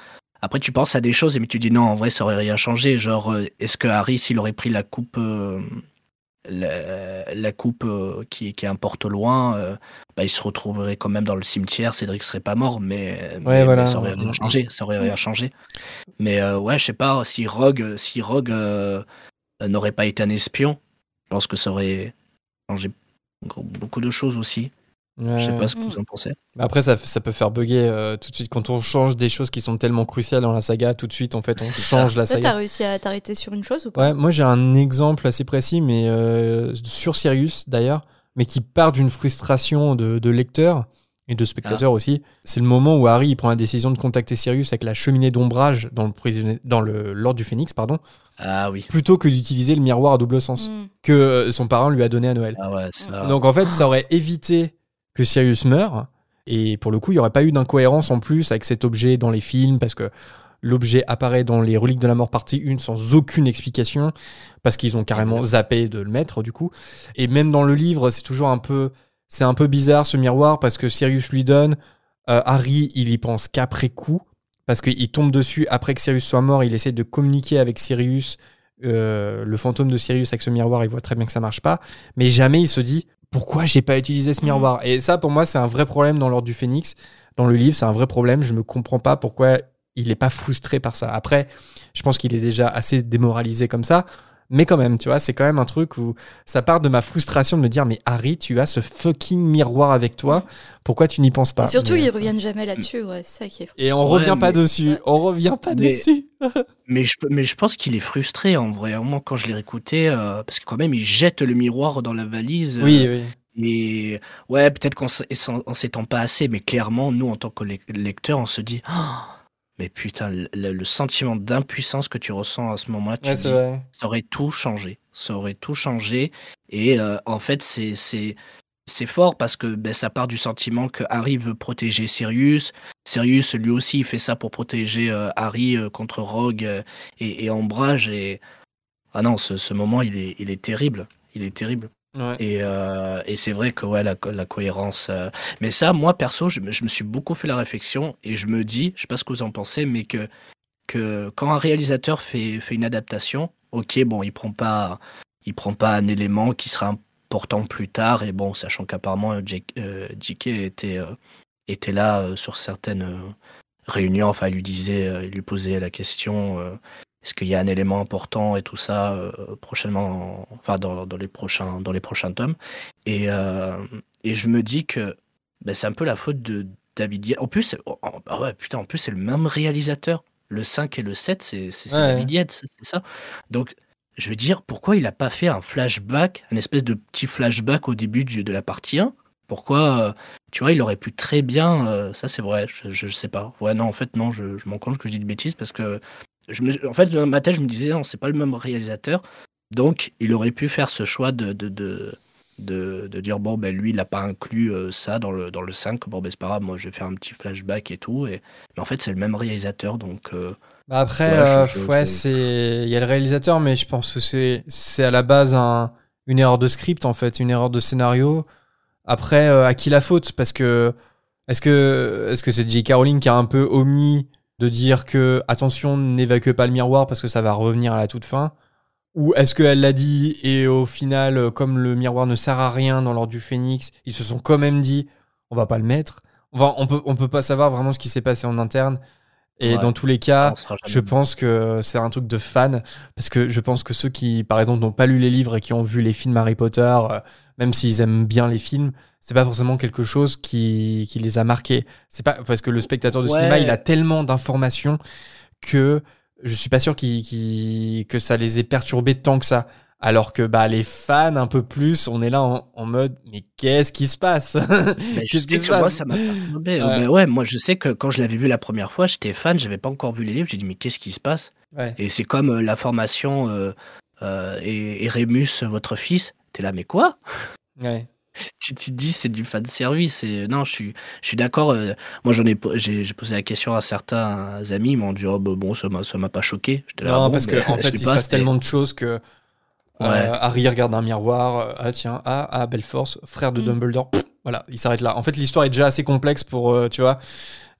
Après, tu penses à des choses, mais tu dis non, en vrai, ça aurait rien changé. Genre, euh, est-ce que Harry, s'il aurait pris la coupe, euh, la, la coupe euh, qui, qui importe loin, euh, bah, il se retrouverait quand même dans le cimetière. Cédric serait pas mort, mais, mais- voilà. mais ça aurait rien changé. Ça aurait rien changé. Mais euh, ouais, je sais pas si Rogue, si Rogue euh, n'aurait pas été un espion, je pense que ça aurait changé beaucoup de choses aussi. Je sais pas ce que vous en pensez. Mais Après, ça, ça peut faire bugger euh, tout de suite. Quand on change des choses qui sont tellement cruciales dans la saga, tout de suite, en fait, on change ça. la Toi, t'as saga. réussi à t'arrêter sur une chose ou pas? Ouais, moi j'ai un exemple assez précis, mais euh, sur Sirius d'ailleurs, mais qui part d'une frustration de, de lecteur et de Ah. spectateur aussi. C'est le moment où Harry il prend la décision de contacter Sirius avec la cheminée d'ombrage dans le prisonnier- dans le l'ordre du Phénix, pardon, Ah oui. plutôt que d'utiliser le miroir à double sens Mm. que euh, son parent lui a donné à Noël. Ah ouais, ça. Donc en fait, ça aurait évité que Sirius meure. Et pour le coup, il n'y aurait pas eu d'incohérence en plus avec cet objet dans les films, parce que l'objet apparaît dans les Reliques de la Mort partie 1 sans aucune explication, parce qu'ils ont carrément zappé de le mettre du coup. Et même dans le livre, c'est toujours un peu, c'est un peu bizarre ce miroir, parce que Sirius lui donne, euh, Harry, il y pense qu'après coup, parce qu'il tombe dessus après que Sirius soit mort, il essaie de communiquer avec Sirius, euh, le fantôme de Sirius avec ce miroir, il voit très bien que ça marche pas, mais jamais il se dit pourquoi j'ai pas utilisé ce miroir? Et ça, pour moi, c'est un vrai problème dans l'ordre du Phénix. Dans le livre, c'est un vrai problème. Je me comprends pas pourquoi il est pas frustré par ça. Après, je pense qu'il est déjà assez démoralisé comme ça. Mais quand même, tu vois, c'est quand même un truc où ça part de ma frustration de me dire, mais Harry, tu as ce fucking miroir avec toi. Pourquoi tu n'y penses pas Et surtout, Mais- ils reviennent jamais là-dessus, ouais, c'est ça qui est Et on Ouais, revient pas dessus. On revient pas Mais- dessus. Mais je, mais je pense qu'il est frustré en vrai. Moi, quand je l'ai réécouté, euh, parce que quand même, il jette le miroir dans la valise. euh, Oui, oui. Et ouais, peut-être qu'on s'étend pas assez, mais clairement, nous, en tant que lec- lecteur, on se dit Ah, Mais putain, le, le sentiment d'impuissance que tu ressens à ce moment-là, tu Ouais, dis, ça aurait tout changé. Ça aurait tout changé. Et euh, en fait, c'est c'est c'est fort parce que ben, ça part du sentiment que Harry veut protéger Sirius. Sirius, lui aussi, il fait ça pour protéger euh, Harry euh, contre Rogue euh, et, et Ombrage. Et ah non, ce, ce moment, il est, il est terrible. Il est terrible. Et, euh, et c'est vrai que ouais, la, co- la cohérence. euh, Mais ça, moi perso, je, me- je me suis beaucoup fait la réflexion et je me dis, je sais pas ce que vous en pensez, mais que, que quand un réalisateur fait, fait une adaptation, ok, bon, il prend pas, il prend pas un élément qui sera important plus tard. Et bon, sachant qu'apparemment euh, Jake- euh, était, était là sur certaines réunions, enfin, il lui disait, il lui posait la question. Est-ce qu'il y a un élément important et tout ça euh, prochainement, en- enfin dans, dans les prochains dans les prochains tomes? Et euh, et je me dis que ben, c'est un peu la faute de David Yates. En plus, oh, oh, ah ouais, putain, en plus c'est le même réalisateur. Le 5 et le 7, c'est Ouais. David Yates, c'est ça. Donc je veux dire, pourquoi il a pas fait un flashback, un espèce de petit flashback au début du- de la partie 1 Pourquoi, euh, tu vois, il aurait pu très bien, euh, ça c'est vrai, je, je sais pas. Ouais, non, en fait, non, je, je m'en compte que je dis de bêtises parce que je me, en fait, dans ma tête, je me disais, non, c'est pas le même réalisateur. Donc, il aurait pu faire ce choix de, de, de, de, de dire, bon, ben lui, il n'a pas inclus euh, ça dans le, dans le 5. Bon, ben c'est pas grave, moi, je vais faire un petit flashback et tout. Et... Mais en fait, c'est le même réalisateur, donc. euh, Bah après, Ouais, euh, je- je- ouais, je- c'est il y a le réalisateur, mais je pense que c'est c'est à la base un, une erreur de script en fait, une erreur de scénario. Après, euh, à qui la faute? Parce que est-ce que est-ce que c'est J.K. Rowling qui a un peu omis de dire que attention, n'évacuez pas le miroir parce que ça va revenir à la toute fin? Ou est-ce qu'elle l'a dit et au final, euh, comme le miroir ne sert à rien dans l'ordre du Phénix, ils se sont quand même dit on va pas le mettre? On va, on peut, on peut pas savoir vraiment ce qui s'est passé en interne. Et Ouais, dans tous les cas, je pense que c'est un truc de fan parce que je pense que ceux qui, par exemple, n'ont pas lu les livres et qui ont vu les films Harry Potter, euh, même s'ils aiment bien les films, c'est pas forcément quelque chose qui, qui les a marqués. C'est pas parce que le spectateur de Ouais. cinéma, il a tellement d'informations que je suis pas sûr qu'il- qu'il- que ça les ait perturbés tant que ça. Alors que bah les fans un peu plus, on est là en, en mode mais qu'est-ce qui se passe? Mais je sais que moi, ça m'a perturbé. Ouais. Ouais. ouais, moi, je sais que quand je l'avais vu la première fois, j'étais fan, j'avais pas encore vu les livres. J'ai dit, mais qu'est-ce qui se passe? Ouais. Et c'est comme euh, la formation euh, euh, et, et Rémus, votre fils. T'es là, mais quoi? Ouais. Tu te dis c'est du fan service et non je suis je suis d'accord euh, moi j'en ai j'ai j'ai posé la question à certains amis ils m'ont dit oh bah, bon ça m'a ça m'a pas choqué J'étais là, Non, bon, parce qu'en en fait, il se pas, passe c'était- tellement de choses que euh. Harry regarde un miroir. euh, ah tiens, ah, ah belle force, frère de Mm. Dumbledore. Pff, voilà, il s'arrête là. En fait, l'histoire est déjà assez complexe pour, euh, tu vois,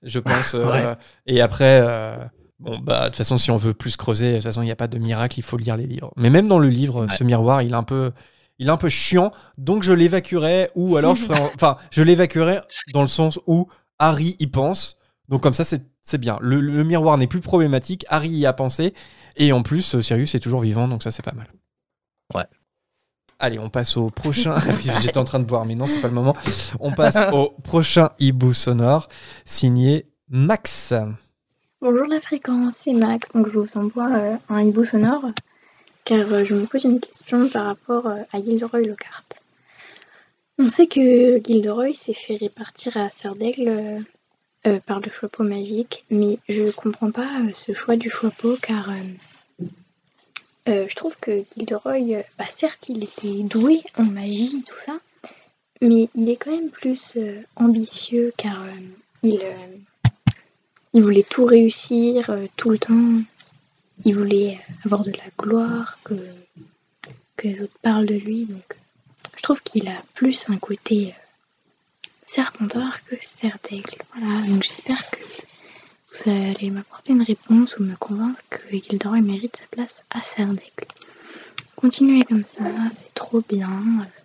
je pense. euh, Ouais. Et après, euh, bon bah de toute façon, si on veut plus creuser, de toute façon, il n'y a pas de miracle, il faut lire les livres. Mais même dans le livre, ce miroir, il est un peu, il est un peu chiant. Donc je l'évacuerai ou alors je ferai, en- enfin, je l'évacuerai dans le sens où Harry y pense. Donc comme ça, c'est c'est bien. Le, le miroir n'est plus problématique. Harry y a pensé. Et en plus, euh, Sirius est toujours vivant, donc ça, c'est pas mal. Ouais. Allez, on passe au prochain. J'étais en train de boire, mais non, c'est pas le moment. On passe au prochain hibou sonore, signé Max. Bonjour la fréquence, c'est Max, donc je vous envoie euh, un hibou sonore car euh, je me pose une question par rapport euh, à Gilderoy Lockhart. On sait que Gilderoy s'est fait répartir à Serdaigle euh, par le chapeau magique, mais je comprends pas ce choix du chapeau car je trouve que Gilderoy, bah, certes il était doué en magie, tout ça, mais il est quand même plus ambitieux car il, voulait tout réussir tout le temps. Il voulait avoir de la gloire, que, les autres parlent de lui. Donc, je trouve qu'il a plus un côté euh, serpentard que Serdaigle. Voilà, donc j'espère que vous allez m'apporter une réponse ou me convaincre que Gilderoy mérite sa place à Serdaigle. Continuez comme ça, c'est trop bien. Euh,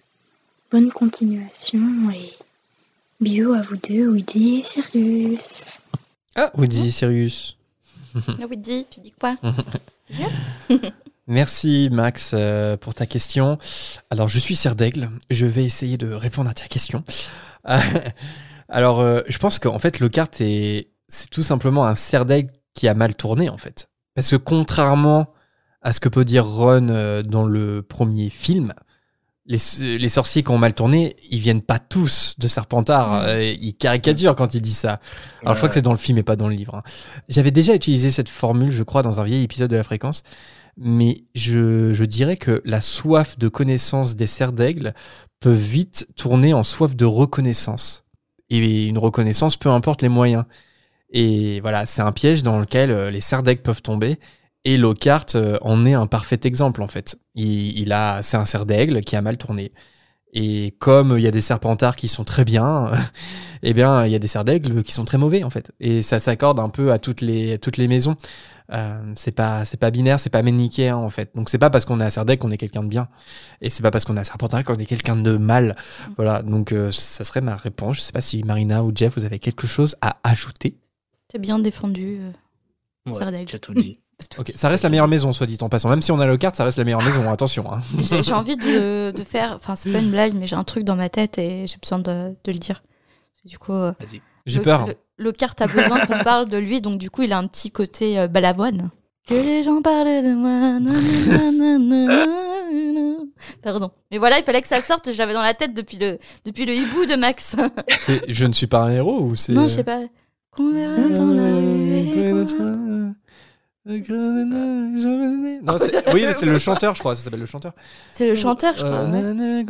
Bonne continuation et bisous à vous deux, Woody et Sirius. Ah, Woody, Sirius. Ah oui, dis, tu dis quoi? Merci Max euh, pour ta question. Alors je suis Serdaigle, je vais essayer de répondre à ta question. Alors euh, je pense qu'en fait le kart est c'est tout simplement un Serdaigle qui a mal tourné en fait. Parce que contrairement à ce que peut dire Ron euh, dans le premier film, les, les sorciers qui ont mal tourné, ils viennent pas tous de Serpentard. Euh, ils caricaturent quand ils disent ça. Alors je crois que c'est dans le film et pas dans le livre. hein. J'avais déjà utilisé cette formule, je crois, dans un vieil épisode de la fréquence. Mais je, je dirais que la soif de connaissance des cerfs d'aigle peut vite tourner en soif de reconnaissance. Et une reconnaissance, peu importe les moyens. Et voilà, c'est un piège dans lequel euh, les cerfs d'aigle peuvent tomber. Et Lockhart euh, en est un parfait exemple, en fait. Il, il a, c'est un cerf d'aigle qui a mal tourné. Et comme il y a des serpentards qui sont très bien, eh bien, il y a des cerfs d'aigle qui sont très mauvais, en fait. Et ça s'accorde un peu à toutes les, à toutes les maisons. Euh, c'est pas, c'est pas binaire, c'est pas manichéen, en fait. Donc, c'est pas parce qu'on est à cerf d'aigle qu'on est quelqu'un de bien. Et c'est pas parce qu'on est à serpentard qu'on est quelqu'un de mal. Voilà. Donc, euh, ça serait ma réponse. Je sais pas si Marina ou Jeff, vous avez quelque chose à ajouter. C'est bien défendu. euh, Ouais, Serdaigle. tu as tout dit. Ok, ça reste la meilleure maison, soit dit en passant. Même si on a le carte, ça reste la meilleure maison. Attention. hein. J'ai envie de, de faire, enfin c'est pas une blague, mais j'ai un truc dans ma tête et j'ai besoin de, de le dire. Du coup, euh, Vas-y. J'ai peur. Le, le carte a besoin qu'on parle de lui, donc du coup il a un petit côté euh, balavoine. Que les gens parlent de moi. Pardon. Mais voilà, il fallait que ça sorte. J'avais dans la tête depuis le depuis le hibou de Max. Je ne suis pas un héros ou c'est. non, euh, je sais pas. Qu'on verra dans la rue et qu'on- Non, c'est- oui, c'est le chanteur, je crois. Ça s'appelle le chanteur. C'est le chanteur, je crois. Euh, ouais.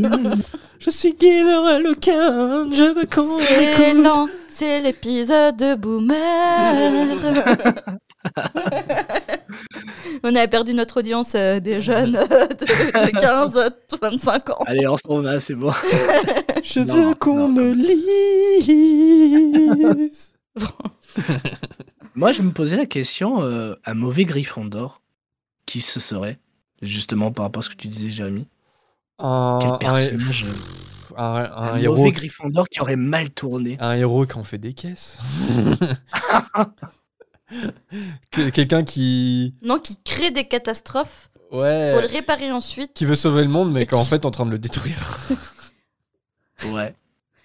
comme- Je suis Gilderoy Lockhart, je veux qu'on C'est lent, c'est l'épisode de Boomer. On a perdu notre audience euh, des jeunes euh, de, de 15 à 25 ans. Allez, on s'en va, c'est bon. Je Non, veux qu'on me lise. Moi, je me posais la question, euh, un mauvais Gryffondor, qui ce serait Justement par rapport à ce que tu disais, Jérémy? Un, Quel un- personnage pff, un- un Un héros, mauvais qui- Gryffondor qui aurait mal tourné? un héros qui en fait des caisses. Que- Quelqu'un qui. Non, qui crée des catastrophes Ouais. pour le réparer ensuite. Qui veut sauver le monde, mais qui est en fait en train de le détruire. Ouais.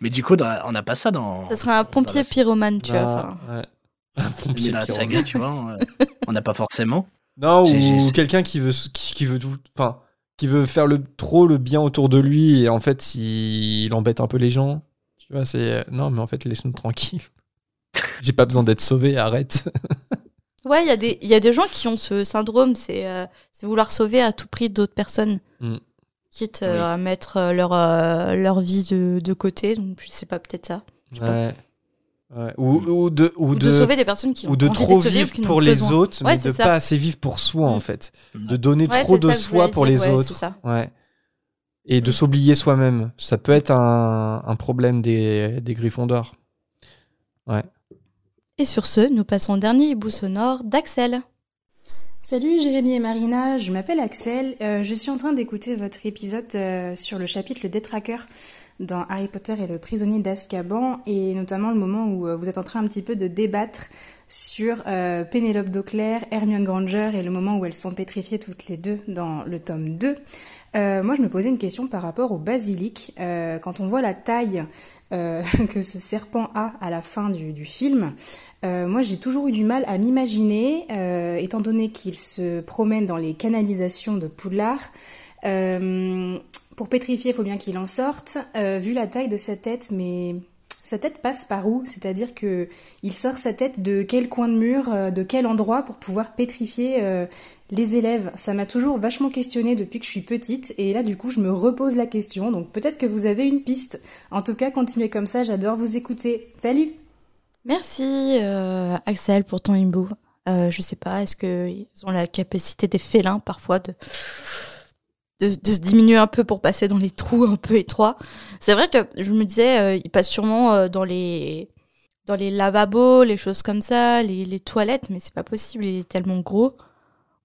Mais du coup, dans- on n'a pas ça dans. Ça serait un pompier pyromane, tu vois. Non, enfin. ouais. Mais pompier dans la pyromane. saga, tu vois, euh, on n'a pas forcément. Non, J'ai- j'ai- ou quelqu'un qui veut, qui, qui veut tout, enfin, qui veut faire le trop le bien autour de lui et en fait, il, il embête un peu les gens. Tu vois, c'est non, mais en fait, laisse-nous tranquille. J'ai pas besoin d'être sauvé, arrête. Ouais, il y, a des- il y a des gens qui ont ce syndrome, c'est euh, c'est vouloir sauver à tout prix d'autres personnes. Mm. Quitte euh, à mettre euh, leur, euh, leur vie de, de côté. Donc, je sais pas, peut-être ça. Je sais pas. Ouais. Ouais. Ou, ou de, ou, Ou de sauver des personnes qui ou de trop vivre pour les besoin. autres, Ouais, mais de ça. pas assez vivre pour soi, en Mm. fait. De donner Ouais, trop de soi pour dire, les ouais, autres. c'est ça. Ouais. Et de s'oublier soi-même. Ça peut être un, un problème des, des griffons d'or. Ouais. Et sur ce, nous passons au dernier hibou sonore d'Axel. Salut Jérémy et Marina, je m'appelle Axel. Euh, je suis en train d'écouter votre épisode euh, sur le chapitre Le Détraqueur dans Harry Potter et le prisonnier d'Azkaban et notamment le moment où euh, vous êtes en train un petit peu de débattre sur Pénélope Dauclair, Hermione Granger et le moment où elles sont pétrifiées toutes les deux dans le tome 2. Euh, moi, je me posais une question par rapport au basilic. Euh, quand on voit la taille euh, que ce serpent a à la fin du, du film, moi, j'ai toujours eu du mal à m'imaginer, étant donné qu'il se promène dans les canalisations de Poudlard. Pour pétrifier, il faut bien qu'il en sorte. Vu la taille de sa tête, mais sa tête passe par où? C'est-à-dire que il sort sa tête de quel coin de mur, euh, de quel endroit pour pouvoir pétrifier euh, les élèves? Ça m'a toujours vachement questionné depuis que je suis petite, et là du coup je me repose la question. Donc peut-être que vous avez une piste. En tout cas, continuez comme ça. J'adore vous écouter. Salut Merci euh, Axel pour ton. Euh, je sais pas, est-ce qu'ils ont la capacité des félins parfois de, de, de se diminuer un peu pour passer dans les trous un peu étroits C'est vrai que je me disais, euh, ils passent sûrement euh, dans les dans les lavabos, les choses comme ça, les, les toilettes, mais c'est pas possible, il est tellement gros.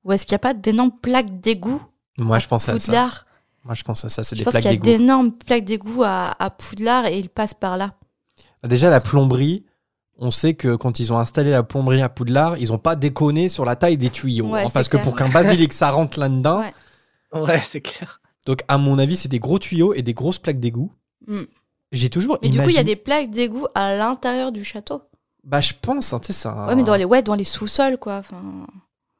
Ou est-ce qu'il n'y a pas d'énormes plaques d'égout Moi, je pense à ça. Poudlard? Moi, je pense à ça. C'est Je des pense plaques qu'il y a d'égout. d'énormes plaques d'égout à, à Poudlard et ils passent par là. Déjà, la plomberie, on sait que quand ils ont installé la plomberie à Poudlard, ils ont pas déconné sur la taille des tuyaux. Ouais, hein, parce que pour qu'un basilic, ça rentre là-dedans. Ouais. Ouais, c'est clair. Donc, à mon avis, c'est des gros tuyaux et des grosses plaques d'égout. Mm. J'ai toujours Mais du coup, il y a des plaques d'égout à l'intérieur du château. Bah, je pense, hein, tu sais, c'est un- Ouais, mais dans les, ouais, dans les sous-sols, quoi. Enfin,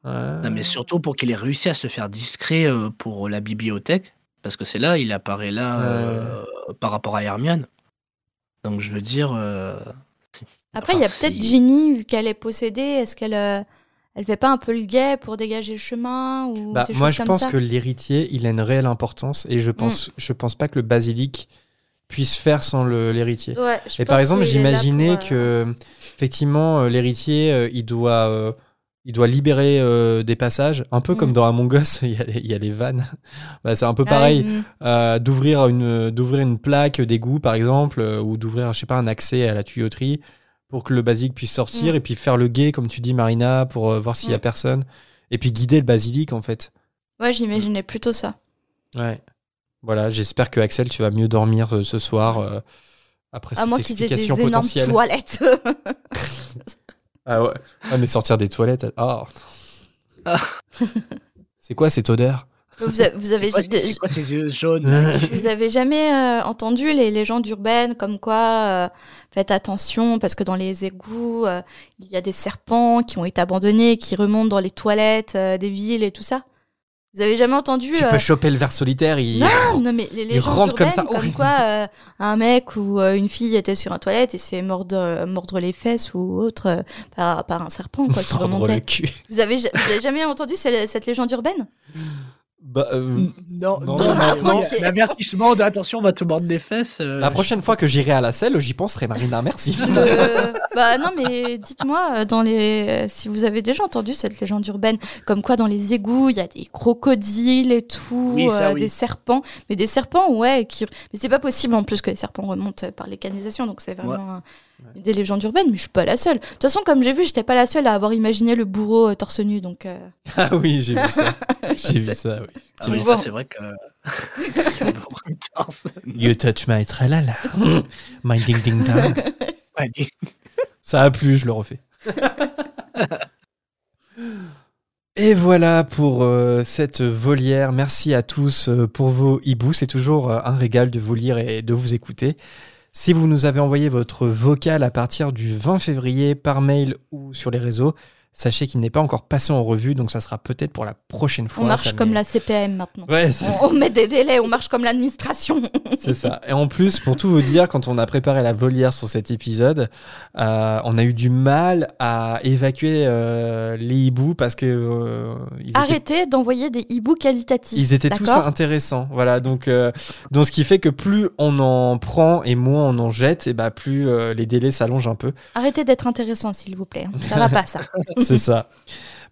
Non, mais surtout pour qu'il ait réussi à se faire discret euh, pour la bibliothèque, parce que c'est là, il apparaît là euh, par rapport à Hermione. Donc je veux dire. euh, Après, il y a peut-être Ginny, vu qu'elle est possédée, est-ce qu'elle euh, elle fait pas un peu le guet pour dégager le chemin ou Bah, des moi, je comme pense ça Mm. que l'héritier, il a une réelle importance et je pense, je pense pas que le basilic puisse faire sans le- l'héritier. Ouais, et par exemple, j'imaginais pour, que effectivement euh, l'héritier, euh, il doit, euh, il doit libérer euh, des passages, un peu comme Mm. dans Among Us, il y a les, il y a les vannes. Bah, c'est un peu Ah pareil, oui, mm. euh, d'ouvrir une, d'ouvrir une plaque d'égout par exemple, euh, ou d'ouvrir, je sais pas, un accès à la tuyauterie pour que le basilic puisse sortir Mm. et puis faire le guet, comme tu dis, Marina, pour euh, voir s'il y a Mm. personne. Et puis guider le basilic en fait. Ouais, j'imaginais plutôt ça. Ouais. Voilà, j'espère que Axel, tu vas mieux dormir euh, ce soir euh, après À cette moins qu'ils aient des explication énormes toilettes. Ah ouais. Ah, mais sortir des toilettes. elle- Ah. C'est quoi cette odeur? Vous, a- vous avez, C'est quoi, quoi ces yeux jaunes vous avez jamais euh, entendu les légendes urbaines comme quoi euh, faites attention parce que dans les égouts euh, il y a des serpents qui ont été abandonnés qui remontent dans les toilettes euh, des villes et tout ça? Vous avez jamais entendu Tu euh, peux choper le ver solitaire, il, non, non, mais les légendes rentre comme urbaines, ça. comme, quoi euh, un mec ou euh, une fille était sur un toilette et se fait mordre, mordre les fesses ou autre euh, par, par un serpent quoi, qui remontait. le cul. Vous avez, ja- vous avez jamais entendu cette, cette légende urbaine? Bah, euh, Non, non, non, L'avertissement d'attention, on va te mordre des fesses. euh, La prochaine fois que j'irai à la selle, j'y penserai, Marina, merci. Euh, bah non, mais dites-moi euh, dans les si vous avez déjà entendu cette légende urbaine, comme quoi dans les égouts il y a des crocodiles et tout, Oui, ça, euh, oui. des serpents, mais des serpents ouais, qui mais c'est pas possible en plus que les serpents remontent par les canalisations, donc c'est vraiment euh, des légendes urbaines. Mais je suis pas la seule. De toute façon, comme j'ai vu, j'étais pas la seule à avoir imaginé le bourreau euh, torse nu, donc. euh, ah oui, j'ai vu ça. J'ai vu ça, oui. Ah oui, ça, c'est vrai que. You touch my tralala. my ding ding dong. Ça a plu, je le refais. Et voilà pour euh, cette volière. Merci à tous euh, pour vos hiboux. C'est toujours euh, un régal de vous lire et de vous écouter. Si vous nous avez envoyé votre vocal à partir du 20 février par mail ou sur les réseaux, sachez qu'il n'est pas encore passé en revue, donc ça sera peut-être pour la prochaine fois. On marche comme la CPM maintenant. Ouais, on, on met des délais, on marche comme l'administration. C'est ça. Et en plus, pour tout vous dire, quand on a préparé la volière sur cet épisode, euh, on a eu du mal à évacuer euh, les hiboux parce que euh, ils étaient Arrêtez d'envoyer des hiboux qualitatifs. Ils étaient tous intéressants, voilà. Donc, donc ce qui fait que plus on en prend et moins on en jette, et bah plus les délais s'allongent un peu. Arrêtez d'être intéressant, s'il vous plaît. Ça va pas, ça. C'est ça.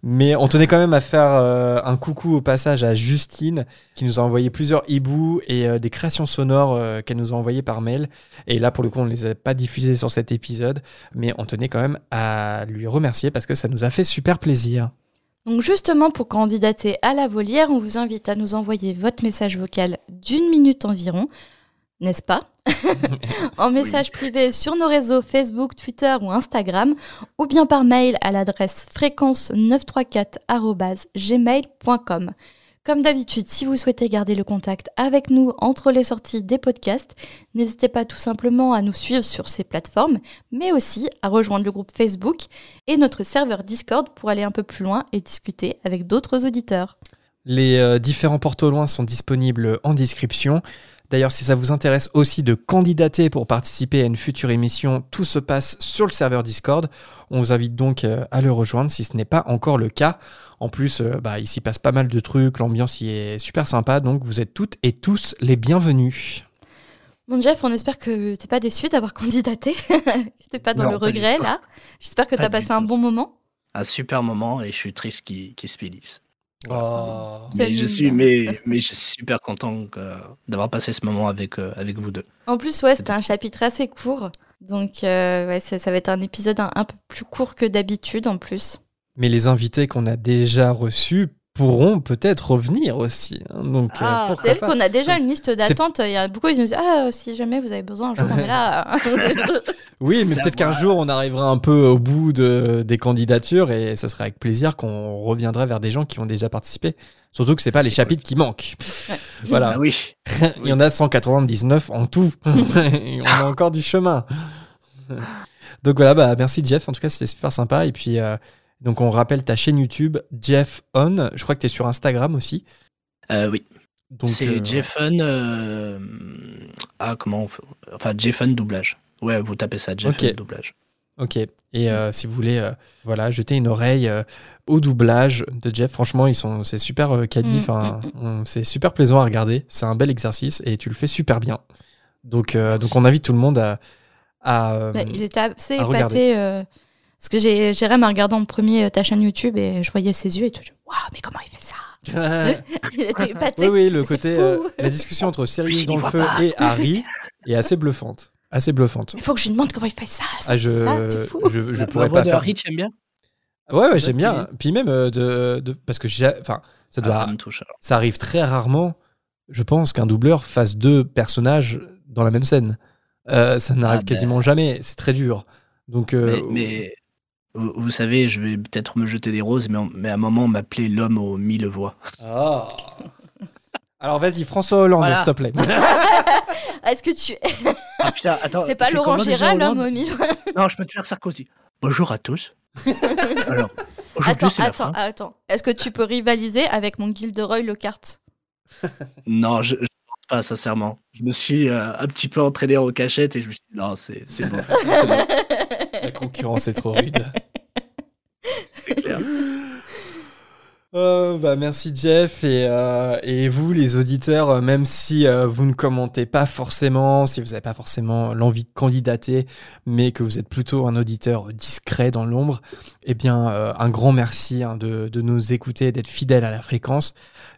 Mais on tenait quand même à faire euh, un coucou au passage à Justine qui nous a envoyé plusieurs hiboux et euh, des créations sonores euh, qu'elle nous a envoyées par mail. Et là, pour le coup, on ne les a pas diffusées sur cet épisode, mais on tenait quand même à lui remercier parce que ça nous a fait super plaisir. Donc justement, pour candidater à la volière, on vous invite à nous envoyer votre message vocal d'une minute environ, n'est-ce pas? En message privé sur nos réseaux Facebook, Twitter ou Instagram, ou bien par mail à l'adresse fréquence934@gmail.com. Comme d'habitude, si vous souhaitez garder le contact avec nous entre les sorties des podcasts, n'hésitez pas tout simplement à nous suivre sur ces plateformes, mais aussi à rejoindre le groupe Facebook et notre serveur Discord pour aller un peu plus loin et discuter avec d'autres auditeurs. Les euh, différents portes au loin sont disponibles en description. D'ailleurs, si ça vous intéresse aussi de candidater pour participer à une future émission, tout se passe sur le serveur Discord. On vous invite donc euh, à le rejoindre si ce n'est pas encore le cas. En plus, euh, bah, il s'y passe pas mal de trucs, l'ambiance y est super sympa, donc vous êtes toutes et tous les bienvenus. Bon Jeff, on espère que t'es pas déçu d'avoir candidaté, que t'es pas dans Non, le regret là. J'espère que Pas t'as passé un bon moment. Un super moment et je suis triste qu'il qu'il se finisse. Oh. Mais je suis, mais, mais je suis super content d'avoir passé ce moment avec, euh, avec vous deux. En plus, ouais, c'était un chapitre assez court. Donc, euh, ouais, ça, ça va être un épisode un, un peu plus court que d'habitude en plus. Mais les invités qu'on a déjà reçus pourront peut-être revenir aussi. hein, donc, euh, Ah, c'est qu'on a déjà une liste d'attente. Il y a beaucoup qui nous disent Ah, si jamais vous avez besoin, un jour on est là. Oui, mais peut-être qu'un jour on arrivera un peu au bout de, des candidatures et ça serait avec plaisir qu'on reviendrait vers des gens qui ont déjà participé. Surtout que c'est pas les chapitres qui manquent. Voilà. Ah oui. Il y en a 199 en tout. On a encore du chemin. Donc voilà, bah merci Jeff. En tout cas, c'était super sympa. Et puis, euh, donc on rappelle ta chaîne YouTube, Jeff On. Je crois que tu es sur Instagram aussi. Euh, oui. C'est euh, Jeffun. euh, Ah, comment on fait? Enfin, Jeffun doublage. Ouais, vous tapez ça, Jeffun Ok. doublage. Ok. Et euh, si vous voulez, euh, voilà, jeter une oreille euh, au doublage de Jeff. Franchement, ils sont, c'est super euh, quali. Mm, Enfin, on- c'est super plaisant à regarder. C'est un bel exercice et tu le fais super bien. Donc, euh, donc on invite tout le monde à. à, euh, Ouais, il était assez épaté. Parce que j'ai Jérém a regardé en premier euh, ta chaîne YouTube et je voyais ses yeux et tout. Waouh, mais comment il fait ça Il était épaté. Oui, oui, le C'est côté, euh, la discussion entre Cyril Lui, dans le feu pas. et Harry est assez bluffante. Assez bluffante. Il faut que je lui demande comment il fait ça. Ah, je, ça, c'est fou. je, je La pourrais voix pas de faire. Harry, tu aimes bien Ouais, ouais, j'aime bien. Puis même euh, de, de- parce que j'ai, enfin, ça Ah, doit, ça me touche. alors. ça arrive très rarement. Je pense qu'un doubleur fasse deux personnages dans la même scène. Euh, ça n'arrive Ah, ben. quasiment jamais. C'est très dur. Donc, euh, Mais, mais vous, vous savez, je vais peut-être me jeter des roses, mais, on- mais à un moment, on m'appelait l'homme aux mille voix. Ah. Alors vas-y, François Hollande, Voilà. s'il te plaît. Est-ce que tu. Ah putain, attends. C'est pas Laurent Gérard, l'homme Hollande au milieu. Non, je peux te faire Sarkozy. Bonjour à tous. Alors, aujourd'hui, Attends, c'est la attends, attends. Est-ce que tu peux rivaliser avec mon Gilderoy Lockhart Non, je, je pense pas, sincèrement. Je me suis euh, un petit peu entraîné en cachette et je me suis dit, non, c'est c'est bon. c'est bon, La concurrence est trop rude. c'est clair. Euh, bah, merci Jeff et, euh, et vous les auditeurs, euh, même si euh, vous ne commentez pas forcément, si vous n'avez pas forcément l'envie de candidater, mais que vous êtes plutôt un auditeur discret dans l'ombre, eh bien un grand merci hein, de, de nous écouter, d'être fidèle à la fréquence.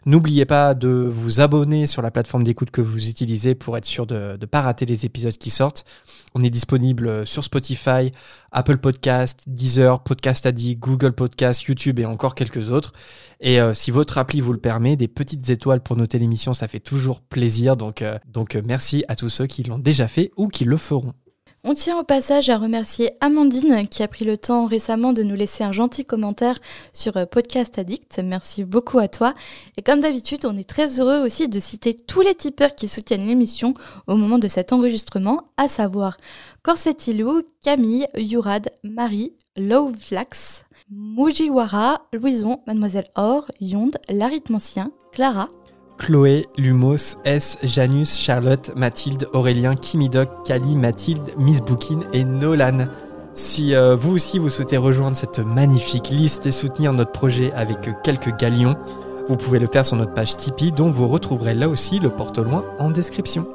N'oubliez pas de vous abonner sur la plateforme d'écoute que vous utilisez pour être sûr de ne pas rater les épisodes qui sortent. On est disponible sur Spotify, Apple Podcast, Deezer, Podcast Addict, Google Podcast, YouTube et encore quelques autres. Et euh, si votre appli vous le permet, des petites étoiles pour noter l'émission, ça fait toujours plaisir. Donc, euh, euh, merci à tous ceux qui l'ont déjà fait ou qui le feront. On tient au passage à remercier Amandine qui a pris le temps récemment de nous laisser un gentil commentaire sur euh, Podcast Addict. Merci beaucoup à toi. Et comme d'habitude, on est très heureux aussi de citer tous les tipeurs qui soutiennent l'émission au moment de cet enregistrement, à savoir Corsetilou, Camille, Yurad, Marie, Lovelax, Mujiwara, Louison, Mademoiselle Or, Yonde, l'arithmancien, Clara, Chloé, Lumos, S, Janus, Charlotte, Mathilde, Aurélien, Kimidoc, Kali, Mathilde, Miss Bookin et Nolan. Si euh, vous aussi vous souhaitez rejoindre cette magnifique liste et soutenir notre projet avec quelques galions, vous pouvez le faire sur notre page Tipeee dont vous retrouverez là aussi le porte-loin en description.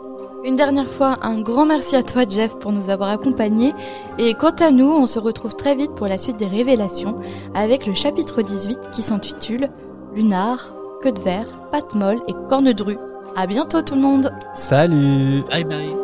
Une dernière fois, un grand merci à toi Jeff pour nous avoir accompagnés. Et quant à nous, on se retrouve très vite pour la suite des révélations avec le chapitre 18 qui s'intitule Lunar, queue de verre, patte molle et corne de rue. À bientôt tout le monde. Salut. Bye bye